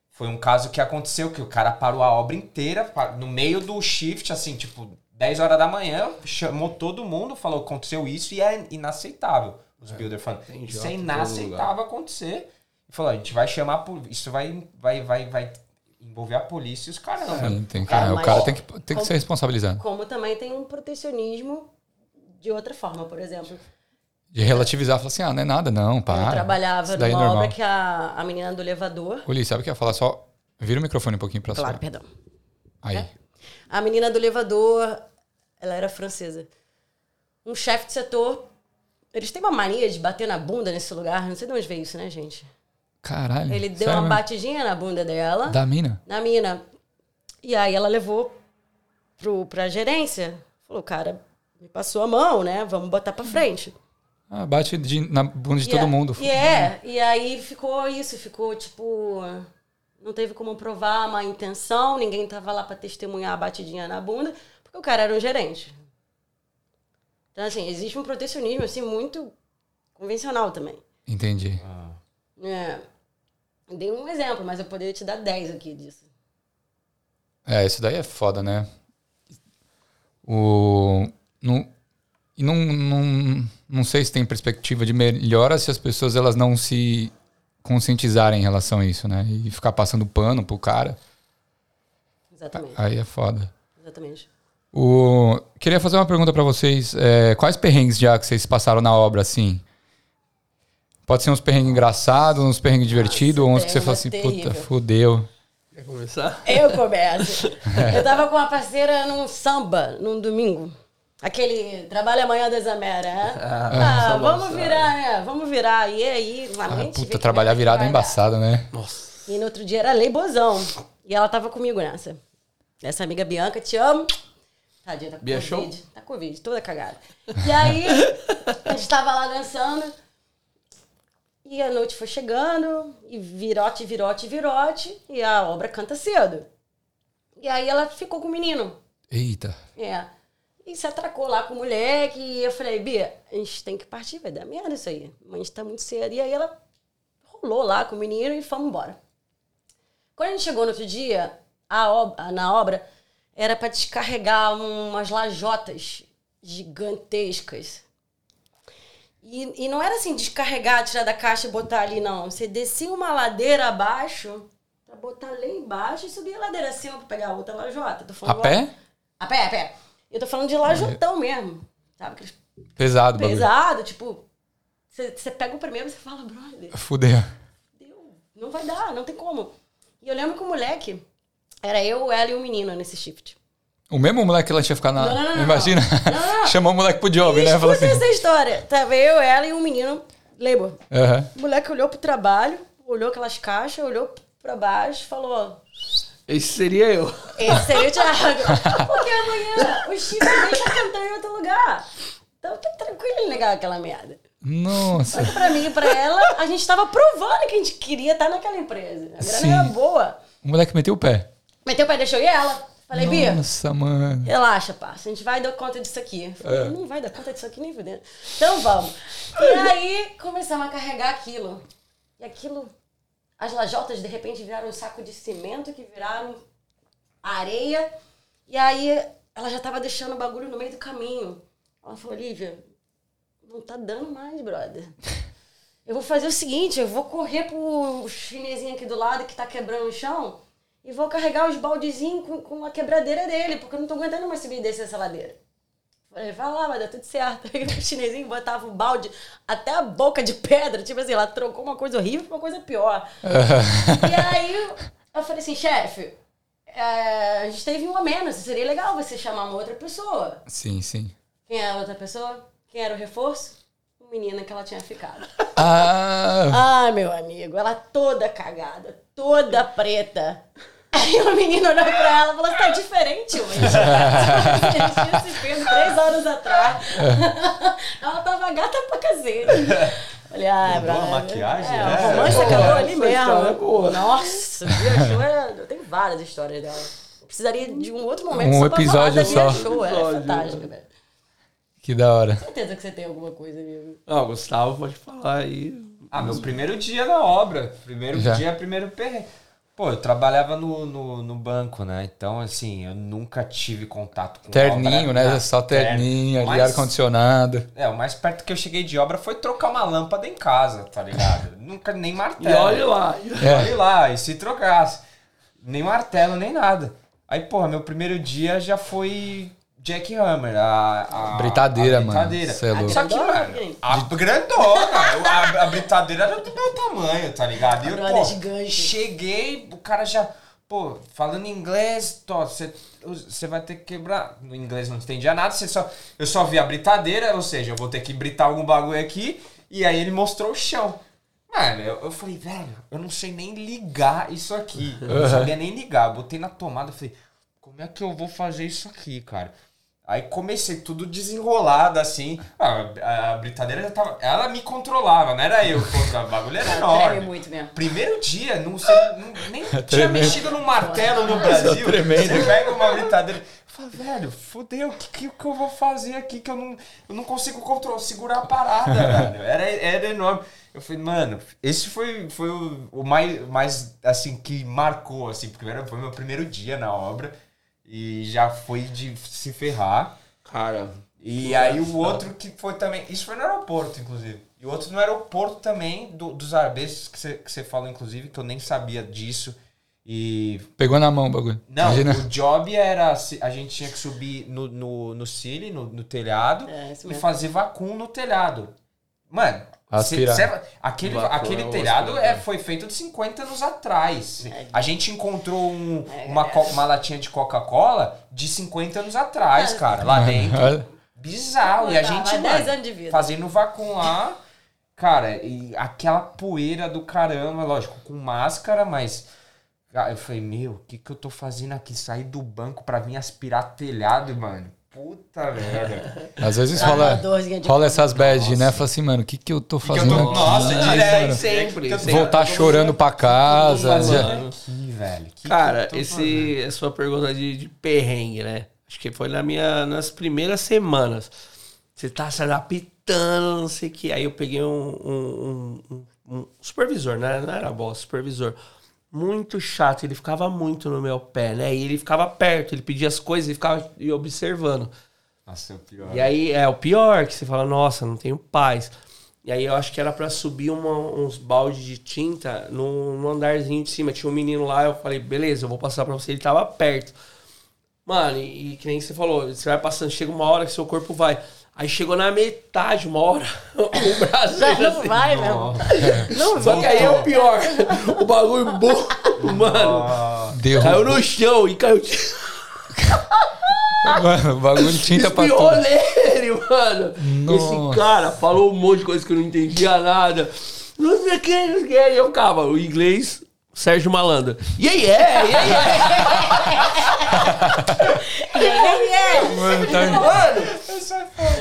Foi um caso que aconteceu que o cara parou a obra inteira no meio do shift, assim, tipo, 10 horas da manhã, chamou todo mundo, falou, aconteceu isso e é inaceitável. Os é, builders falando, isso é inaceitável acontecer. E falou, a gente vai chamar, isso vai, vai, vai, vai envolver a polícia e os caras. Sim, tem que, cara, o cara tem que, tem que ser responsabilizado. Como também tem um protecionismo de outra forma, por exemplo. De relativizar, falar assim, ah, não é nada, não, para. Eu trabalhava numa é obra que a, a menina do elevador... Uli, sabe o que eu ia falar? Só vira o microfone um pouquinho pra Claro, sua. perdão. Aí. É? A menina do elevador, ela era francesa. Um chefe de setor, eles têm uma mania de bater na bunda nesse lugar, não sei de onde veio isso, né, gente? Caralho. Ele deu uma mesmo? batidinha na bunda dela. Da mina? Na mina. E aí ela levou pro, pra gerência. Falou, cara, me passou a mão, né? Vamos botar pra frente. Ah, bate de, na bunda de e todo mundo. E é, e aí ficou isso, ficou tipo. Não teve como provar uma intenção, ninguém tava lá para testemunhar a batidinha na bunda, porque o cara era um gerente. Então, assim, existe um protecionismo, assim, muito convencional também. Entendi. Ah. É. Dei um exemplo, mas eu poderia te dar 10 aqui disso. É, isso daí é foda, né? O. No, e não, não, não sei se tem perspectiva de melhora se as pessoas elas não se conscientizarem em relação a isso, né? E ficar passando pano pro cara. Exatamente. Aí é foda. Exatamente. O... Queria fazer uma pergunta para vocês. É, quais perrengues já que vocês passaram na obra, assim? Pode ser uns perrengues engraçados, uns perrengues divertidos, ou uns que você fala assim, terrível. puta, fudeu. Quer começar? Eu começo. Eu tava com uma parceira num samba, num domingo. Aquele trabalho amanhã das Amera, né? Ah, ah vamos virar, né? Vamos virar. E aí, uma ah, puta, trabalhar virado é embaçado, né? Nossa. E no outro dia era lei bozão. E ela tava comigo nessa. Essa amiga Bianca, te amo. Tadinha, tá com Bia Covid. Show? Tá com Covid, toda cagada. E aí, a gente tava lá dançando. E a noite foi chegando, e virote, virote, virote. E a obra canta cedo. E aí ela ficou com o menino. Eita. É. E se atracou lá com o moleque. E eu falei, Bia, a gente tem que partir, vai dar merda isso aí. A gente tá muito cedo. E aí ela rolou lá com o menino e fomos embora. Quando a gente chegou no outro dia, a obra, na obra, era para descarregar umas lajotas gigantescas. E, e não era assim, descarregar, tirar da caixa e botar ali, não. Você descia uma ladeira abaixo pra botar lá embaixo e subir a ladeira acima pra pegar a outra lajota. Tô falando a pé? A pé, a pé. Eu tô falando de lajotão mesmo. Sabe? Aqueles pesado, Pesado, bagulho. tipo. Você pega o primeiro e você fala, brother. Fudeu. Não vai dar, não tem como. E eu lembro que o moleque, era eu, ela e um menino nesse shift. O mesmo moleque que ela tinha ficado na. Não, não, não, Imagina. Chamou o moleque pro job, né? Falou assim. essa história. Tava eu, ela e um menino, labor. Uhum. O moleque olhou pro trabalho, olhou aquelas caixas, olhou pra baixo falou. Esse seria eu. Esse seria o Thiago. Porque amanhã o Chico nem tá cantando em outro lugar. Então tá tranquilo em negar aquela merda. Nossa. Só que pra mim e pra ela, a gente tava provando que a gente queria estar naquela empresa. A grana Sim. era boa. O moleque meteu o pé. Meteu o pé, deixou e ela. Falei, Bia. Nossa, mano. Relaxa, parça. A gente vai dar conta disso aqui. Falei, é. não vai dar conta disso aqui nem fudendo. Então vamos. E aí começamos a carregar aquilo. E aquilo. As lajotas de repente viraram um saco de cimento que viraram areia. E aí ela já tava deixando o bagulho no meio do caminho. Ela falou, Lívia, não tá dando mais, brother. Eu vou fazer o seguinte, eu vou correr pro chinesinho aqui do lado que tá quebrando o chão e vou carregar os baldezinhos com, com a quebradeira dele, porque eu não tô aguentando mais subir e descer essa ladeira. Falei, vai lá, vai dar tudo certo. Aí o chinesinho botava o balde até a boca de pedra, tipo assim, ela trocou uma coisa horrível por uma coisa pior. e aí eu falei assim, chefe, é, a gente teve um a menos, seria legal você chamar uma outra pessoa. Sim, sim. Quem é a outra pessoa? Quem era o reforço? A menina que ela tinha ficado. Ah. ah, meu amigo, ela toda cagada, toda preta. Aí uma menina olhou pra ela e falou: tá diferente hoje. Você tinha se feito três horas atrás. ela tava gata pra cacete. Falei, ah, Boa maquiagem, é, né? O romance acabou ali mesmo. É boa. Nossa, Bia é, eu tenho várias histórias dela. precisaria de um outro momento um só episódio só. Show. É fantástica, velho. Que da hora. certeza que você tem alguma coisa, amigo. Não, Gustavo, pode falar aí. Ah, meu primeiro dia na obra. Primeiro Já. dia, primeiro perrengue. Pô, eu trabalhava no, no, no, banco, né? Então, assim, eu nunca tive contato com Terninho, obra, né? Só terninho, ali, ar-condicionado. É, o mais perto que eu cheguei de obra foi trocar uma lâmpada em casa, tá ligado? nunca, nem martelo. E olha lá. É. Olha lá, e se trocasse. Nem martelo, nem nada. Aí, porra, meu primeiro dia já foi Jack Hammer, a, a britadeira, a britadeira. mano. É Só que, mano, a grandona, a, a britadeira era do meu tamanho, tá ligado? E eu, pô, gigante. cheguei, o cara já, pô, falando inglês, você você vai ter que quebrar. No inglês não entendia nada, você só, eu só vi a britadeira, ou seja, eu vou ter que britar algum bagulho aqui, e aí ele mostrou o chão. Mano, eu, eu falei, velho, eu não sei nem ligar isso aqui. Eu não sabia nem ligar. Eu botei na tomada, falei, como é que eu vou fazer isso aqui, cara? Aí comecei tudo desenrolado, assim. a, a britadeira já tava. Ela me controlava, não era eu contra o bagulho, era enorme. muito mesmo. Primeiro dia, não, sei, não nem tinha mexido no martelo no Brasil. Você pega uma britadeira. Eu falo, velho, fodeu, o que, que, eu vou fazer aqui que eu não, eu não consigo controlar, segurar a parada, velho. Era, era enorme. Eu falei, mano, esse foi, foi o, o mais, mais, assim, que marcou, assim, porque era, foi meu primeiro dia na obra. E já foi de se ferrar. Cara. E aí o outro que foi também. Isso foi no aeroporto, inclusive. E o outro no aeroporto também, do, dos arbeços que você que falou, inclusive, que eu nem sabia disso. E. Pegou na mão o bagulho. Não, Imagina. o job era. A gente tinha que subir no, no, no Cile, no, no telhado, é, e fazer vacum no telhado. Mano, Aspirar. Cê, cê, aquele aquele telhado é, foi feito de 50 anos atrás. É. A gente encontrou um, é. uma, uma latinha de Coca-Cola de 50 anos atrás, cara, lá dentro. Bizarro. E a gente, mano, fazendo vácuo lá, cara, e aquela poeira do caramba, lógico, com máscara, mas. Eu falei, meu, o que, que eu tô fazendo aqui? Sair do banco pra vir aspirar telhado, mano. Puta merda. Às vezes rola, rola essas bad, né? Fala assim, mano, o que, que eu tô fazendo eu tô, aqui? Nossa, direto, sempre, sempre. Voltar chorando pra casa. Aqui, velho. Que Cara, que esse, a sua pergunta de, de perrengue, né? Acho que foi na minha, nas primeiras semanas. Você tá se adaptando, não sei o que. Aí eu peguei um, um, um, um supervisor, né? Não era boss, supervisor muito chato, ele ficava muito no meu pé, né? E ele ficava perto, ele pedia as coisas e ficava observando. Nossa, é o pior. E aí é o pior, que você fala, nossa, não tenho paz. E aí eu acho que era para subir uma, uns baldes de tinta no, no, andarzinho de cima. Tinha um menino lá, eu falei, beleza, eu vou passar pra você. Ele tava perto. Mano, e, e que nem você falou, você vai passando, chega uma hora que seu corpo vai. Aí chegou na metade, uma hora, o braço. Já não assim, vai, não. não Só que aí é o pior. O bagulho bom, mano. Deu. Caiu no chão e caiu. Mano, o bagulho tinta pra tudo. nele, mano. Nossa. Esse cara falou um monte de coisa que eu não entendia nada. Não sei o que, não sei o que. E eu, calma, o inglês Sérgio Malandro. E aí é, e aí é. E aí é. Mano, tá... mano,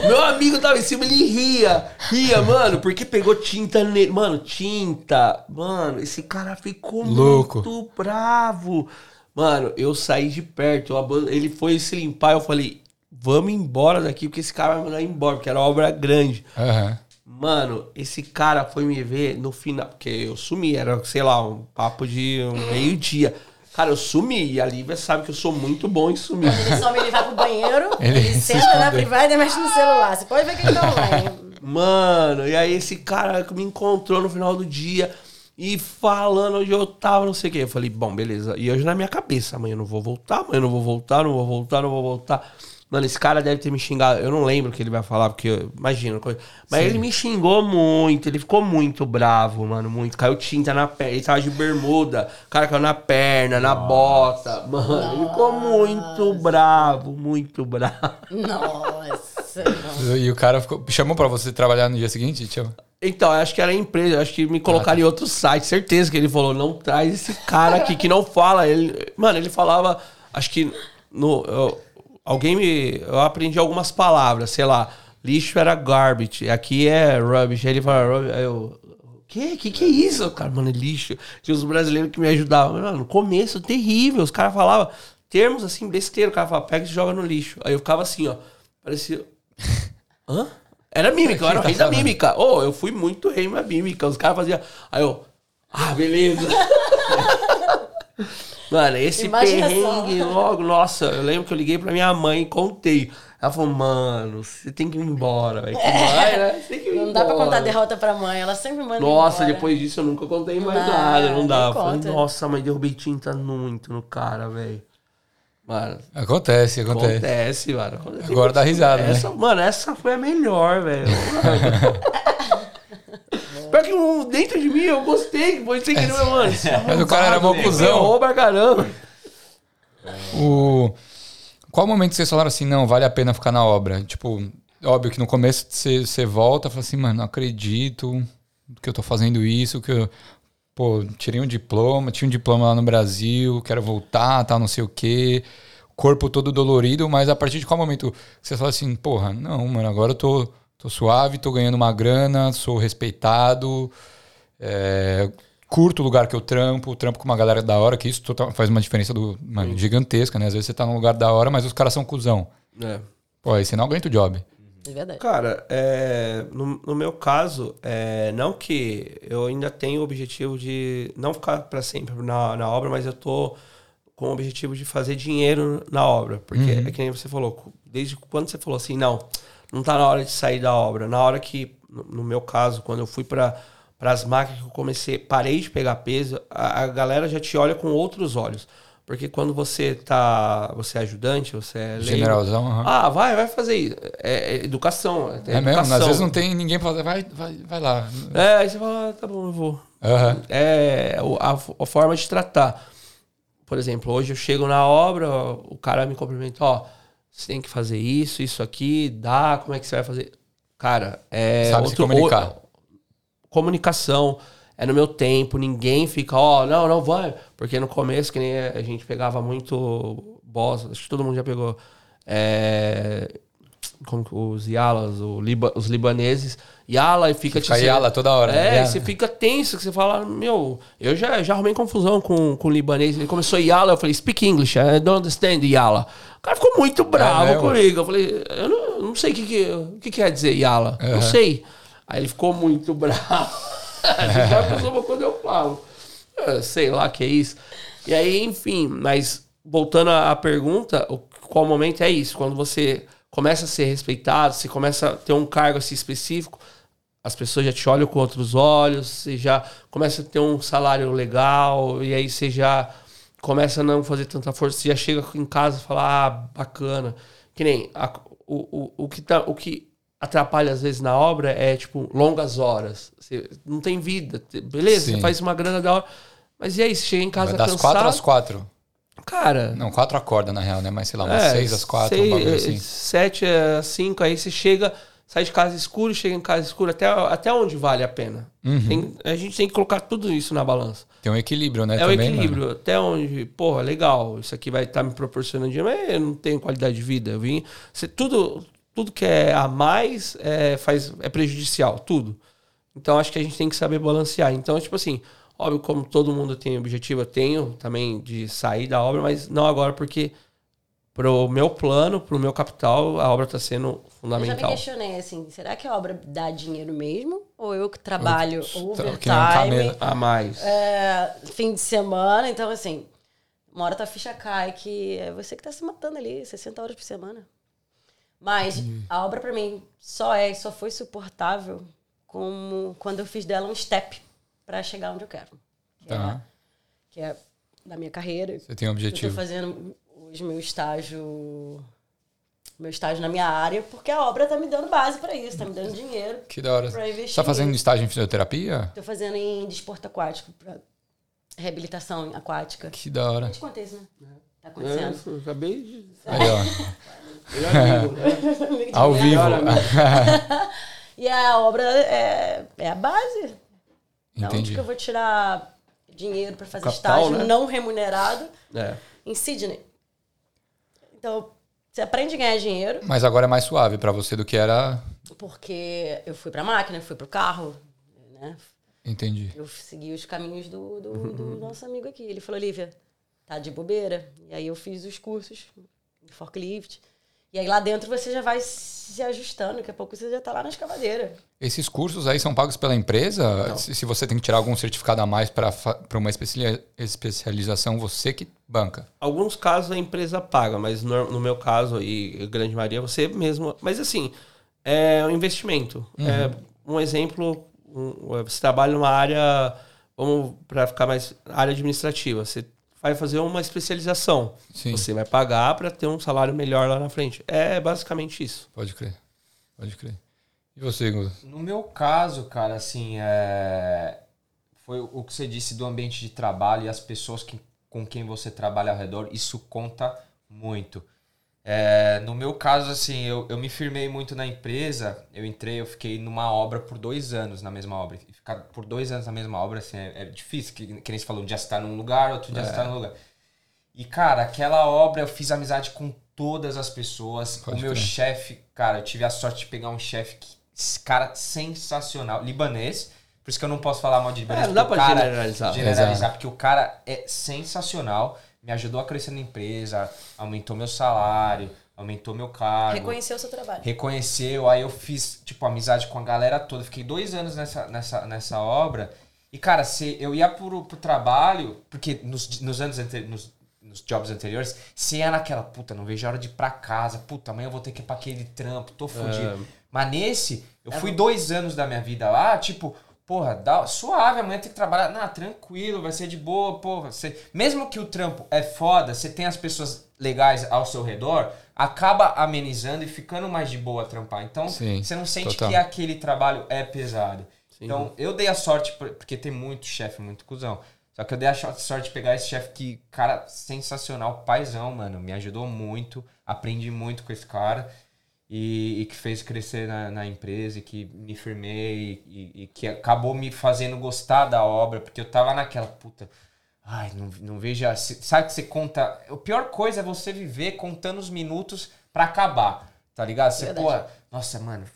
meu amigo tava em cima, ele ria. Ria, mano, porque pegou tinta nele. Mano, tinta. Mano, esse cara ficou Louco. muito bravo. Mano, eu saí de perto. Ele foi se limpar, eu falei, vamos embora daqui, porque esse cara vai mandar embora, porque era obra grande. Aham. Uhum. Mano, esse cara foi me ver no final, porque eu sumi, era, sei lá, um papo de um meio-dia. Cara, eu sumi e a Lívia sabe que eu sou muito bom em sumir. Ele só me levar pro banheiro, ele, ele senta na privada e mexe no celular. Você pode ver que ele tá online. Mano, e aí esse cara me encontrou no final do dia e falando onde eu tava, não sei o quê. Eu falei, bom, beleza. E hoje na minha cabeça, amanhã eu não vou voltar, amanhã eu não vou voltar, não vou voltar, não vou voltar. Mano, esse cara deve ter me xingado. Eu não lembro o que ele vai falar, porque imagina. Mas Sim. ele me xingou muito, ele ficou muito bravo, mano, muito. Caiu tinta na perna, ele tava de bermuda, o cara caiu na perna, na Nossa. bota. Mano, Nossa. ele ficou muito bravo, muito bravo. Nossa. e o cara ficou, chamou pra você trabalhar no dia seguinte, Tio? Então, acho que era a empresa, acho que me colocaram ah, tá. em outro site, certeza que ele falou, não traz esse cara aqui que não fala. Ele, mano, ele falava, acho que no. Eu, alguém me. Eu aprendi algumas palavras, sei lá. Lixo era garbage, aqui é rubbish. Aí ele fala, eu. Que? Que que é isso? Cara, mano, é lixo. Tinha os brasileiros que me ajudavam. Mano, no começo, terrível. Os caras falavam termos assim, besteira. O cara falava, pega e joga no lixo. Aí eu ficava assim, ó. Parecia. Hã? Era mímica, eu era o rei da mímica. Oh, eu fui muito rei da mímica. Os caras faziam. Aí eu. Ah, beleza. Mano, esse Imagina perrengue só. logo, nossa, eu lembro que eu liguei pra minha mãe e contei. Ela falou, mano, você tem que ir embora, velho. É. né? Você tem que ir não embora. dá pra contar derrota pra mãe, ela sempre manda Nossa, embora. depois disso eu nunca contei mais não, nada, não dá. Falei, nossa, mãe, derrubei tinta muito no cara, velho. Mano. Acontece, acontece. Acontece, mano. Acontece. Agora dá risada, essa, né? Mano, essa foi a melhor, velho. Pior que um, dentro de mim eu gostei, foi sem querer, mano. Mas o cara era bom cuzão. Rouba caramba. O... Qual momento vocês falaram assim, não, vale a pena ficar na obra? Tipo, óbvio que no começo você, você volta e fala assim, mano, não acredito que eu tô fazendo isso, que eu, pô, tirei um diploma, tinha um diploma lá no Brasil, quero voltar, tal, não sei o quê. Corpo todo dolorido, mas a partir de qual momento você fala assim, porra, não, mano, agora eu tô Tô suave, tô ganhando uma grana, sou respeitado, é, curto o lugar que eu trampo, trampo com uma galera da hora, que isso faz uma diferença do, mano, gigantesca, né? Às vezes você tá num lugar da hora, mas os caras são cuzão. É. Pô, aí você não aguenta o job. É verdade. Cara, é, no, no, meu caso, é, não que eu ainda tenho o objetivo de não ficar para sempre na, na obra, mas eu tô com o objetivo de fazer dinheiro na obra. Porque uhum. é que nem você falou, desde quando você falou assim, não, não tá na hora de sair da obra. Na hora que, no meu caso, quando eu fui para as máquinas que eu comecei, parei de pegar peso, a, a, galera já te olha com outros olhos. Porque quando você tá. Você é ajudante, você é. Generalzão, uhum. Ah, vai, vai fazer isso. É, é educação. É, é mesmo? Às vezes não tem ninguém pra fazer, vai, vai, vai lá. É, aí você fala, ah, tá bom, eu vou. Uhum. É a, a, forma de tratar. Por exemplo, hoje eu chego na obra, o cara me cumprimenta, ó você tem que fazer isso, isso aqui, dá, como é que você vai fazer? Cara, é. Sabe outro, se comunicar. comunicação, é no meu tempo, ninguém fica, ó, oh, não, não vai. Porque no começo, que nem a gente pegava muito boss, acho que todo mundo já pegou. É, como os Yalas, Liba, os libaneses, Yala e fica... Fica Yala toda hora. É, você fica tenso, que você fala, meu, eu já, já arrumei confusão com, com o libanês, ele começou Yala, eu falei, speak English, I don't understand Yala. Cara ficou muito bravo é, né, comigo, eu falei, eu não, não sei o que, que, que quer dizer Yala, uhum. não sei. Aí ele ficou muito bravo. Já pensou quando eu falo. Eu sei lá que é isso. E aí, enfim, mas voltando à pergunta, qual momento é isso? Quando você começa a ser respeitado, você começa a ter um cargo assim específico, as pessoas já te olham com outros olhos, você já começa a ter um salário legal, e aí você já começa a não fazer tanta força, você já chega em casa e fala, ah, bacana. Que nem a, o, o, o, que tá, o que atrapalha às vezes na obra é, tipo, longas horas. Você não tem vida. Beleza, Sim. você faz uma grana da hora. Mas e aí, você chega em casa Vai das cansado... quatro às quatro. Cara... Não, quatro acorda, na real, né? Mas, sei lá, umas é, seis às quatro, seis, um assim. Sete às cinco, aí você chega sai de casa escuro, chega em casa escuro, até, até onde vale a pena? Uhum. Tem, a gente tem que colocar tudo isso na balança. Tem um equilíbrio, né? É o um equilíbrio. Mano. Até onde, porra, legal, isso aqui vai estar tá me proporcionando dinheiro, mas eu não tenho qualidade de vida. Eu vim. Você, tudo, tudo que é a mais é, faz, é prejudicial, tudo. Então acho que a gente tem que saber balancear. Então, tipo assim, óbvio, como todo mundo tem objetivo, eu tenho também de sair da obra, mas não agora, porque pro meu plano, pro meu capital, a obra está sendo fundamental. Eu já me questionei assim, será que a obra dá dinheiro mesmo? Ou eu que trabalho eu, overtime, a mais, é, fim de semana, então assim, uma hora tua ficha cai que é você que está se matando ali, 60 horas por semana. Mas hum. a obra para mim só é, só foi suportável como quando eu fiz dela um step para chegar onde eu quero. Que, tá. é, que é da minha carreira. Você tem um objetivo. Eu tô fazendo os meu estágio meu estágio na minha área, porque a obra tá me dando base para isso, tá me dando dinheiro. Que da hora. Pra investir. Você tá fazendo estágio em fisioterapia? Tô fazendo em desporto aquático, pra reabilitação aquática. Que da hora. Eu te contei isso, né? Tá acontecendo. É, acabei de. Aí, ó. amigo, né? Ao vivo. e a obra é, é a base. Entendi. onde que eu vou tirar dinheiro para fazer Capital, estágio né? não remunerado é. em Sydney? Então, você aprende a ganhar dinheiro. Mas agora é mais suave para você do que era. Porque eu fui para máquina, fui para o carro, né? Entendi. Eu segui os caminhos do, do, do nosso amigo aqui. Ele falou, Lívia, tá de bobeira. E aí eu fiz os cursos de forklift. E aí lá dentro você já vai se ajustando, daqui a pouco você já está lá na escavadeira. Esses cursos aí são pagos pela empresa? Se, se, você tem que tirar algum certificado a mais para uma especialização, você que banca? Alguns casos a empresa paga, mas no, no meu caso e grande maioria você mesmo. Mas assim, é um investimento. Uhum. É um exemplo, um, você trabalha numa área, vamos para ficar mais área administrativa. Você vai fazer uma especialização. Sim. Você vai pagar para ter um salário melhor lá na frente. É basicamente isso. Pode crer. Pode crer. E você, Guto? No meu caso, cara, assim, é... foi o que você disse do ambiente de trabalho e as pessoas que, com quem você trabalha ao redor, isso conta muito. É, no meu caso, assim, eu, eu me firmei muito na empresa. Eu entrei, eu fiquei numa obra por dois anos na mesma obra. E ficar por dois anos na mesma obra, assim, é, é difícil. Que, que nem você falou, um dia você tá num lugar, outro dia é. você tá num lugar. E, cara, aquela obra eu fiz amizade com todas as pessoas. Pode o meu chefe, cara, eu tive a sorte de pegar um chefe que, cara, sensacional, libanês. Por isso que eu não posso falar mal de libanês. É, não dá pra cara, generalizar. Generalizar, porque o cara é sensacional me ajudou a crescer na empresa, aumentou meu salário, aumentou meu cargo. Reconheceu o seu trabalho. Reconheceu, aí eu fiz, tipo, amizade com a galera toda. Fiquei dois anos nessa, nessa, nessa obra. E, cara, se eu ia pro, pro trabalho, porque nos, nos anos anteriores, nos, jobs anteriores, se ia naquela, puta, não vejo a hora de ir pra casa, puta, amanhã eu vou ter que ir pra aquele trampo, tô fudido. É. Mas nesse, eu é fui dois anos da minha vida lá, tipo, Porra, dá, suave, amanhã tem que trabalhar. Não, tranquilo, vai ser de boa, porra. Você, mesmo que o trampo é foda, você tem as pessoas legais ao seu redor, acaba amenizando e ficando mais de boa trampar. Então, Sim, você não sente total. que aquele trabalho é pesado. Sim. Então, eu dei a sorte, porque tem muito chefe, muito cuzão. Só que eu dei a sorte de pegar esse chefe que, cara, sensacional, paizão, mano. Me ajudou muito, aprendi muito com esse cara e, e, que fez crescer na, na, empresa e que me firmei e, e, que acabou me fazendo gostar da obra, porque eu tava naquela puta. Ai, não, não vejo. Sabe que você conta. A pior coisa é você viver contando os minutos para acabar, tá ligado? Você, pô, nossa, mano,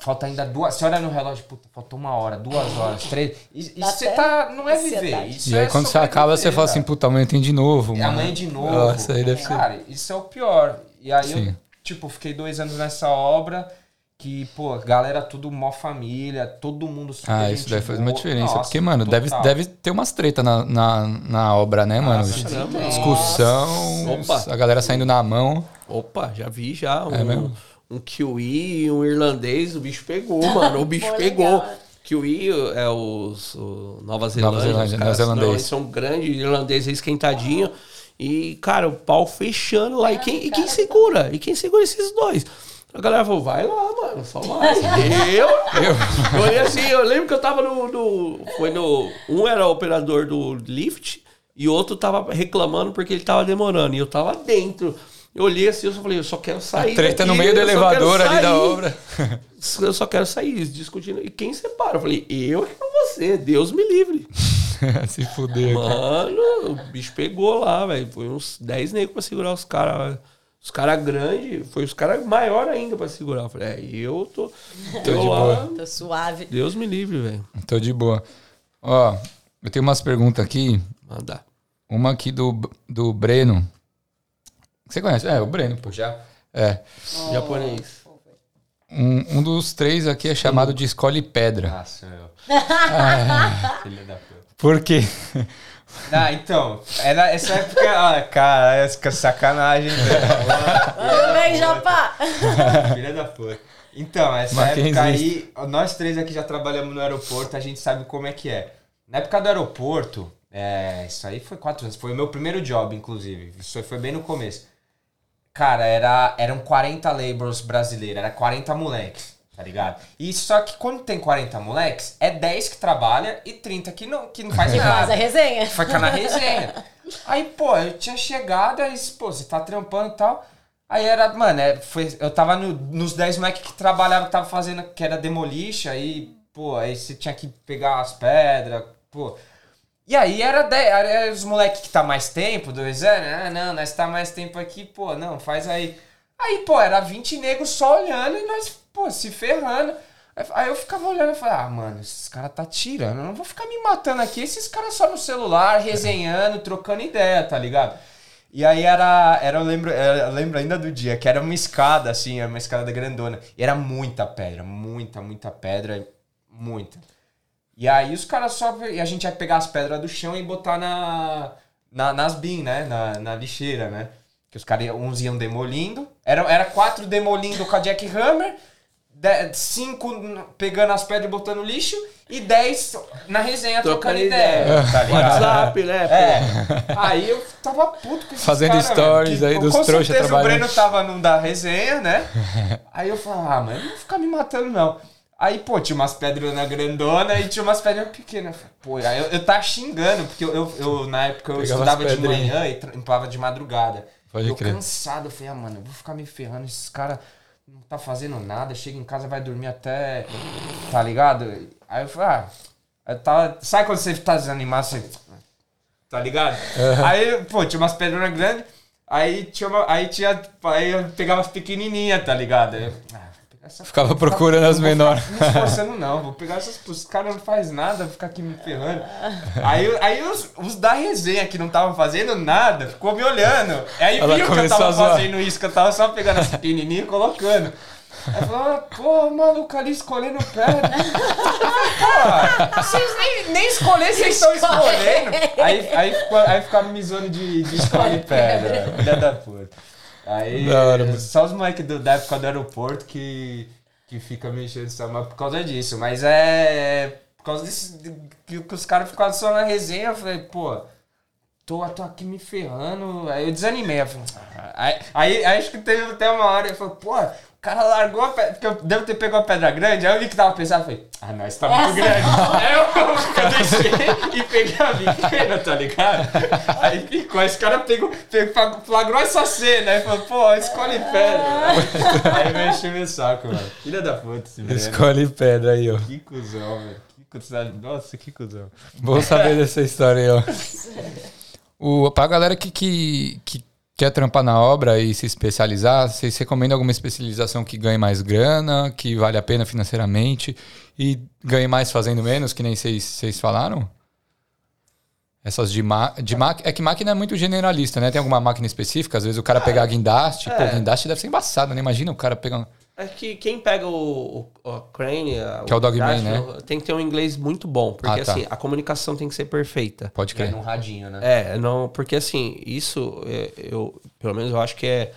falta ainda duas. Você olha no relógio, puta, faltou uma hora, duas horas, três. Isso você tá. Não é viver. Isso e aí é quando você acaba, você fala assim, puta, amanhã tem de novo, mano. Amanhã de novo. Nossa, aí deve cara, ser... isso é o pior. E aí Sim. eu tipo, fiquei dois anos nessa obra que, pô, galera tudo mó família, todo mundo super Ah, isso deve fazer uma diferença. Nossa, porque, mano, deve, deve ter umas treta na, na, na obra, né, mano? Nossa, Discussão, Opa. a galera saindo na mão. Opa, já vi já. Um, é mesmo? um kiwi e um irlandês, o bicho pegou, mano. O bicho pegou. Legal. Kiwi é os, o Nova Zelândia. Nova Zelândia, Nova Eles são grandes, irlandês esquentadinho. E, cara, o pau fechando lá. E quem, e quem segura? E quem segura esses dois? A galera falou, vai lá, mano, só mais. eu, eu, eu, assim, eu lembro que eu tava no, no, Foi no. Um era o operador do lift e o outro tava reclamando porque ele tava demorando. E eu tava dentro. Eu olhei assim, eu só falei, eu só quero sair. A treta daqui, no meio do elevador ali da obra. Eu só quero sair, discutindo. E quem separa? Eu falei, eu e você, Deus me livre. Se fudeu. Mano, o bicho pegou lá, velho. Foi uns 10 negros pra segurar os caras. Os caras grandes, foi os caras maior ainda pra segurar. Eu falei, é, eu tô. tô de boa. Tô suave. Deus me livre, velho. Tô de boa. Ó, eu tenho umas perguntas aqui. Manda. Uma aqui do, do Breno. Você conhece? É, o Breno, pô. Já? É. Oh. Japonês. Um, um dos três aqui é chamado de Escolhe Pedra. Ah, sou eu. ah, Filha da puta. Por quê? Ah, então, era essa época. Ah, cara, essa sacanagem, velho. Tudo bem, Japá? Filha da puta. Então, essa Mackenzie. época aí, nós três aqui já trabalhamos no aeroporto, a gente sabe como é que é. Na época do aeroporto, é, isso aí foi quatro anos, foi o meu primeiro job, inclusive. Isso foi bem no começo. Cara, era, eram 40 laborers brasileiros, era 40 moleques tá ligado? E só que quando tem 40 moleques, é 10 que trabalha e 30 que não, que não faz que nada. faz a resenha. Fica na resenha. Aí, pô, eu tinha chegado, aí, pô, você tá trampando e tal. Aí era, mano, é, foi, eu tava no, nos 10 moleques que trabalhavam, que tava fazendo, que era demolixa, aí, pô, aí você tinha que pegar as pedras, pô. E aí era, 10, era os moleques que tá mais tempo, dois anos, ah, não, nós tá mais tempo aqui, pô, não, faz aí. Aí, pô, era 20 negros só olhando e nós pô, se ferrando. Aí eu ficava olhando e falei, ah, mano, esses caras tá tirando, eu não vou ficar me matando aqui, esses caras só no celular, resenhando, trocando ideia, tá ligado? E aí era, era eu, lembro, eu lembro ainda do dia, que era uma escada, assim, uma escada grandona. E era muita pedra, muita, muita pedra, muita. E aí os caras só. E a gente ia pegar as pedras do chão e botar na, na, nas bin, né? Na, na lixeira, né? Que os caras, uns iam demolindo. Era, era quatro demolindo com a jackhammer cinco pegando as pedras e botando lixo e dez na resenha trocando, trocando ideia. ideia. Tá WhatsApp, né? É. Aí eu tava puto com esses Fazendo cara, stories aí dos trouxas trabalhando. o Breno tava num da resenha, né? Aí eu falei, ah, mas não vou ficar me matando não. Aí, pô, tinha umas pedras na grandona e tinha umas pedras pequenas. Pô, aí eu, eu tava xingando, porque eu, eu, eu na época eu Pegava estudava de manhã e trampava de madrugada. Pode eu crer. cansado, eu falei, ah, mano, eu vou ficar me ferrando, esses caras não tá fazendo nada, chega em casa, vai dormir até. Tá ligado? Aí eu falei, ah, eu tava. Sabe quando você tá desanimado, você. Tá ligado? Uhum. Aí, pô, tinha umas pedras grandes, aí tinha uma, Aí tinha. Aí eu pegava as pequenininhas, tá ligado? Aí, ah, essa Ficava procurando as menores. Não esforçando, não. Vou pegar essas. Os caras não faz nada, ficar aqui me ferrando. Aí, aí os, os da resenha que não estavam fazendo nada, ficou me olhando. Aí Ela viu que eu tava fazendo isso, que eu tava só pegando as pequenininhas e colocando. Aí falou, pô, maluco ali escolhendo pedra. pô, vocês nem, nem escolher, vocês estão escolhendo. Aí, aí, aí ficava me zoando de, de escolher pedra. Filha da puta. Aí, hora, só os moleques da época do aeroporto que, que fica mexendo enchendo por causa disso. Mas é. Por causa disso, que, que os caras ficavam só na resenha, eu falei, pô, tô, tô aqui me ferrando. Aí eu desanimei. Eu falei, ah. aí, aí, aí, acho que teve até uma hora, eu falei, pô, cara largou a pedra, porque eu devo ter pego a pedra grande, aí eu vi que tava pensando, falei, ah não, isso tá muito grande. aí eu, eu deixei e peguei a pequena, tá ligado? Aí ficou, esse cara pegou, pegou flagrou essa cena, aí falou, pô, escolhe pedra. aí mexeu meu saco, mano. Filha da puta esse velho. Escolhe pedra aí, ó. Que cuzão, velho. Que cuzão. Nossa, que cuzão. Bom saber dessa história aí, ó. O, pra galera que, que, que quer trampar na obra e se especializar, vocês recomendam alguma especialização que ganhe mais grana, que vale a pena financeiramente e ganhe mais fazendo menos, que nem vocês falaram? Essas de, de máquina. É que máquina é muito generalista, né? Tem alguma máquina específica? Às vezes o cara pegar guindaste. É. Pô, guindaste deve ser embaçado, né? Imagina o cara pegando. É que quem pega o, o, o Crane, que é o Dogman, né? Tem que ter um inglês muito bom, porque ah, tá. assim, a comunicação tem que ser perfeita. Pode crer. É num radinho, né? É, não, porque assim, isso é, eu, pelo menos eu acho que é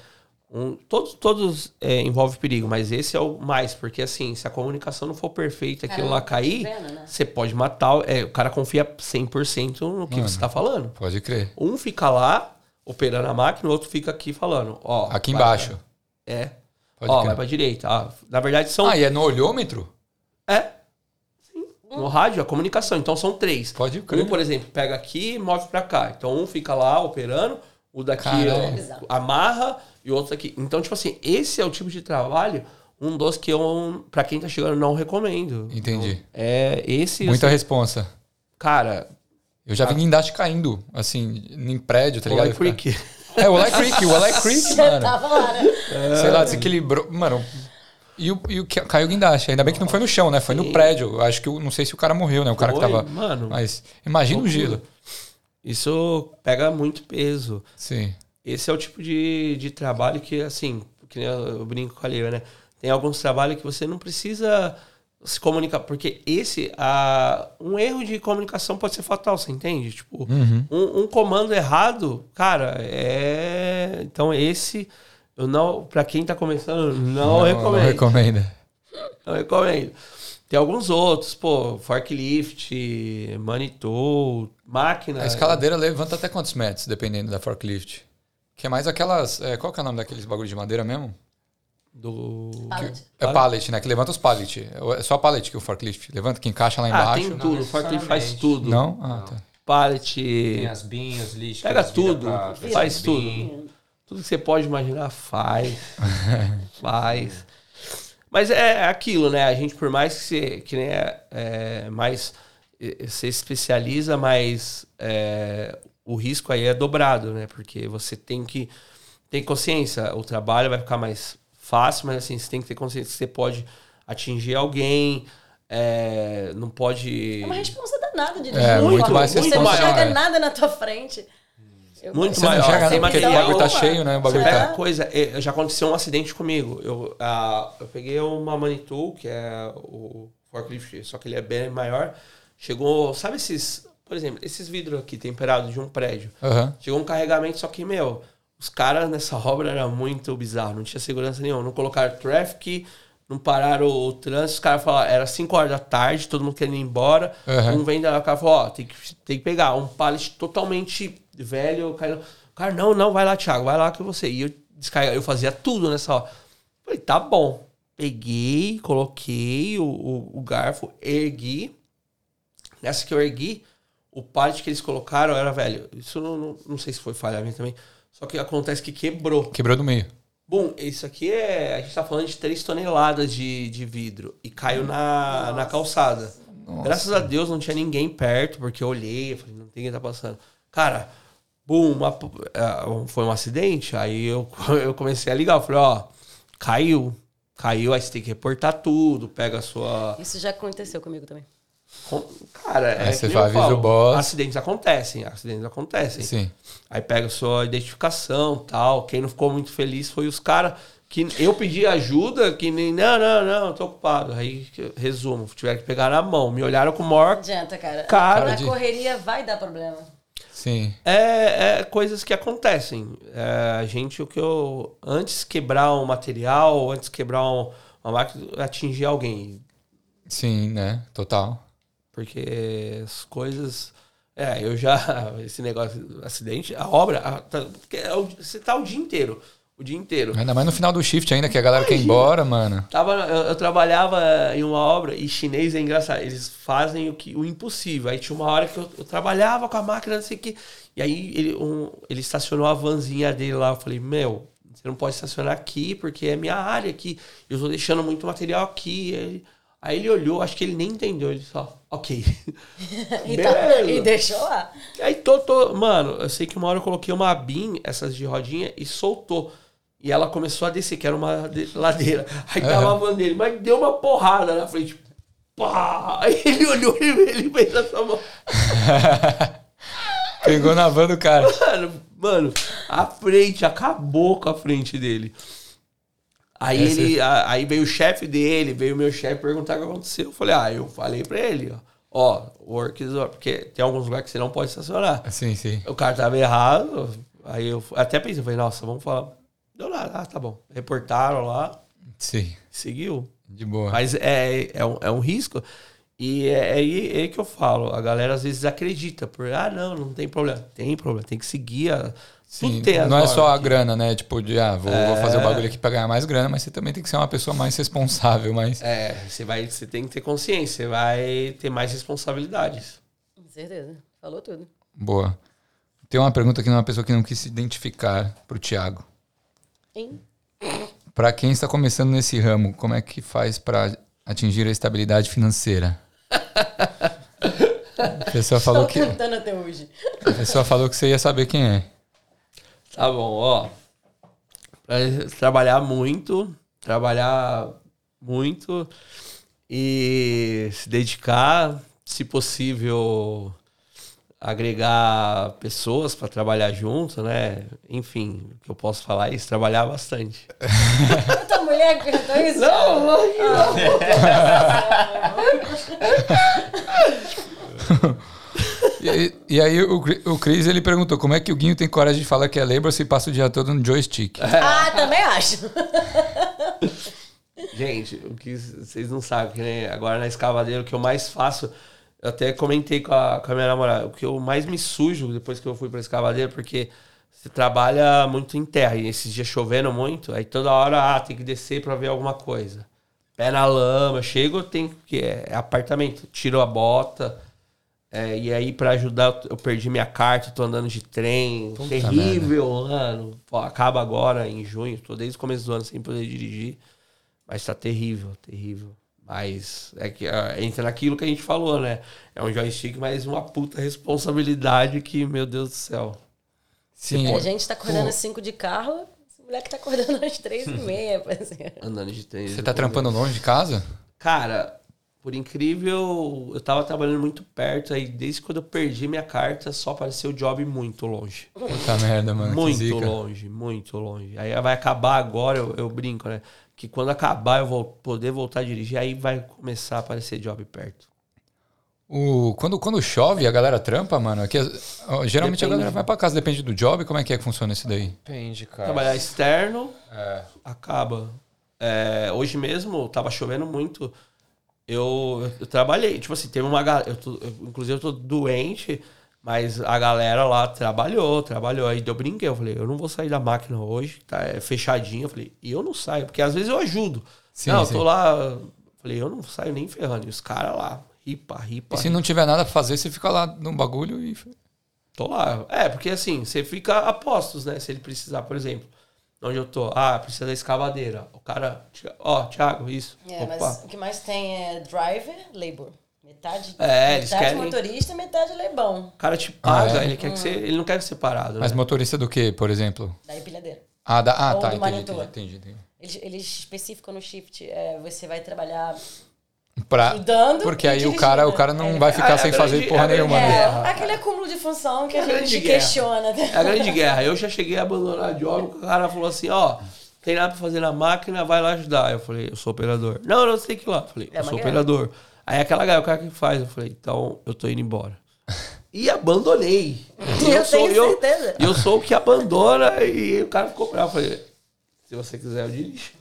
Um, todos todos é, envolvem perigo, mas esse é o mais, porque assim, se a comunicação não for perfeita, aquilo lá cair, vendo, né? você pode matar. É, o cara confia 100% no que Mano, você está falando. Pode crer. Um fica lá operando a máquina, o outro fica aqui falando. Ó, aqui embaixo. é. Pode ó, crer. vai pra direita. Ah, na verdade são. Ah, e é no olhômetro? É. Sim. No rádio, a comunicação. Então são três. Pode crer. Um, por exemplo, pega aqui e move pra cá. Então um fica lá operando, o daqui ó, amarra e o outro aqui. Então, tipo assim, esse é o tipo de trabalho, um dos que eu, pra quem tá chegando, não recomendo. Entendi. Então, é esse. Muita assim, responsa. Cara. Eu já vi guindaste caindo, assim, em prédio, tá ligado? Por quê? É, o Olé Creek, o Olé Creek, mano. Tava lá, né? Sei lá, desequilibrou. Mano, e o, e o caiu o guindaste. Ainda bem que não foi no chão, né? Foi Sim. no prédio. Acho que não sei se o cara morreu, né? O cara foi, que tava. Mano. Mas imagina o gelo. Isso pega muito peso. Sim. Esse é o tipo de, de trabalho que, assim, que eu brinco com a Lívia, né? Tem alguns trabalhos que você não precisa se comunicar, porque esse, a, um erro de comunicação pode ser fatal, você entende? Tipo, uhum. um, um, comando errado, cara, é. Então, esse, eu não, para quem tá começando, não, não recomendo. Não recomendo. Não recomendo. Tem alguns outros, pô, forklift, manitou, máquina. A escaladeira levanta até quantos metros, dependendo da forklift? Que é mais aquelas. É, qual que é o nome daqueles bagulho de madeira mesmo? Do. Pallet. é pallet, né? Que levanta os pallet. É só pallet que o forklift levanta, que encaixa lá embaixo. Ah, tem tudo. O forklift faz tudo. Não? Ah, tá. Pallet. Tem as binhas, lixo. Pega tudo. Faz tudo. Tudo que você pode imaginar, faz. faz. Mas é aquilo, né? A gente, por mais que você. Que nem é, é mais. Você especializa, mas é, o risco aí é dobrado, né? Porque você tem que ter consciência. O trabalho vai ficar mais fácil, mas assim, você tem que ter consciência que você pode atingir alguém. É, não pode. É uma resposta danada de é, muito, muito mais Você não enxerga é. nada na tua frente. Eu muito mais. Você não enxerga nada porque o bagulho tá cheio, né? O bagulho tá... coisa, é, já aconteceu um acidente comigo. Eu, uh, eu peguei uma Manitou, que é o forklift, só que ele é bem maior. Chegou, sabe esses por exemplo, esses vidros aqui temperados de um prédio. Uhum. Chegou um carregamento, só que, meu, os caras nessa obra era muito bizarro, não tinha segurança nenhuma. Não colocaram traffic, não pararam o, o trânsito. Os caras falaram, era 5 horas da tarde, todo mundo querendo ir embora. Uhum. Um vem da cara falou, ó, tem que, tem que pegar um pallet totalmente velho. O cara, o cara, não, não, vai lá, Thiago, vai lá que você. E eu eu fazia tudo nessa hora. Falei, tá bom. Peguei, coloquei o, o, o garfo, ergui. Nessa que eu ergui, o pallet que eles colocaram era, velho, isso não, não, não sei se foi falha minha também, só que acontece que quebrou. Quebrou do meio. Bom, isso aqui é. A gente tá falando de 3 toneladas de, de vidro. E caiu na, na calçada. Nossa. Graças a Deus não tinha ninguém perto, porque eu olhei, falei, não tem quem tá passando. Cara, bum, uma, é, foi um acidente. Aí eu, eu comecei a ligar. Eu falei, ó, caiu. Caiu, aí você tem que reportar tudo, pega a sua. Isso já aconteceu comigo também. Cara, é. Você o boss. Acidentes acontecem, acidentes acontecem. Sim. Aí pega sua identificação tal. Quem não ficou muito feliz foi os caras que eu pedi ajuda, que nem. Não, não, não, tô ocupado. Aí, resumo, tiveram que pegar na mão. Me olharam com o maior. Não adianta, cara. cara na de... correria vai dar problema. Sim. É, é coisas que acontecem. É, a gente, o que eu. Antes quebrar um material, antes quebrar um, uma máquina, atingir alguém. Sim, né? Total. Porque as coisas. É, eu já. Esse negócio, acidente, a obra. A, tá, é você tá o dia inteiro. O dia inteiro. Ainda mais no final do shift ainda, que a galera Imagina. quer ir embora, mano. Tava, eu, eu, trabalhava em uma obra e chinês é engraçado. Eles fazem o, que, o impossível. Aí tinha uma hora que eu, eu trabalhava com a máquina, não sei o que. E aí ele, um, ele estacionou a vanzinha dele lá. Eu falei, meu, você não pode estacionar aqui porque é minha área aqui. Eu tô deixando muito material aqui. Aí ele olhou, acho que ele nem entendeu, ele só, ok. e, tá, e deixou lá. Aí tô, tô, mano, eu sei que uma hora eu coloquei uma BIM, essas de rodinha, e soltou. E ela começou a descer, que era uma ladeira. Aí tava a van dele, mas deu uma porrada na frente. Pá! Aí ele olhou e ele fez essa mão. Pegou na van do cara. Mano, mano, a frente, acabou com a frente dele. Aí ele, a, aí veio o chefe dele, veio o meu chefe perguntar o que aconteceu. Eu falei, ah, eu falei pra ele, ó. Ó, work is work, porque tem alguns lugares que você não pode estacionar. Sim, sim. O cara tava errado, aí eu até pensei, eu falei, nossa, vamos falar. Deu nada. Ah, tá bom. Reportaram lá. Sim. Seguiu. De boa. Mas é, é, um, é um risco. E é, é aí é, é, que eu falo. A galera às vezes acredita. Por, ah, não, não tem problema. Tem problema. Tem que seguir a. Sim, não é só a grana, né? Tipo, de, ah, vou, é... vou, fazer o bagulho aqui pra ganhar mais grana, mas você também tem que ser uma pessoa mais responsável. Mas... É, você, vai, você tem que ter consciência, você vai ter mais responsabilidades. Com certeza. Falou tudo. Boa. Tem uma pergunta aqui de uma pessoa que não quis se identificar pro Thiago. Hein? Para quem está começando nesse ramo, como é que faz para atingir a estabilidade financeira? A pessoa falou Estou que. tentando até hoje. A pessoa falou que você ia saber quem é. Tá bom, ó. Pra trabalhar muito, trabalhar muito e se dedicar, se possível, agregar pessoas para trabalhar junto, né? Enfim, o que eu posso falar é isso, trabalhar bastante. Tua mulher perguntou isso? Não, não. não. e, e, aí o, o Cris ele perguntou como é que o Guinho tem coragem de falar que é labor se passa o dia todo no joystick. Ah, também acho. Gente, o que vocês não sabem, né? Agora na escavadeira o que eu mais faço eu até comentei com a, com a minha namorada, o que eu mais me sujo depois que eu fui pra escavadeira, porque você trabalha muito em terra, e esses dias chovendo muito, aí toda hora, ah, tem que descer para ver alguma coisa. Pé na lama, chego, tem que é, é apartamento, tiro a bota. É, e aí, para ajudar, eu perdi minha carta, tô andando de trem. Puta terrível merda. ano. Pô, acaba agora em junho, tô desde o começo do ano sem poder dirigir. Mas tá terrível, terrível. Mas é que uh, entra naquilo que a gente falou, né? É um joystick, mas uma puta responsabilidade que, meu Deus do céu. Sim. A gente tá acordando às 5 de carro, esse moleque tá acordando às 3 e meia, Andando de trem. Você tá trampando longe de casa? Cara, por incrível, eu tava trabalhando muito perto, aí desde quando eu perdi minha carta, só apareceu o job muito longe. Puta merda, mano. Muito longe, muito longe. Aí vai acabar agora, eu, eu brinco, né? que quando acabar eu vou poder voltar a dirigir, aí vai começar a aparecer job perto. O, quando, quando chove, a galera trampa, mano. Aqui, geralmente depende. a galera vai pra casa, depende do job. Como é que é que funciona isso daí? Depende, cara. Trabalhar externo, é. acaba. É, hoje mesmo, tava chovendo muito. Eu, eu, trabalhei. Tipo assim, teve uma galera. Inclusive, eu tô doente. Mas a galera lá trabalhou, trabalhou. Aí deu brinquei. Eu falei, eu não vou sair da máquina hoje, tá é fechadinho. Eu falei, e eu não saio, porque às vezes eu ajudo. Sim, não, sim. eu tô lá. Falei, eu não saio nem ferrando. E os caras lá, ripa, ripa. E se não tiver nada pra fazer, você fica lá no bagulho e. Tô lá. É, porque assim, você fica a postos, né? Se ele precisar, por exemplo. Onde eu tô? Ah, precisa da escavadeira. O cara. Ó, oh, Thiago, isso. É, Opa. mas o que mais tem é driver, labor. Metade, é, metade querem... motorista, metade lebão. O cara te paga, ah, é? ele, quer hum. que você, ele não quer ser parado. Mas né? motorista do que, por exemplo? Da empilhadeira. Ah, da, ah tá, entendi, entendi, entendi, entendi, Eles, eles especificam no shift, é, você vai trabalhar Pra, porque aí o cara, o cara não é. vai ficar é, sem fazer grande, porra nenhuma. Né? É, aquele acúmulo de função que a, a gente questiona. Né? É a grande guerra. Eu já cheguei a abandonar a job, o cara falou assim, ó, tem nada pra fazer na máquina, vai lá ajudar. Eu falei, eu sou operador. Não, não, tem que lá. Eu falei, é eu sou guerra. operador. Aí aquela galera, o cara que faz, eu falei, então eu tô indo embora. E abandonei. E eu, eu sou, tenho certeza. E eu, eu sou o que abandona e o cara ficou bravo. Eu falei, se você quiser, eu dirijo.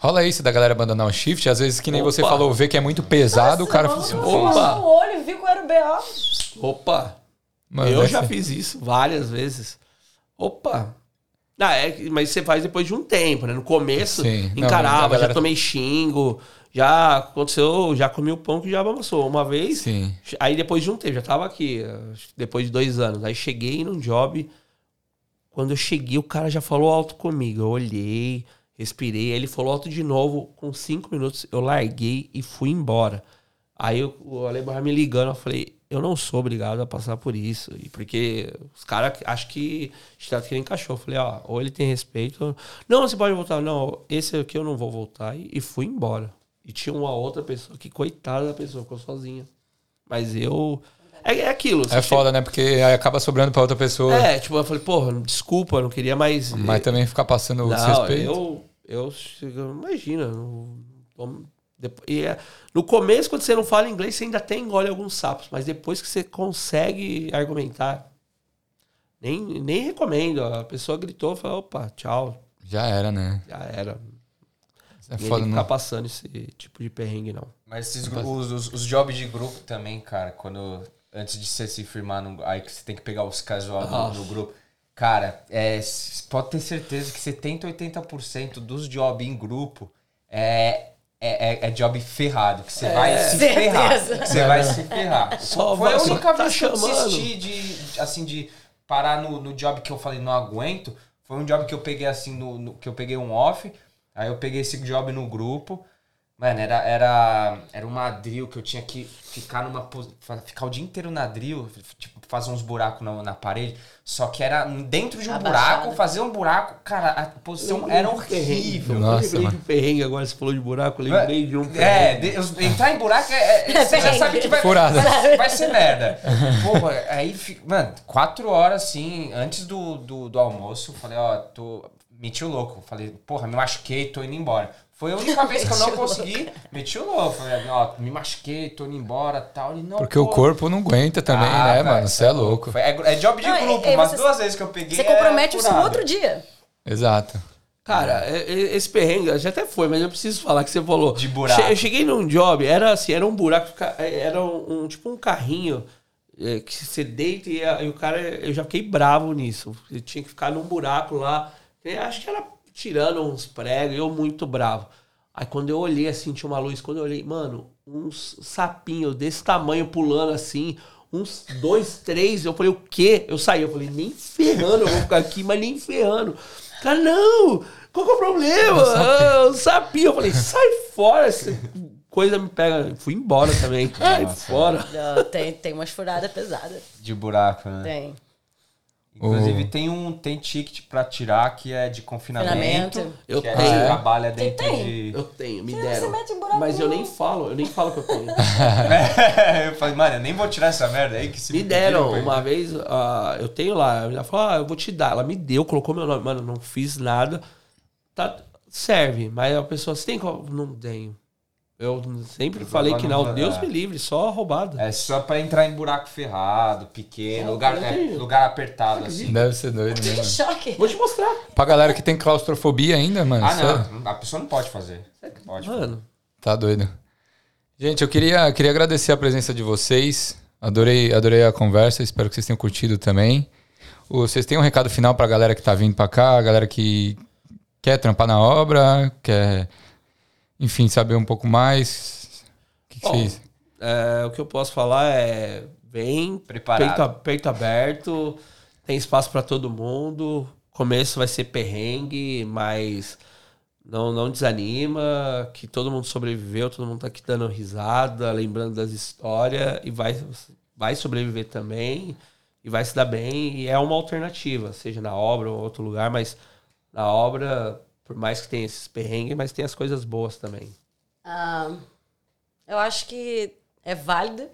Rola isso da galera abandonar o shift, às vezes que nem Opa. você falou, vê que é muito pesado, Nossa, o cara fala assim, opa. o olho, viu que era o BA. Opa. Mano, eu já ser. fiz isso várias vezes. Opa. Ah, é, mas você faz depois de um tempo, né? No começo, Sim. encarava, Não, galera... já tomei xingo, já aconteceu, já comi o pão que já amassou uma vez. Sim. Aí depois de um tempo, já tava aqui, depois de dois anos. Aí cheguei num job. Quando eu cheguei, o cara já falou alto comigo. Eu olhei, respirei. Aí ele falou alto de novo. Com cinco minutos, eu larguei e fui embora. Aí o Alebar me ligando, eu falei, eu não sou obrigado a passar por isso. E porque os caras acham que está que nem cachorro. Eu falei, ó, ou ele tem respeito. Não, você pode voltar. Não, esse aqui eu não vou voltar. E fui embora. E tinha uma outra pessoa que, coitada da pessoa, ficou sozinha. Mas eu. É, é aquilo. É foda, né? Porque aí acaba sobrando pra outra pessoa. É, tipo, eu falei, porra, desculpa, não queria mais. Mas também ficar passando o respeito. Eu, eu, imagina. Não, e é, no começo, quando você não fala inglês, você ainda tem engole alguns sapos. Mas depois que você consegue argumentar, Nem, nem recomendo. A pessoa gritou, falou, opa, tchau. Já era, né? Já era. É foda, não não. ficar passando esse tipo de perrengue, não. Mas esses, os, os, os jobs de grupo também, cara, quando. Antes de você se firmar no. Aí que você tem que pegar os casual no, no grupo. Cara, é, pode ter certeza que 70, 80% dos jobs em grupo é, é, é, é job ferrado. Que você vai se Certeza. ferrar. Você vai se ferrar. Só Foi a única tá vez que eu desisti de, assim, de parar no, no job que eu falei, não aguento. Foi um job que eu peguei assim, no, no- que eu peguei um off. Aí eu peguei esse job no grupo. Mano, era, era, era uma drill que eu tinha que ficar numa ficar o dia inteiro na drill, tipo, fazer uns buracos na, na parede. Só que era dentro de um Abaixada. buraco, fazer um buraco, cara, a posição era horrível. Eu Nossa, lembrei mano. de perrengue agora, você falou de buraco, eu lembrei de um É, perrengue. de- os- entrar em buraco é, é- você já sabe que vai, vai, vai ser merda. Porra, aí, mano, quatro horas assim, antes do, do, do almoço, eu falei, ó, tô. Meti o louco. Falei, porra, me machuquei, tô indo embora. Foi a única vez que eu não o consegui. Meti o louco. Falei, ó, me machuquei, tô indo embora tal. Ele, não, Porque o pô. corpo não aguenta também, Ah, né, mano? Você é louco. Foi- É, é job de Não, e- grupo, e umas você- duas vezes que eu peguei. Você é compromete isso no outro dia. Exato. Cara, é- é- esse perrengue já até foi, mas eu preciso falar que você falou. De buraco. Eu cheguei num job, era assim, era um buraco, era um, um- tipo um carrinho é, que você deita e, e o cara, eu já fiquei bravo nisso. Ele tinha que ficar num buraco lá. Eu acho que era tirando uns pregos, eu muito bravo. Aí quando eu olhei assim, tinha uma luz, quando eu olhei, mano, uns sapinhos desse tamanho pulando assim, uns dois, três, eu falei, o quê? Eu saí, eu falei, nem ferrando, eu vou ficar aqui, mas nem ferrando. Cara, não! Qual que é o problema? Ah, o sapinho. Eu falei, sai fora, essa coisa me pega. Fui embora também. Sai fora. Não, tem, tem umas furadas pesadas. De buraco, né? Tem. Inclusive tem um tem ticket pra tirar que é de confinamento. Confinamento. Eu que é, tenho. trabalha dentro tem? de. Eu tenho, me Você deram. mete um buraco Mas eu nem falo, eu nem falo que eu tenho. eu falei, mano, eu nem vou tirar essa merda aí que se Me deram. Uma vez, ah, eu tenho lá. Ela falou, ah, eu vou te dar. Ela me deu, colocou meu nome. Mano, não fiz nada. Tá, serve. Mas a pessoa, você tem como? Não tenho. Eu sempre falei que não. não- Deus é. me livre, só roubado. É só pra entrar em buraco ferrado, pequeno, Não, lugar, é, lugar apertado, assim. Deve ser doido, né? Choque. Vou te mostrar. Pra galera que tem claustrofobia ainda, mano. Ah, sério, não. A pessoa não pode fazer. Pode. Mano, Tá doido. Gente, eu queria, queria agradecer a presença de vocês. Adorei, adorei a conversa. Espero que vocês tenham curtido também. Vocês têm um recado final pra galera que tá vindo pra cá, a galera que quer trampar na obra, quer, enfim, saber um pouco mais. O que, que Bom. É, o que eu posso falar é vem Preparado. Peito, peito aberto, tem espaço para todo mundo. Começo vai ser perrengue, mas não, não desanima, que todo mundo sobreviveu, todo mundo tá aqui dando risada, lembrando das histórias e vai, vai sobreviver também e vai se dar bem. E é uma alternativa, seja na obra ou outro lugar, mas na obra, por mais que tenha esses perrengues, mas tem as coisas boas também. Ah, eu acho que é válido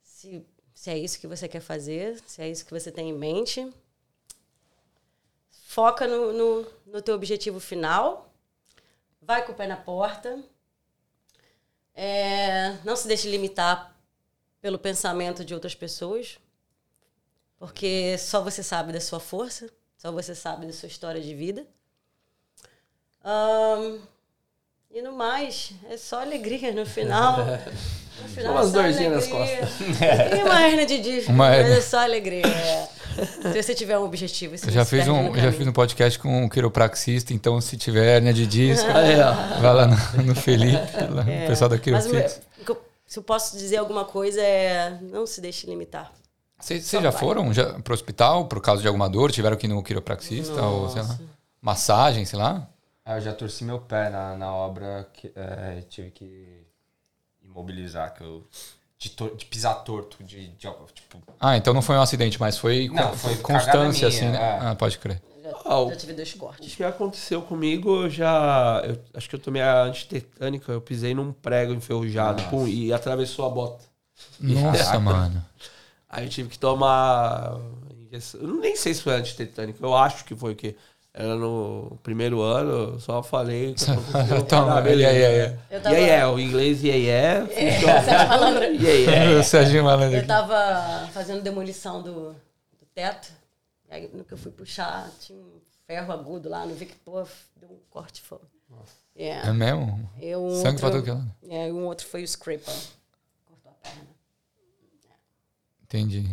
se, se é isso que você quer fazer, se é isso que você tem em mente. Foca no, no, no teu objetivo final. Vai com o pé na porta. É, não se deixe limitar pelo pensamento de outras pessoas. Porque só você sabe da sua força, só você sabe da sua história de vida. Ahn, e no mais, é só alegria no final. No final Umas dorzinhas nas alegria. E uma hernia de disco, Uma mas é só alegria. Se você tiver um objetivo, você já fiz, um, já fiz um podcast com um quiropraxista, então se tiver hérnia de disco, vai lá no, no Felipe, lá, É, o pessoal da eu- se eu posso dizer alguma coisa é não se deixe limitar. Vocês já vai. foram já pro hospital por causa de alguma dor? Tiveram que ir no quiropraxista ou sei lá, Nossa. massagem, sei lá? Ah, eu já torci meu pé na, na obra, que, é, tive que imobilizar, que eu... De, tor- de pisar torto, de, de tipo... Ah, então não foi um acidente, mas foi, Não, con- foi constância, cagada assim, minha, né? é. Ah, pode crer. Já, Ah, o- já tive dois O cortes. que aconteceu comigo, eu já. eu acho que eu tomei a antitetânica, eu pisei num prego enferrujado pum, e atravessou a bota. Nossa, mano. Aí eu tive que tomar. Eu nem sei se foi antitetânica, eu acho que foi o quê? Era no primeiro ano, eu só falei. Toma, Ah, yeah, yeah, Eu E tava- aí é, o inglês e aí é. Você tá falando- E aí é. O Serginho Malandro Eu tava fazendo demolição do, do teto E aí, no que eu fui puxar, tinha um ferro agudo lá, no vi que, pô, deu um corte foda. Yeah. É mesmo? Eu, um Sangue outro, pra É, um outro foi o scraper. Cortou a perna. Entendi.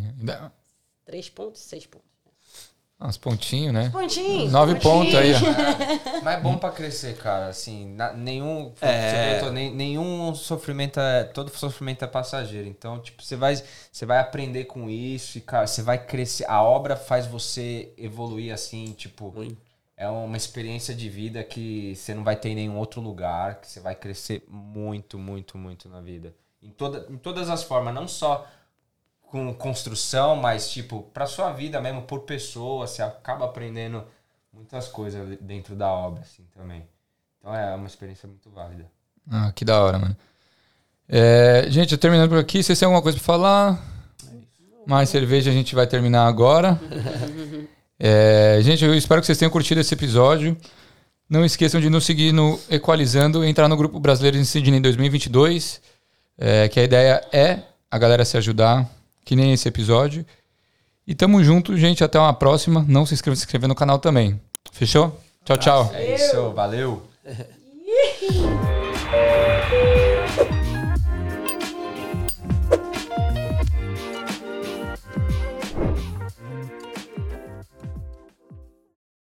Três pontos, seis pontos. Uns pontinhos, né? Pontinhos. Nove pontos aí. É, mas é bom pra crescer, cara. Assim, na, nenhum. É. Comentou, nem, nenhum sofrimento é. Todo sofrimento é passageiro. Então, tipo, você vai, você vai aprender com isso e, cara, você vai crescer. A obra faz você evoluir assim, tipo. Muito. É uma experiência de vida que você não vai ter em nenhum outro lugar, que você vai crescer muito, muito, muito na vida. Em, toda, em todas as formas, não só com construção, mas tipo, para sua vida mesmo, por pessoa, você acaba aprendendo muitas coisas dentro da obra, assim, também. Então é uma experiência muito válida. Ah, que da hora, mano. É, gente, terminando por aqui, vocês têm alguma coisa para falar? Mais cerveja a gente vai terminar agora. É, gente, eu espero que vocês tenham curtido esse episódio. Não esqueçam de nos seguir no Equalizando, entrar no Grupo Brasileiro em Sydney 2022, é, que a ideia é a galera se ajudar, que nem esse episódio. E tamo junto, gente. Até uma próxima. Não se inscreva, se inscrever no canal também. Fechou? Tchau, tchau. É isso, valeu.